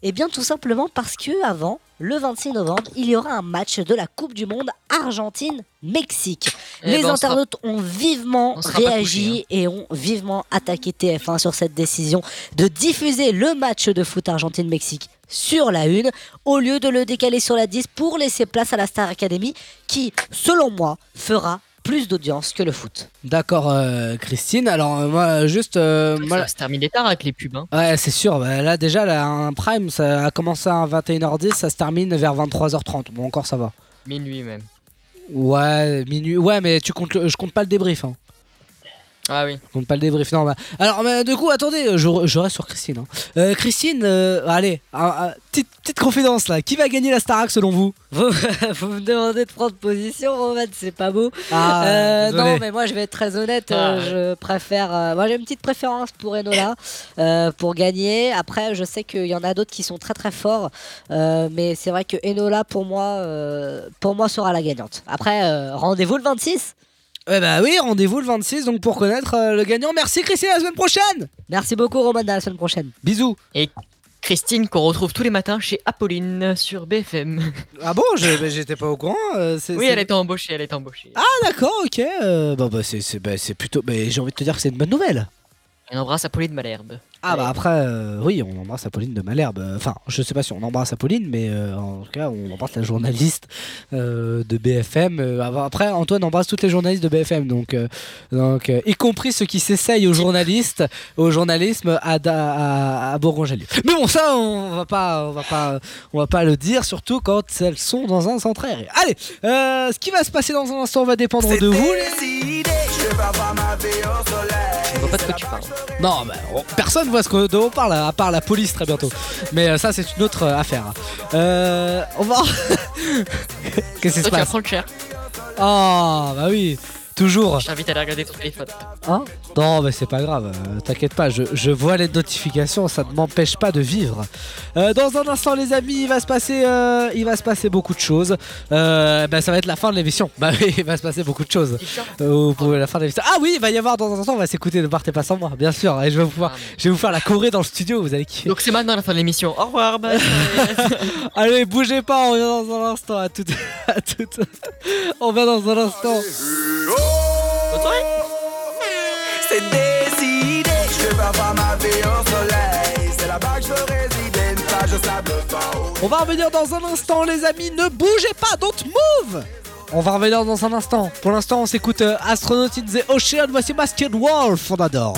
Eh bien tout simplement parce que avant, le 26 novembre, il y aura un match de la Coupe du Monde Argentine-Mexique. Eh les ben, on sera- internautes ont vivement on réagi couché, hein. et ont vivement attaqué TF1 sur cette décision de diffuser le match de foot Argentine-Mexique sur la une au lieu de le décaler sur la 10 pour laisser place à la Star Academy qui, selon moi, fera plus d'audience que le foot. D'accord, euh, Christine. Alors euh, moi, juste, euh, Ça moi- va se terminer tard avec les pubs. Hein. Ouais, c'est sûr. Bah, là, déjà, là, un prime, ça a commencé à 21h10, ça se termine vers 23h30. Bon, encore, ça va. Minuit même. Ouais, minuit. Ouais, mais tu comptes, le- je compte pas le débrief. Hein. Ah oui. Compte pas le débrief. Non, bah. Alors, mais, du coup, attendez, je, je reste sur Christine. hein. Euh, Christine, euh, allez, un- un- petite petite confidence là. Qui va gagner la Starac selon vous? Vous, vous me demandez de prendre position, Roman, c'est pas beau. Ah, Euh, désolé. non, mais moi je vais être très honnête. euh, je préfère. euh, moi j'ai une petite préférence pour Enola euh, pour gagner. Après, je sais qu'il y en a d'autres qui sont très très forts, euh, mais c'est vrai que Enola pour moi, euh, pour moi sera la gagnante. Après, euh, rendez-vous le 26. Eh bah oui, rendez-vous le 26 donc pour connaître euh, le gagnant. Merci Christine, à la semaine prochaine. Merci beaucoup Roman, à la semaine prochaine. Bisous. Et Christine qu'on retrouve tous les matins chez Apolline sur BFM. Ah bon, je- bah, j'étais pas au courant. euh, c'est- Oui, c'est- elle est embauchée, elle est embauchée. Ah d'accord, ok. euh, bon bah c'est c'est- bah, c'est plutôt. bah, j'ai envie de te dire que c'est une bonne nouvelle. On embrasse Apolline Malherbe. Ah bah après, euh, oui, on embrasse Apolline de Malherbe. Enfin, je sais pas si on embrasse Apolline, mais euh, en tout cas, on embrasse la journaliste euh, de BFM. Euh, après, Antoine embrasse toutes les journalistes de BFM, donc, euh, donc euh, y compris ceux qui s'essayent aux journalistes, au journalisme à, à, à Bourgogne-Jallieu. Mais bon, ça, on va pas, on va pas, on va pas le dire, surtout quand elles sont dans un centre aérien. Allez, euh, ce qui va se passer dans un instant va dépendre de vous. les- Je vois pas de quoi tu parles. Non, bah, on- personne voit ce que- dont on parle, à part la police très bientôt. Mais euh, ça, c'est une autre euh, affaire. Euh, on va. Qu'est-ce qui se Toi, tu vas passe? prendre cher. Oh, bah oui, toujours. Je t'invite à aller regarder ton téléphone. Hein non, mais c'est pas grave, euh, t'inquiète pas, je, je vois les notifications, ça ne m'empêche pas de vivre. Euh, dans un instant, les amis, il va se passer, euh, il va se passer beaucoup de choses. Euh, bah, ça va être la fin de l'émission. Bah oui, il va se passer beaucoup de choses. Euh, la fin de l'émission. Ah oui, il va y avoir dans un instant, on va s'écouter Ne partez pas sans moi, bien sûr. Et je vais vous, pouvoir- je vais vous faire la choré dans le studio, vous allez kiffer. Donc c'est maintenant la fin de l'émission. Au revoir, bye. Allez, bougez pas, on revient dans un instant. À tout, à tout. On va dans un instant. C'est décidé, je avoir ma vie au soleil. C'est là-bas que je veux résider, une plage au sable. On va revenir dans un instant, les amis. Ne bougez pas, don't move. On va revenir dans un instant. Pour l'instant, on s'écoute euh, Astronaut in the Ocean. Voici Masked Wolf, on adore.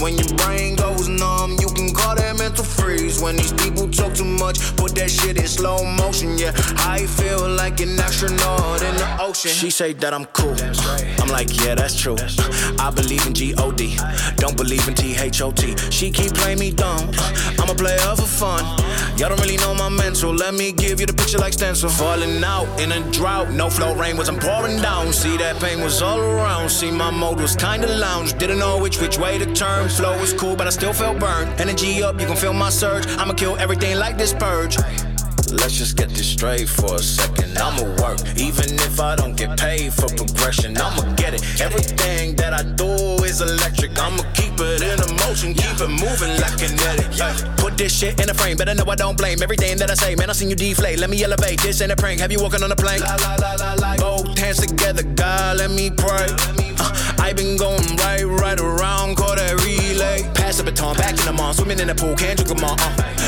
When your brain goes numb, you can call that mental freeze. When these people talk too much, put that shit in slow motion. Yeah, I feel like an astronaut in the ocean. She say that I'm cool. I'm like, yeah, that's true. I believe in G-O-D. Don't believe in T-H-O-T. She keep playing me dumb. I'm a player for fun. Y'all don't really know my mental. Let me give you the picture like stencil. Falling out in a drought. No flow rain was I'm pouring down. See that pain was all around. See my mode was kinda lounge. Didn't know which which way to turn. Flow was cool, but I still felt burned. Energy up, you can feel my surge. I'ma kill everything like this purge. Let's just get this straight for a second. I'ma work, even if I don't get paid for progression. I'ma get it. Everything that I do is electric. I'ma keep it in a motion, keep it moving like kinetic. Yeah. Put this shit in a frame, better know I don't blame everything that I say. Man, I seen you deflate. Let me elevate. This ain't a prank. Have you walking on a plane? La, la, la, la, la. Both hands together, God, let me pray. Uh, I been going right, right around, call that relay. Pass the baton, back in the mall, swimming in the pool, can't drink 'em all. Uh.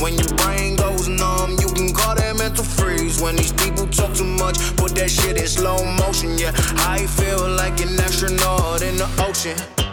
When your brain goes numb, you can call that mental freeze. When these people talk too much, put that shit in slow motion. Yeah, I feel like an astronaut in the ocean.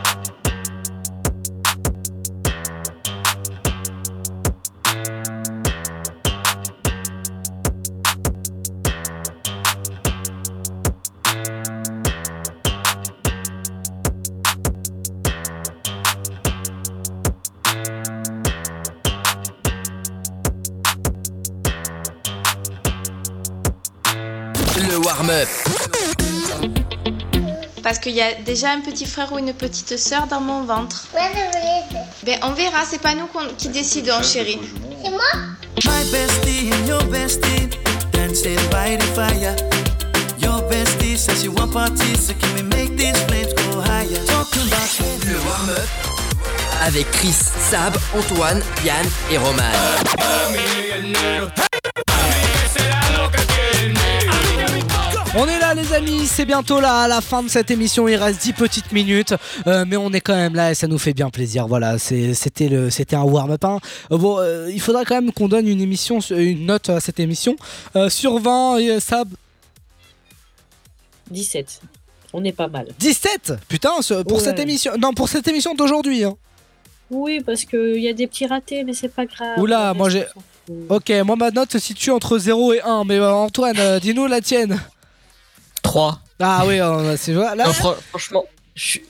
Parce qu'il y a déjà un petit frère ou une petite sœur dans mon ventre. Ouais, je. Ben, on verra, c'est pas nous qui décidons, chérie. C'est moi My bestie and your bestie dancing by the fire. Your bestie says you want parties, so can we make these flames go higher? Talking about Le warm-up avec Chris, Sab, Antoine, Yann et Roman. On est là les amis, c'est bientôt là à la fin de cette émission, il reste 10 petites minutes, euh, mais on est quand même là et ça nous fait bien plaisir. Voilà, c'était le, c'était un warm-up. hein. Euh, bon, euh, il faudra quand même qu'on donne une émission, une note à cette émission. Euh, sur 20, et, Sab? 17. On est pas mal. 17 Putain, ce- pour Ouais. cette émission, non pour cette émission d'aujourd'hui. Hein. Oui, parce qu'il y a des petits ratés, mais c'est pas grave. Oula, moi j'ai. Ok, moi ma note se situe entre 0 et 1, mais Antoine, dis-nous la tienne. 3. Ah oui, c'est vrai. Là, Non, fran- franchement, je suis-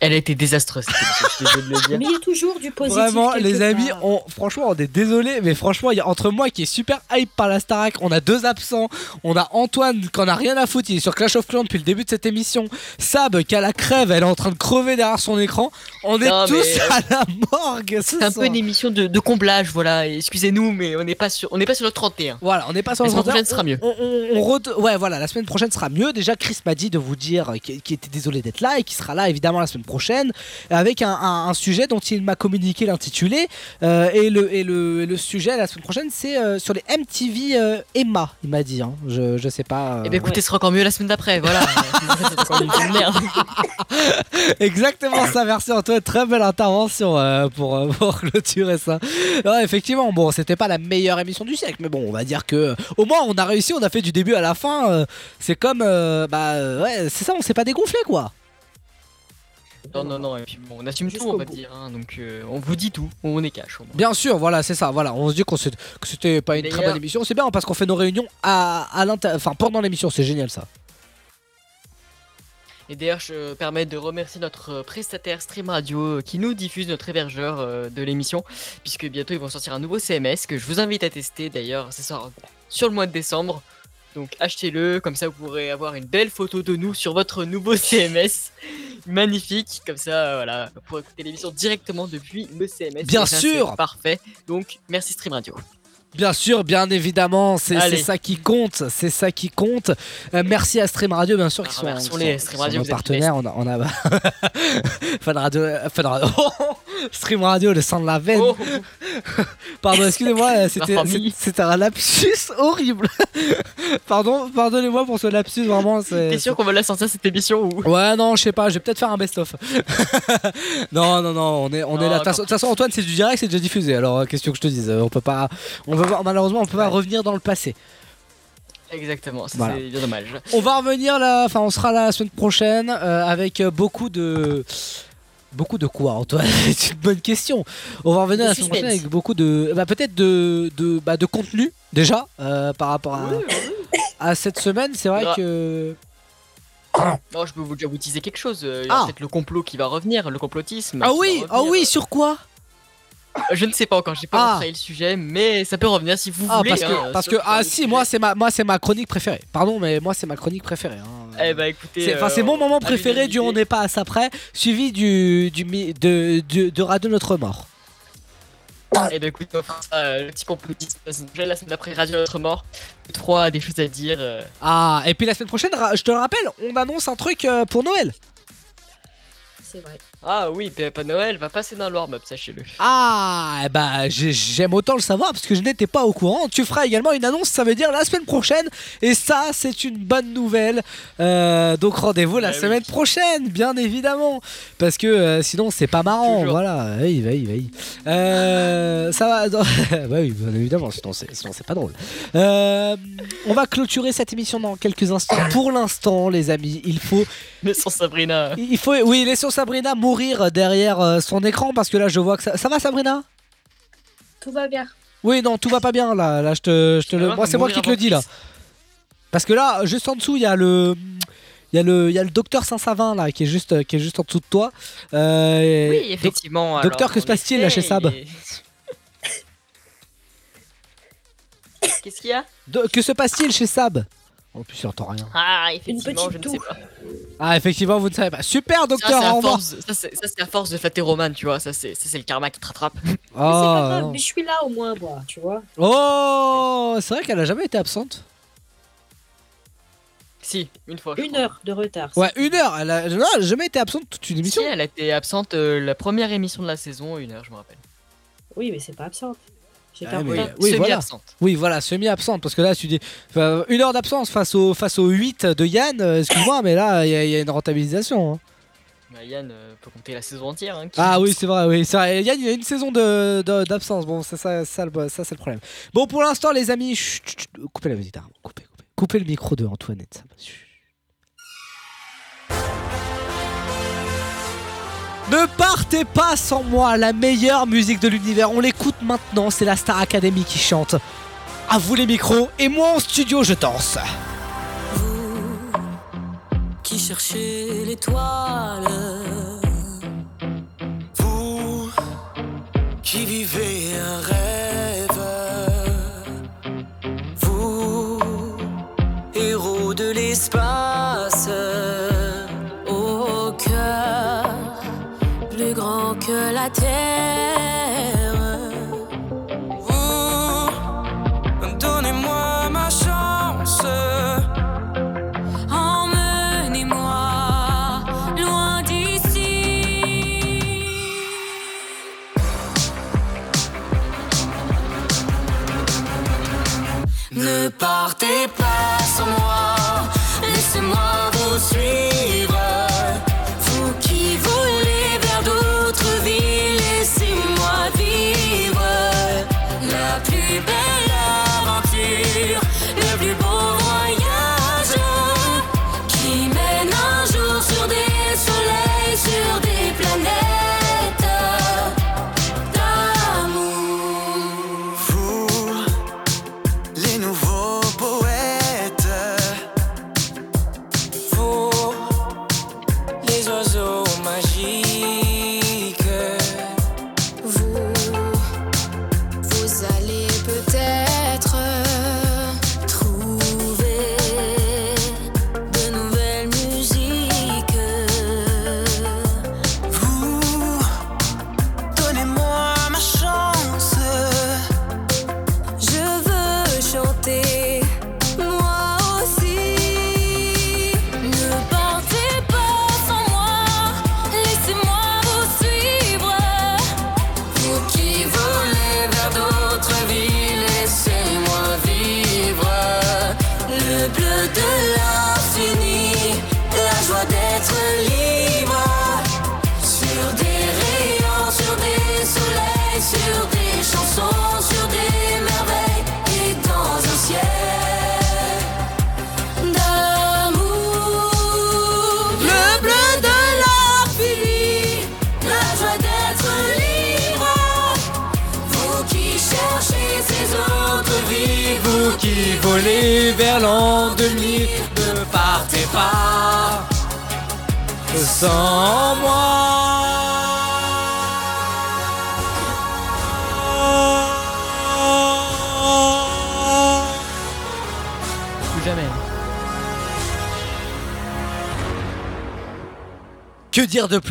elle a été désastreuse. cette émission, je suis désolé de le dire. Mais il y a toujours du positif. Vraiment, les amis, on, franchement, on est désolé, mais franchement, il y a entre moi qui est super hype par la Starac, on a deux absents, on a Antoine qui en a rien à foutre, il est sur Clash of Clans depuis le début de cette émission, Sab qui a la crève, elle est en train de crever derrière son écran, on est Non, tous mais- à la morgue. ce C'est un peu une émission de, de comblage, voilà. Excusez-nous, mais on n'est pas sur, on n'est pas sur le 31. Voilà, on n'est pas sur La le semaine 31, prochaine sera mieux. On, on- on re- Ouais, voilà, la semaine prochaine sera mieux. Déjà, Chris m'a dit de vous dire qu'il qu'il était désolé d'être là et qu'il sera là évidemment la semaine prochaine avec un, un- un sujet dont il m'a communiqué l'intitulé. Euh, et, le, et, le, et le sujet la semaine prochaine, c'est euh, sur les MTV euh, Emma, il m'a dit. hein. Je, je sais pas. Eh ben écoutez, ce sera encore mieux la semaine d'après, voilà. Exactement ça, merci Antoine, très belle intervention pour, pour clôturer ça. Effectivement, bon, c'était pas la meilleure émission du siècle, mais bon, on va dire que au moins on a réussi, on a fait du début à la fin. c'est comme, bah ouais, c'est ça, on s'est pas dégonflé quoi. Non, non, non, et puis bon, on assume tout, on va dire. hein, donc euh, on vous dit tout, on est cash. au moins. Bien sûr, voilà, c'est ça, voilà, on se dit qu'on que c'était pas une très D'ailleurs- bonne émission, c'est bien parce qu'on fait nos réunions à, à l'inter- enfin pendant l'émission, c'est génial ça. Et d'ailleurs, je me permets de remercier notre euh, prestataire Stream Radio euh, qui nous diffuse notre hébergeur euh, de l'émission, puisque bientôt ils vont sortir un nouveau CMS que je vous invite à tester. D'ailleurs, ça sort sur le mois de décembre. Donc achetez-le, comme ça vous pourrez avoir une belle photo de nous sur votre nouveau CMS. Magnifique, comme ça, euh, voilà, pour écouter l'émission directement depuis le CMS. Bien ça, sûr. Parfait. Donc merci Stream Radio. Bien sûr, bien évidemment, c'est ça qui compte, c'est ça qui compte. Euh, merci à Stream Radio, bien sûr, qui sont, remercions-les, qui sont- Stream nos vous partenaires. On a, on a... Fun Radio, Fun Radio. Stream Radio, le sang de la veine. Oh. Pardon, excusez-moi, c'était c'est- c'était un lapsus horrible. Pardon, pardonnez-moi pour ce lapsus, vraiment. c'est- T'es sûr qu'on va la sortir cette émission ou? Ouais, non, je sais pas, je vais peut-être faire un best-of. non, non, non, on est, on est là. De toute façon- Antoine, c'est du direct, c'est déjà diffusé. Alors, euh, question que je te dise, euh, on peut pas, on peut pas- malheureusement, on peut pas revenir dans le passé. Exactement, Voilà. c'est bien dommage. On va revenir là, enfin, on sera là la semaine prochaine euh, avec euh, beaucoup de. Beaucoup de quoi, Antoine C'est une bonne question. On va revenir De la semaine prochaine avec beaucoup de. Bah, peut-être de, de, bah, de contenu, déjà, euh, par rapport à, à cette semaine. C'est vrai que. Non, je peux vous déjà vous teaser quelque chose. euh, Il y a Ah. peut-être le complot qui va revenir, le complotisme. Ah oui, ah oui, sur quoi? Je ne sais pas encore, j'ai pas Ah. le sujet, mais ça peut revenir si vous Ah, voulez. parce que, hein, parce que ah si, moi c'est ma, moi c'est ma chronique préférée. Pardon, mais moi c'est ma chronique préférée. hein. Eh bah écoutez. C'est, enfin, c'est euh, mon moment préféré du On n'est pas à ça près, suivi du, du mi- de, de, de Radio Notre Mort. Eh bah écoute, on fera ça, euh, le petit complotisme la semaine d'après Radio Notre Mort. Trois des choses à dire. euh, Ah, et puis la semaine prochaine, je te le rappelle, on annonce un truc pour Noël. C'est vrai. Ah oui, Papa Noël va passer dans le warm-up, sachez-le. Ah, bah j'ai- j'aime autant le savoir parce que je n'étais pas au courant. Tu feras également une annonce, ça veut dire la semaine prochaine. Et ça, c'est une bonne nouvelle. Euh, donc rendez-vous la Eh oui. semaine prochaine, bien évidemment. Parce que euh, sinon, c'est pas marrant. Toujours. Voilà, oui, oui, oui. Euh, ça va. bah oui, bien évidemment, sinon c'est, sinon c'est pas drôle. Euh, on va clôturer cette émission dans quelques instants. Pour l'instant, les amis, il faut Mais sans Sabrina. il faut, oui, laissons Sabrina mourir derrière euh, son écran parce que là, je vois que ça, ça va, Sabrina? Tout va bien. Oui, non, tout va pas bien là. Là, je te, je te Ça le, moi, c'est moi qui te le dis là. Parce que là, juste en dessous, il y a le, il y a le, il y a le docteur Saint-Savin là qui est juste, qui est juste en dessous de toi. Euh, Oui, effectivement. docteur, alors, que se passe-t-il là chez Sab Qu'est-ce qu'il y a? Do- Que se passe-t-il chez Sab? En plus, il entend rien. Ah, effectivement, petite je ne sais toux. pas. Ah, effectivement, vous ne savez pas. Super, Ça, docteur, à au revoir. ça, c'est ça, à force de flatter Roman, tu vois. Ça, c'est ça, c'est le karma qui te rattrape. Mais c'est pas Oh, grave, non. mais je suis là au moins, moi, tu vois. Oh, c'est vrai qu'elle a jamais été absente. Si, une fois. je Une crois. heure de retard. Ouais, une heure. Elle a, non, elle a jamais été absente toute une émission. Si, elle a été absente euh, la première émission de la saison, une heure, je me rappelle. Oui, mais c'est pas absente. Ah, oui, voilà. Semi-absente. Oui, voilà, semi-absente. Parce que là, tu dis enfin, une heure d'absence face au, face au 8 de Yann. euh, Excuse-moi, mais là, il y, a- il y a une rentabilisation. hein. Bah, Yann euh, peut compter la saison entière. Hein, qui- Ah oui, c'est vrai, oui, c'est vrai. Yann, il y a une saison de- de- d'absence. bon, c'est ça, ça, le- ça, c'est le problème. Bon, pour l'instant, les amis, chut, chut, chut, coupez la musique. hein. Coupez, coupez. Coupez le micro de Antoinette. ça. Chut. Ne partez pas sans moi, la meilleure musique de l'univers. On l'écoute maintenant, c'est la Star Academy qui chante. À vous les micros, et moi en studio, je danse. qui cherchez l'étoile. Vous qui vivez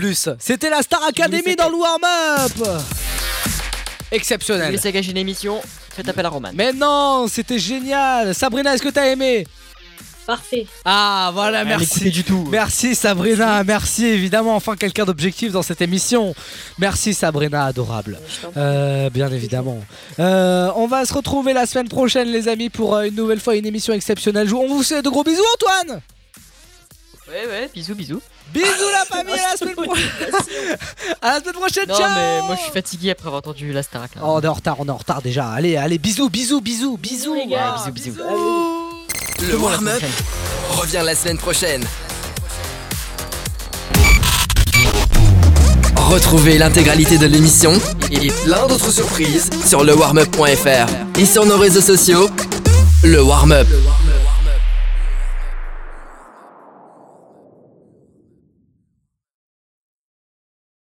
plus C'était la Star Academy dans le warm-up Exceptionnel. une émission Faites appel à Roman. Mais non, c'était génial. Sabrina, est-ce que t'as aimé? Parfait. Ah voilà, merci. du tout. Merci Sabrina, merci évidemment, enfin quelqu'un d'objectif dans cette émission. Merci Sabrina, adorable. Euh, bien évidemment. Euh, on va se retrouver la semaine prochaine les amis pour euh, une nouvelle fois une émission exceptionnelle. On vous fait de gros bisous Antoine Ouais, ouais, bisous, bisous. Bisous la famille, à la semaine prochaine À la semaine prochaine, Non, ciao mais moi je suis fatigué après avoir entendu la Starac. là. Oh, on est en retard, on est en retard déjà. Allez, allez, bisous, bisous, bisous, bisous. les gars. Ouais, bisous, bisous. Le warm-up revient la semaine prochaine. Retrouvez l'intégralité de l'émission et plein d'autres surprises sur lewarmup.fr et sur nos réseaux sociaux. Le warm-up.